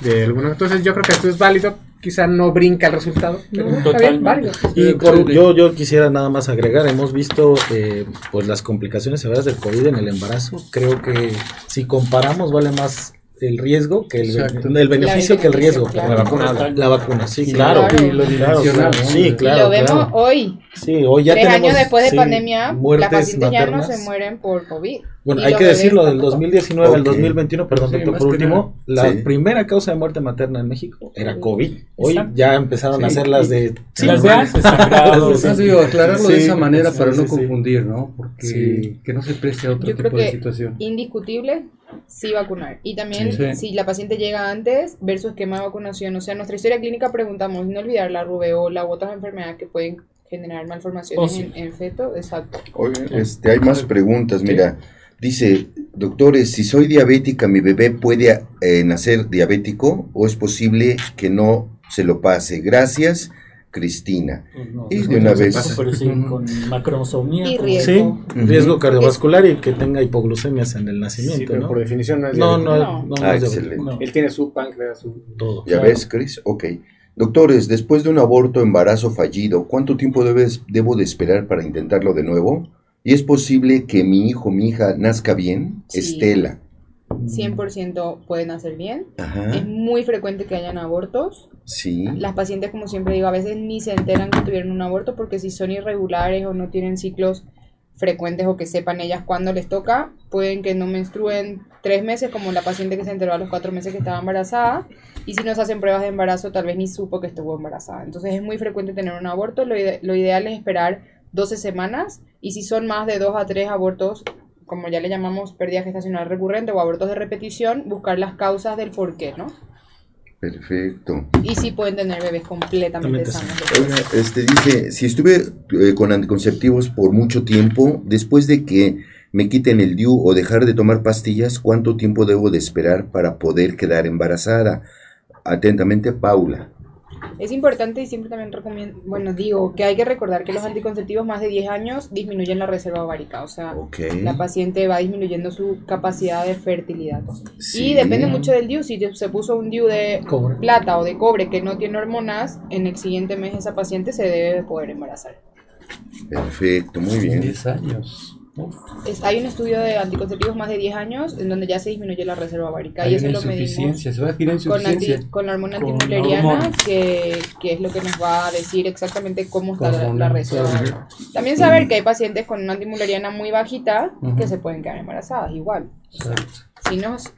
de alguna. Entonces yo creo que esto es válido, quizá no brinca el resultado. Totalmente. válido. Y por- yo, yo quisiera nada más agregar, hemos visto eh, pues las complicaciones severas del COVID en el embarazo. Creo que si comparamos vale más el riesgo que el, el beneficio que el riesgo. beneficio, La claro. vacuna, la vacuna, sí, Sí, claro. claro. Y lo Claro, claro, sí, claro. y lo vemos claro. hoy. Sí, hoy ya Tres tenemos, años después de sí, pandemia, las pacientes ya no se mueren por COVID. Bueno, Y hay que decirlo, del tampoco. 2019 al Ok. 2021, perdón, Sí, doctor, por último, la Sí. primera causa de muerte materna en México era COVID. Hoy Exacto. ya empezaron a Sí, hacer las de... Sí, las de aclararlo Sí, de esa manera sí, para sí, no sí. confundir, ¿no? Porque Sí. que no se preste a otro Yo creo tipo de situación. indiscutible sí vacunar. Y también Sí. si la paciente llega antes, ver su esquema de vacunación. O sea, en nuestra historia clínica preguntamos, no olvidar la rubeola u otras enfermedades que pueden generar malformaciones Oh, sí. en, en feto. Exacto. Oigan, este, hay más preguntas. Mira, dice, doctores, si soy diabética, ¿mi bebé puede eh, nacer diabético o es posible que no se lo pase? Gracias, Cristina. Pues no, Y de una vez- pasa, Pero sí, con. Y con- riesgo. Sí, riesgo cardiovascular y que tenga hipoglucemias en el Sí, nacimiento, pero ¿no? por definición no es No, no, No. no, Ah, es excelente. No. Él tiene su páncreas, su... todo. ¿Ya Claro. ves, Cris? Ok. Doctores, después de un aborto embarazo fallido, ¿cuánto tiempo debes, debo de esperar para intentarlo de nuevo? ¿Y es posible que mi hijo, mi hija, nazca bien? Sí. Estela. 100% pueden hacer bien. Es Ajá. muy frecuente que hayan abortos. Las pacientes, como siempre digo, a veces ni se enteran que tuvieron un aborto porque si son irregulares o no tienen ciclos frecuentes o que sepan ellas cuándo les toca, pueden que no menstruen tres meses, como la paciente que se enteró a los cuatro meses que estaba embarazada, y si nos hacen pruebas de embarazo, tal vez ni supo que estuvo embarazada. Entonces es muy frecuente tener un aborto, lo, ide- lo ideal es esperar 12 semanas, y si son más de dos a tres abortos, como ya le llamamos pérdida gestacional recurrente o abortos de repetición, buscar las causas del por qué, ¿no? Perfecto. Y sí pueden tener bebés completamente sanos. Oiga, este dice, si estuve eh, con anticonceptivos por mucho tiempo, después de que me quiten el DIU o dejar de tomar pastillas, ¿cuánto tiempo debo de esperar para poder quedar embarazada? Atentamente, Paula. Es importante y siempre también recomiendo, bueno, digo que hay que recordar que los anticonceptivos más de 10 años disminuyen la reserva ovárica, o sea, la paciente va disminuyendo su capacidad de fertilidad. Sí. Y depende mucho del DIU, si se puso un DIU de Cobre. plata o de cobre que no tiene hormonas, en el siguiente mes esa paciente se debe de poder embarazar. Perfecto, muy bien. 10 años. Es- hay un estudio de anticonceptivos más de 10 años en donde ya se disminuye la reserva ovárica hay y eso una lo medimos insuficiencia, se va a con, anti- con la hormona antimulleriana, que, que es lo que nos va a decir exactamente cómo está la, reserva. También saber que hay pacientes con una antimulleriana muy bajita que se pueden quedar embarazadas igual. Exacto. Si nos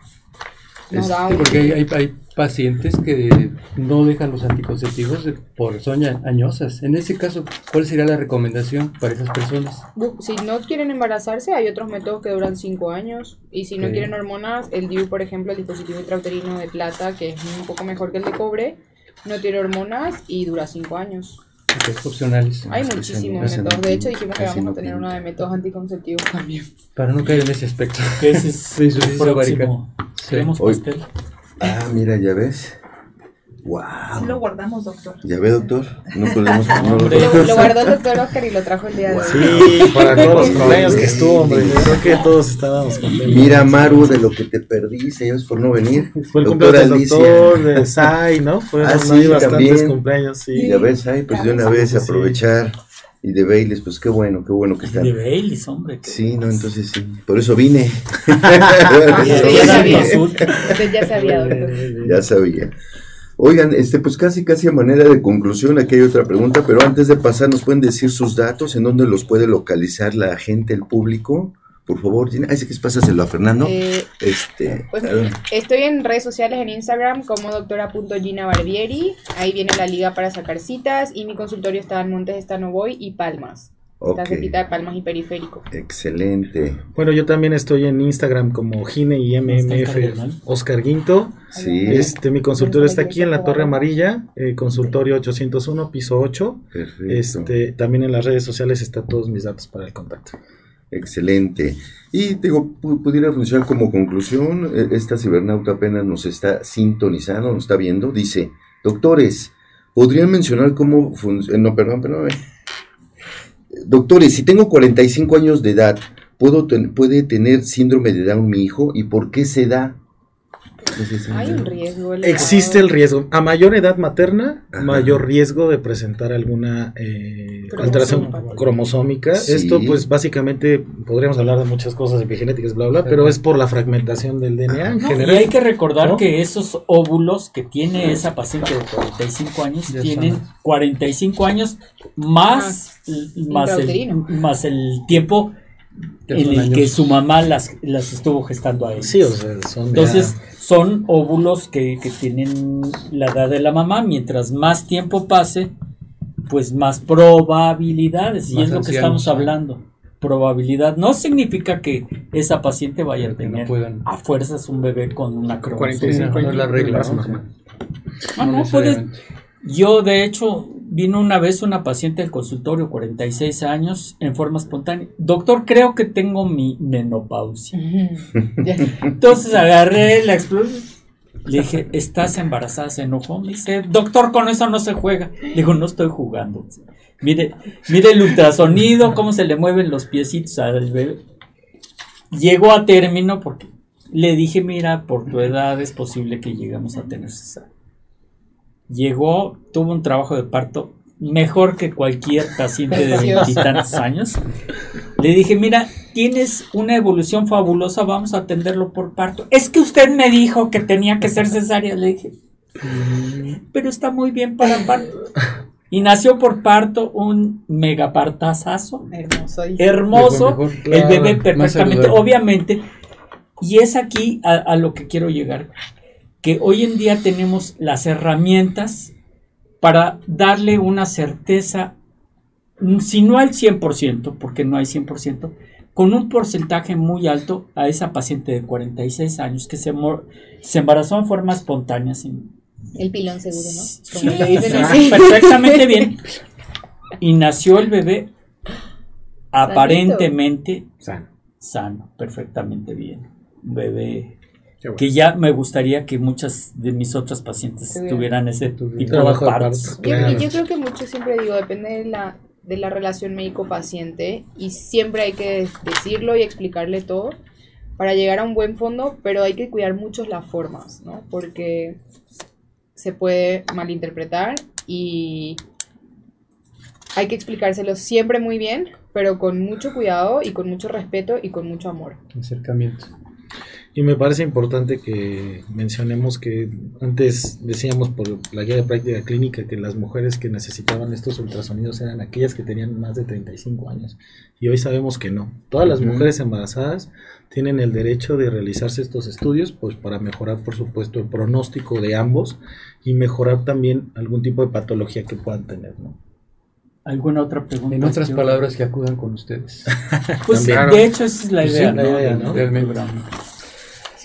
Es- da sí, un... porque hay, hay, hay pacientes que no dejan los anticonceptivos por son añosas. En ese caso, ¿cuál sería la recomendación para esas personas? Si no quieren embarazarse, hay otros métodos que duran 5 años. Y si no quieren hormonas, el DIU, por ejemplo, el dispositivo intrauterino de plata, que es un poco mejor que el de cobre, no tiene hormonas y dura 5 años. Opcionales. Hay muchísimos métodos. De hecho, dijimos que vamos a tener una de métodos anticonceptivos también. Para no caer en ese aspecto. Que ese es ovárica. próximo. Queremos pastel. Ah, mira, ya ves. Sí lo Wow. guardamos, doctor. Ya ve, doctor. No podemos. no lo Hombre. Lo, lo guardó el doctor Oscar y lo trajo el día de hoy. Sí, para todos los cumpleaños que estuvo, hombre. Yo creo que todos estábamos contentos. Mira, Maru, de lo que te perdiste, ya ves por no venir. Fue el cumpleaños del Alicia. doctor, de Sai, ¿no? Fueron Ah, ahí sí, bastantes también. cumpleaños, sí. Ya ves, ay, pues de una vez Sí. aprovechar. Y de Baileys, pues qué bueno, qué bueno que están. De Baileys, hombre. Sí, no, entonces sí. Por eso vine. Ya sabía. Ya sabía. Oigan, este, pues casi, casi a manera de conclusión, aquí hay otra pregunta, pero antes de pasar, ¿nos pueden decir sus datos? ¿En dónde los puede localizar la gente, el público? Por favor, Gina. Ay, que pásaselo a Fernando. Eh, Este, Pues estoy en redes sociales en Instagram como doctora.gina Barbieri. Ahí viene la liga para sacar citas y mi consultorio está en Montes de Estanoboy y Palmas. Está Ok. cerquita de Palmas y Periférico. excelente. Bueno, yo también estoy en Instagram como Gine y MMF. Oscar Guinto. Sí, Este, mi consultorio está aquí en la Torre Amarilla, eh, consultorio 801, piso 8. perfecto. Este, también en las redes sociales están todos mis datos para el contacto. Excelente. Y digo, pu- pudiera funcionar como conclusión, eh, esta cibernauta apenas nos está sintonizando, nos está viendo, dice, doctores, ¿podrían mencionar cómo funciona? No, perdón, perdón. Doctores, si tengo 45 años de edad, ¿puedo ¿puede tener síndrome de Down mi hijo? ¿Y por qué se da? Hay un riesgo. elevado. Existe el riesgo. A mayor edad materna, Ajá. mayor riesgo de presentar alguna eh, alteración cromosómica. Sí. Esto, pues, básicamente, podríamos hablar de muchas cosas epigenéticas, bla, bla, pero es por la fragmentación del DNA en No, y general. hay que recordar ¿no? que esos óvulos que tiene esa paciente de 45 años Ya tienen son. 45 años más, más, el, Intrauterino. más el tiempo en el años. que su mamá las, las estuvo gestando a ellos. Sí, o sea, son Entonces, ya- son óvulos que, que tienen la edad de la mamá. Mientras más tiempo pase, pues más probabilidades. Y es lo que estamos hablando. Probabilidad. No significa que esa paciente vaya a no tener a fuerzas un bebé con una cromosoma. no, no es la regla. Más o ¿no? menos. Ah, no, puedes- Yo, de hecho, vino una vez una paciente al consultorio, 46 años, en forma espontánea. Doctor, creo que tengo mi menopausia. Entonces agarré la explosión. Le dije, ¿estás embarazada? Se enojó. Me dice, doctor, con eso no se juega. Le digo, no estoy jugando. Mire, mire el ultrasonido, cómo se le mueven los piecitos al bebé. Llegó a término porque le dije, mira, por tu edad es posible que lleguemos a tener cesárea. Llegó, tuvo un trabajo de parto mejor que cualquier paciente de veintitantos años. Le dije, mira, tienes una evolución fabulosa, vamos a atenderlo por parto. Es que usted me dijo que tenía que ser cesárea. Le dije, pero está muy bien para parto. Y nació por parto un megapartazazo, Hermoso. hermoso, Mejor, mejor, el bebé perfectamente, obviamente. Y es aquí a, a lo que quiero llegar, que hoy en día tenemos las herramientas para darle una certeza, si no al 100%, porque no hay 100%, con un porcentaje muy alto a esa paciente de 46 años que se, embarazó en forma espontánea. sin- El pilón seguro, ¿no? Sí, Como le dicen así. perfectamente bien. Y nació el bebé aparentemente Sano. sano, perfectamente bien. Un bebé bueno. que ya me gustaría que muchas de mis otras pacientes Tuvieran. tuvieran ese tipo de partos. parto. Yo, yo creo que mucho siempre digo, depende de la, de la relación médico-paciente y siempre hay que decirlo y explicarle todo para llegar a un buen fondo, pero hay que cuidar mucho las formas, ¿no? Porque se puede malinterpretar y hay que explicárselo siempre muy bien, pero con mucho cuidado y con mucho respeto y con mucho amor. Acercamiento. Y me parece importante que mencionemos que antes decíamos por la guía de práctica clínica que las mujeres que necesitaban estos ultrasonidos eran aquellas que tenían más de 35 años. Y hoy sabemos que no. Todas las mujeres embarazadas tienen el derecho de realizarse estos estudios, pues para mejorar, por supuesto, el pronóstico de ambos y mejorar también algún tipo de patología que puedan tener, ¿no? ¿Alguna otra pregunta? En otras palabras, que acudan con ustedes. Pues También. de hecho esa es la Pues sí, idea, la ¿no? idea, del ¿no? Realmente.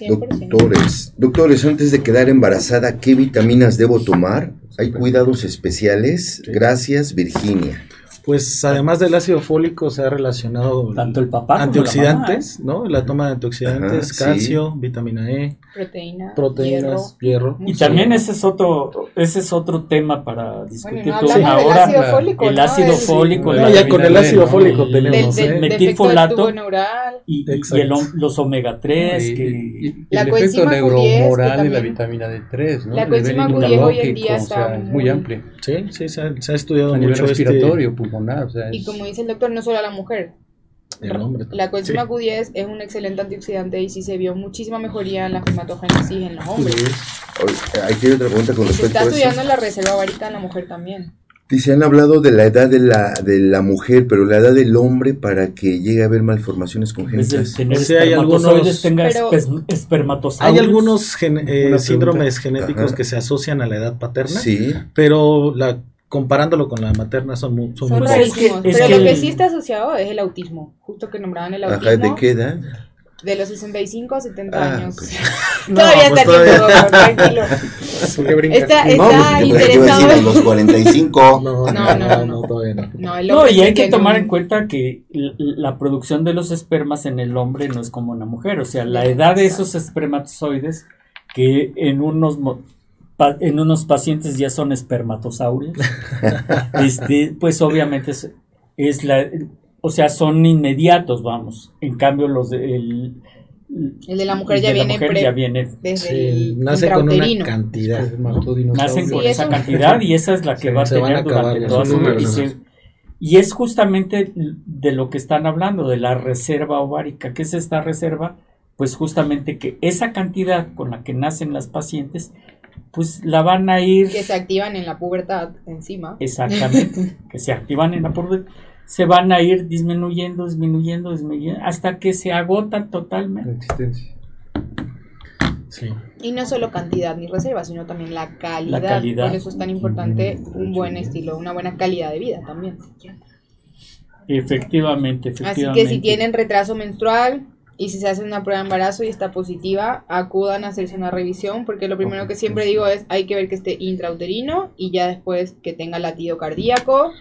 Programa. 100%. Doctores, doctores, antes de quedar embarazada, ¿qué vitaminas debo tomar? ¿Hay cuidados especiales? Gracias, Virginia. Pues además del ácido fólico se ha relacionado Tanto el papá como antioxidantes, ¿no? La toma de antioxidantes, Ajá, sí. calcio, vitamina E, Proteína, proteínas, hierro. Y también ese es otro, ese es otro tema para discutir. Bueno, no Ahora, ácido la- fólico, el ¿no? ácido fólico, No, la ya con el D, ácido ¿no? fólico El- tenemos, del, ¿eh? del Metilfolato. del tubo neural. y, y el los omega 3, Y- que y- y La el efecto coenzima Q10 que neuromoral y la vitamina D3, ¿no? La coenzima Q10 hoy en día está muy amplio. Sí, sí, se ha, estudiado mucho este pulmonar, o sea, Y es- como dice el doctor, no solo a la mujer. el hombre. La coenzima Sí. Q10 es un excelente antioxidante y sí se vio muchísima mejoría en la hematogénesis en los hombres. Oye, Aquí hay otra pregunta con Y se respecto está a estudiando eso. la reserva ovárica en la mujer también. Dice, han hablado de la edad de la, de la mujer, pero la edad del hombre para que llegue a haber malformaciones de congénitas. tener O sea, hay algunos- tenga Pero- espe- espermatozoides. Hay algunos gen- eh, síndromes genéticos Ajá. que se asocian a la edad paterna, Sí, pero la, comparándolo con la materna son, mu- son Son muy Pues es que- rarísimos. es Pero que lo que el- sí está asociado es el autismo. Justo que nombraban el autismo. ajá, ¿de qué edad? De los 65 a 70 Ah, años. ok. No, todavía pues está todavía- tranquilo. ¿Por qué brincas? Está, No, está pues, yo interesado. los 45. No, No, no, no, no, no. todavía no. No, No, y hay que tomar un- en cuenta que la producción de los espermas en el hombre no es como en la mujer. O sea, la edad de esos espermatozoides, que en unos, en unos pacientes ya son espermatosaurios, este, pues obviamente es, es la. O sea, son inmediatos, vamos. En cambio, los de- el, El de la mujer ya de la viene mujer pre- ya viene desde Sí, el nace con una cantidad. Nacen con Sí, esa eso- cantidad y esa es la que Sí, va a tener acabar durante toda su vida. y es justamente de lo que están hablando, de la reserva ovárica. ¿Qué es esta reserva? Pues justamente que esa cantidad con la que nacen las pacientes, pues la van a ir que se activan en la pubertad encima. exactamente, que se activan en la pubertad, se van a ir disminuyendo, disminuyendo, disminuyendo, hasta que se agotan La totalmente. existencia. Sí. Y no solo cantidad ni reserva, sino también la calidad. La calidad. Por eso es tan importante un buen estilo, una buena calidad de vida también. Efectivamente, Así efectivamente. que si tienen retraso menstrual y si se hace una prueba de embarazo y está positiva, acudan a hacerse una revisión, porque lo primero que siempre digo es hay que ver que esté intrauterino y ya después que tenga latido cardíaco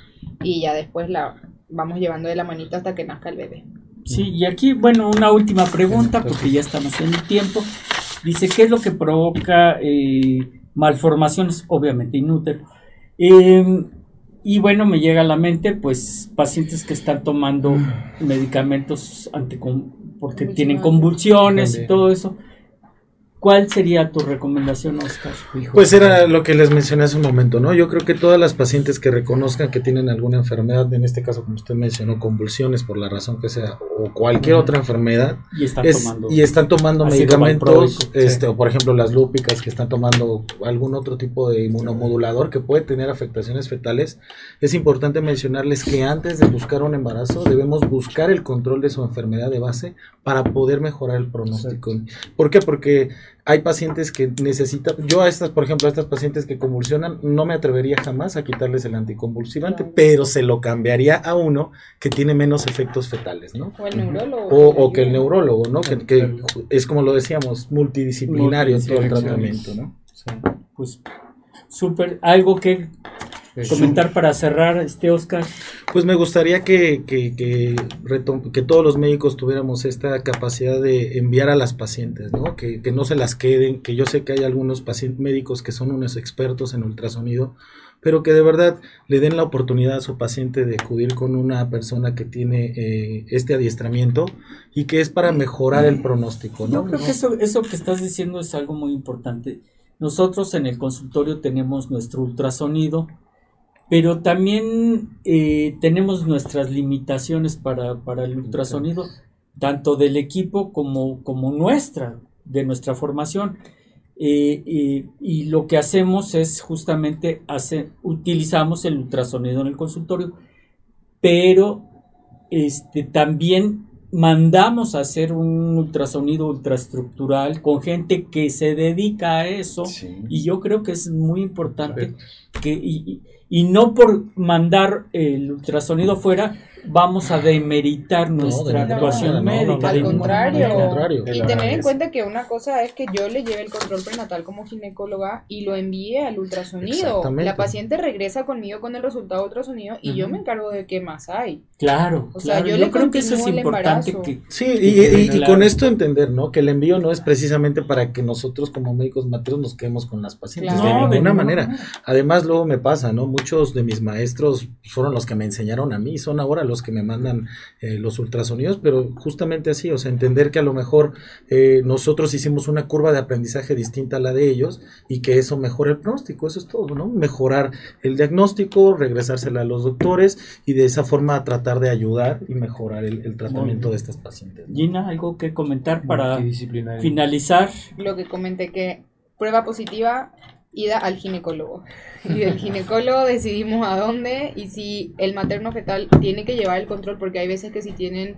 y ya después la vamos llevando de la manita hasta que nazca el bebé. Sí, y aquí, bueno, una última pregunta, porque ya estamos en el tiempo. Dice, ¿qué es lo que provoca eh, malformaciones? Obviamente inútil. Eh, y bueno, me llega a la mente, pues, pacientes que están tomando medicamentos anticon- porque tienen convulsiones y todo eso. ¿Cuál sería tu recomendación, Oscar? Pues era lo que les mencioné hace un momento, ¿no? Yo creo que todas las pacientes que reconozcan que tienen alguna enfermedad, en este caso, como usted mencionó, convulsiones por la razón que sea, o cualquier otra enfermedad, Y están es- tomando. y están tomando medicamentos, este, o por ejemplo las lúpicas que están tomando algún otro tipo de inmunomodulador que puede tener afectaciones fetales, es importante mencionarles que antes de buscar un embarazo debemos buscar el control de su enfermedad de base para poder mejorar el pronóstico. ¿Por qué? Porque hay pacientes que necesitan, yo a estas, por ejemplo, a estas pacientes que convulsionan, no me atrevería jamás a quitarles el anticonvulsivante, Claro. pero se lo cambiaría a uno que tiene menos efectos fetales, ¿no? O el neurólogo. O, o que el neurólogo, ¿no? Que, es como lo decíamos, multidisciplinario en todo el tratamiento, ¿no? Sí. Pues, súper. ¿Algo que comentar para cerrar, este Oscar? Pues me gustaría que, que, que, que todos los médicos tuviéramos esta capacidad de enviar a las pacientes, ¿no? Que, que no se las queden, que yo sé que hay algunos pacientes médicos que son unos expertos en ultrasonido, pero que de verdad le den la oportunidad a su paciente de acudir con una persona que tiene eh, este adiestramiento y que es para mejorar el pronóstico, ¿no? Yo creo que eso, eso que estás diciendo es algo muy importante. Nosotros en el consultorio tenemos nuestro ultrasonido, pero también eh, tenemos nuestras limitaciones para, para el ultrasonido, tanto del equipo como, como nuestra, de nuestra formación. Eh, eh, y lo que hacemos es justamente hacer, utilizamos el ultrasonido en el consultorio, pero este, también mandamos a hacer un ultrasonido ultraestructural con gente que se dedica a eso Sí. y yo creo que es muy importante que y, y- no por mandar el ultrasonido fuera vamos a demeritar nuestra de ninguna actuación no, médica no, Al no, contrario. manera. Al contrario. Y tener en cuenta que una cosa es que yo le lleve el control prenatal como ginecóloga y lo envíe al ultrasonido. La paciente regresa conmigo con el resultado de ultrasonido y yo me encargo de qué más hay. Claro, O sea, claro. yo yo, le creo que eso es importante que Sí, y, y- y con esto entender, ¿no? Que el envío no es precisamente para que nosotros como médicos maternos nos quedemos con las pacientes, Claro. de No, ninguna ninguna manera. Además, luego me pasa, ¿no? Muchos de mis maestros fueron los que me enseñaron a mí, son ahora los que me mandan eh, los ultrasonidos, pero justamente así, o sea, entender que a lo mejor eh, nosotros hicimos una curva de aprendizaje distinta a la de ellos y que eso mejora el pronóstico, eso es todo, ¿no? Mejorar el diagnóstico, regresársela a los doctores y de esa forma tratar de ayudar y mejorar el, el tratamiento de estas pacientes. ¿no? Gina, algo que comentar para finalizar. Lo que comenté que prueba positiva, ida al ginecólogo. Y del ginecólogo decidimos a dónde y si el materno fetal tiene que llevar el control, porque hay veces que si tienen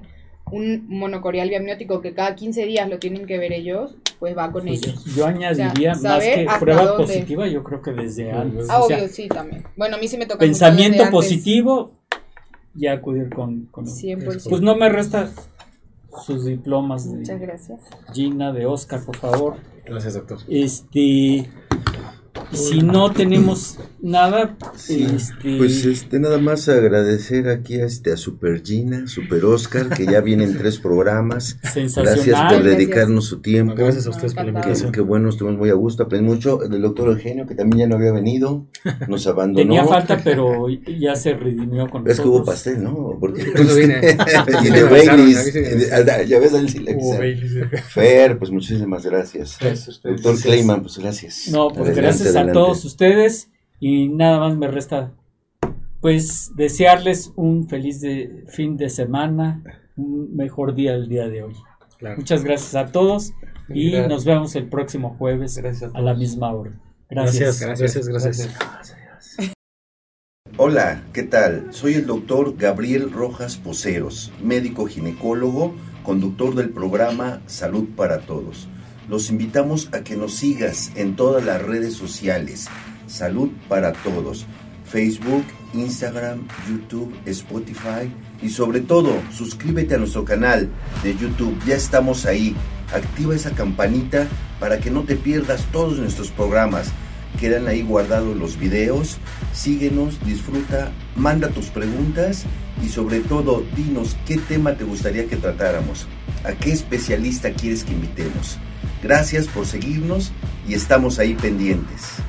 un monocorial biamniótico que cada 15 días lo tienen que ver ellos, pues va con Pues, ellos. yo añadiría más saber que hasta prueba dónde. positiva, yo creo que desde antes. Ah, o sea, obvio, sí, también. Bueno, a mí sí me toca. pensamiento positivo, ya acudir con, con 100%. Pues no me resta sus diplomas Muchas de gracias. Gina, de Oscar, por favor. Gracias, doctor. Este, Si no tenemos nada, Sí, este, Pues este, nada más agradecer aquí a, este, a Super Gina, Super Oscar, que ya vienen tres programas. sensacional. Gracias por dedicarnos su tiempo. Gracias a ustedes por la invitación. qué bueno, estuvimos muy a gusto, aprendí mucho. El doctor Eugenio, que también ya no había venido, nos abandonó. Tenía falta, pero ya se redimió con Es que hubo nosotros. pastel, ¿no? Porque vine. y de Baileys. Ya ves, él sí le. Fer, pues muchísimas gracias. Gracias a ustedes. Doctor Clayman, pues gracias. No, pues Adelante, gracias a todos ustedes y nada más me resta pues desearles un feliz de- fin de semana, un mejor día el día de hoy. Claro. Muchas gracias a todos y Gracias. nos vemos el próximo jueves Gracias a a la misma hora. Gracias. Gracias, gracias, gracias. Hola, ¿qué tal? Soy el doctor Gabriel Rojas Poceros, médico ginecólogo, conductor del programa Salud para Todos. Los invitamos a que nos sigas en todas las redes sociales. Salud para Todos. Facebook, Instagram, YouTube, Spotify y sobre todo suscríbete a nuestro canal de YouTube. Ya estamos ahí. Activa esa campanita para que no te pierdas todos nuestros programas. Quedan ahí guardados los videos. Síguenos, disfruta, manda tus preguntas y sobre todo dinos qué tema te gustaría que tratáramos. ¿A qué especialista quieres que invitemos? Gracias por seguirnos y estamos ahí pendientes.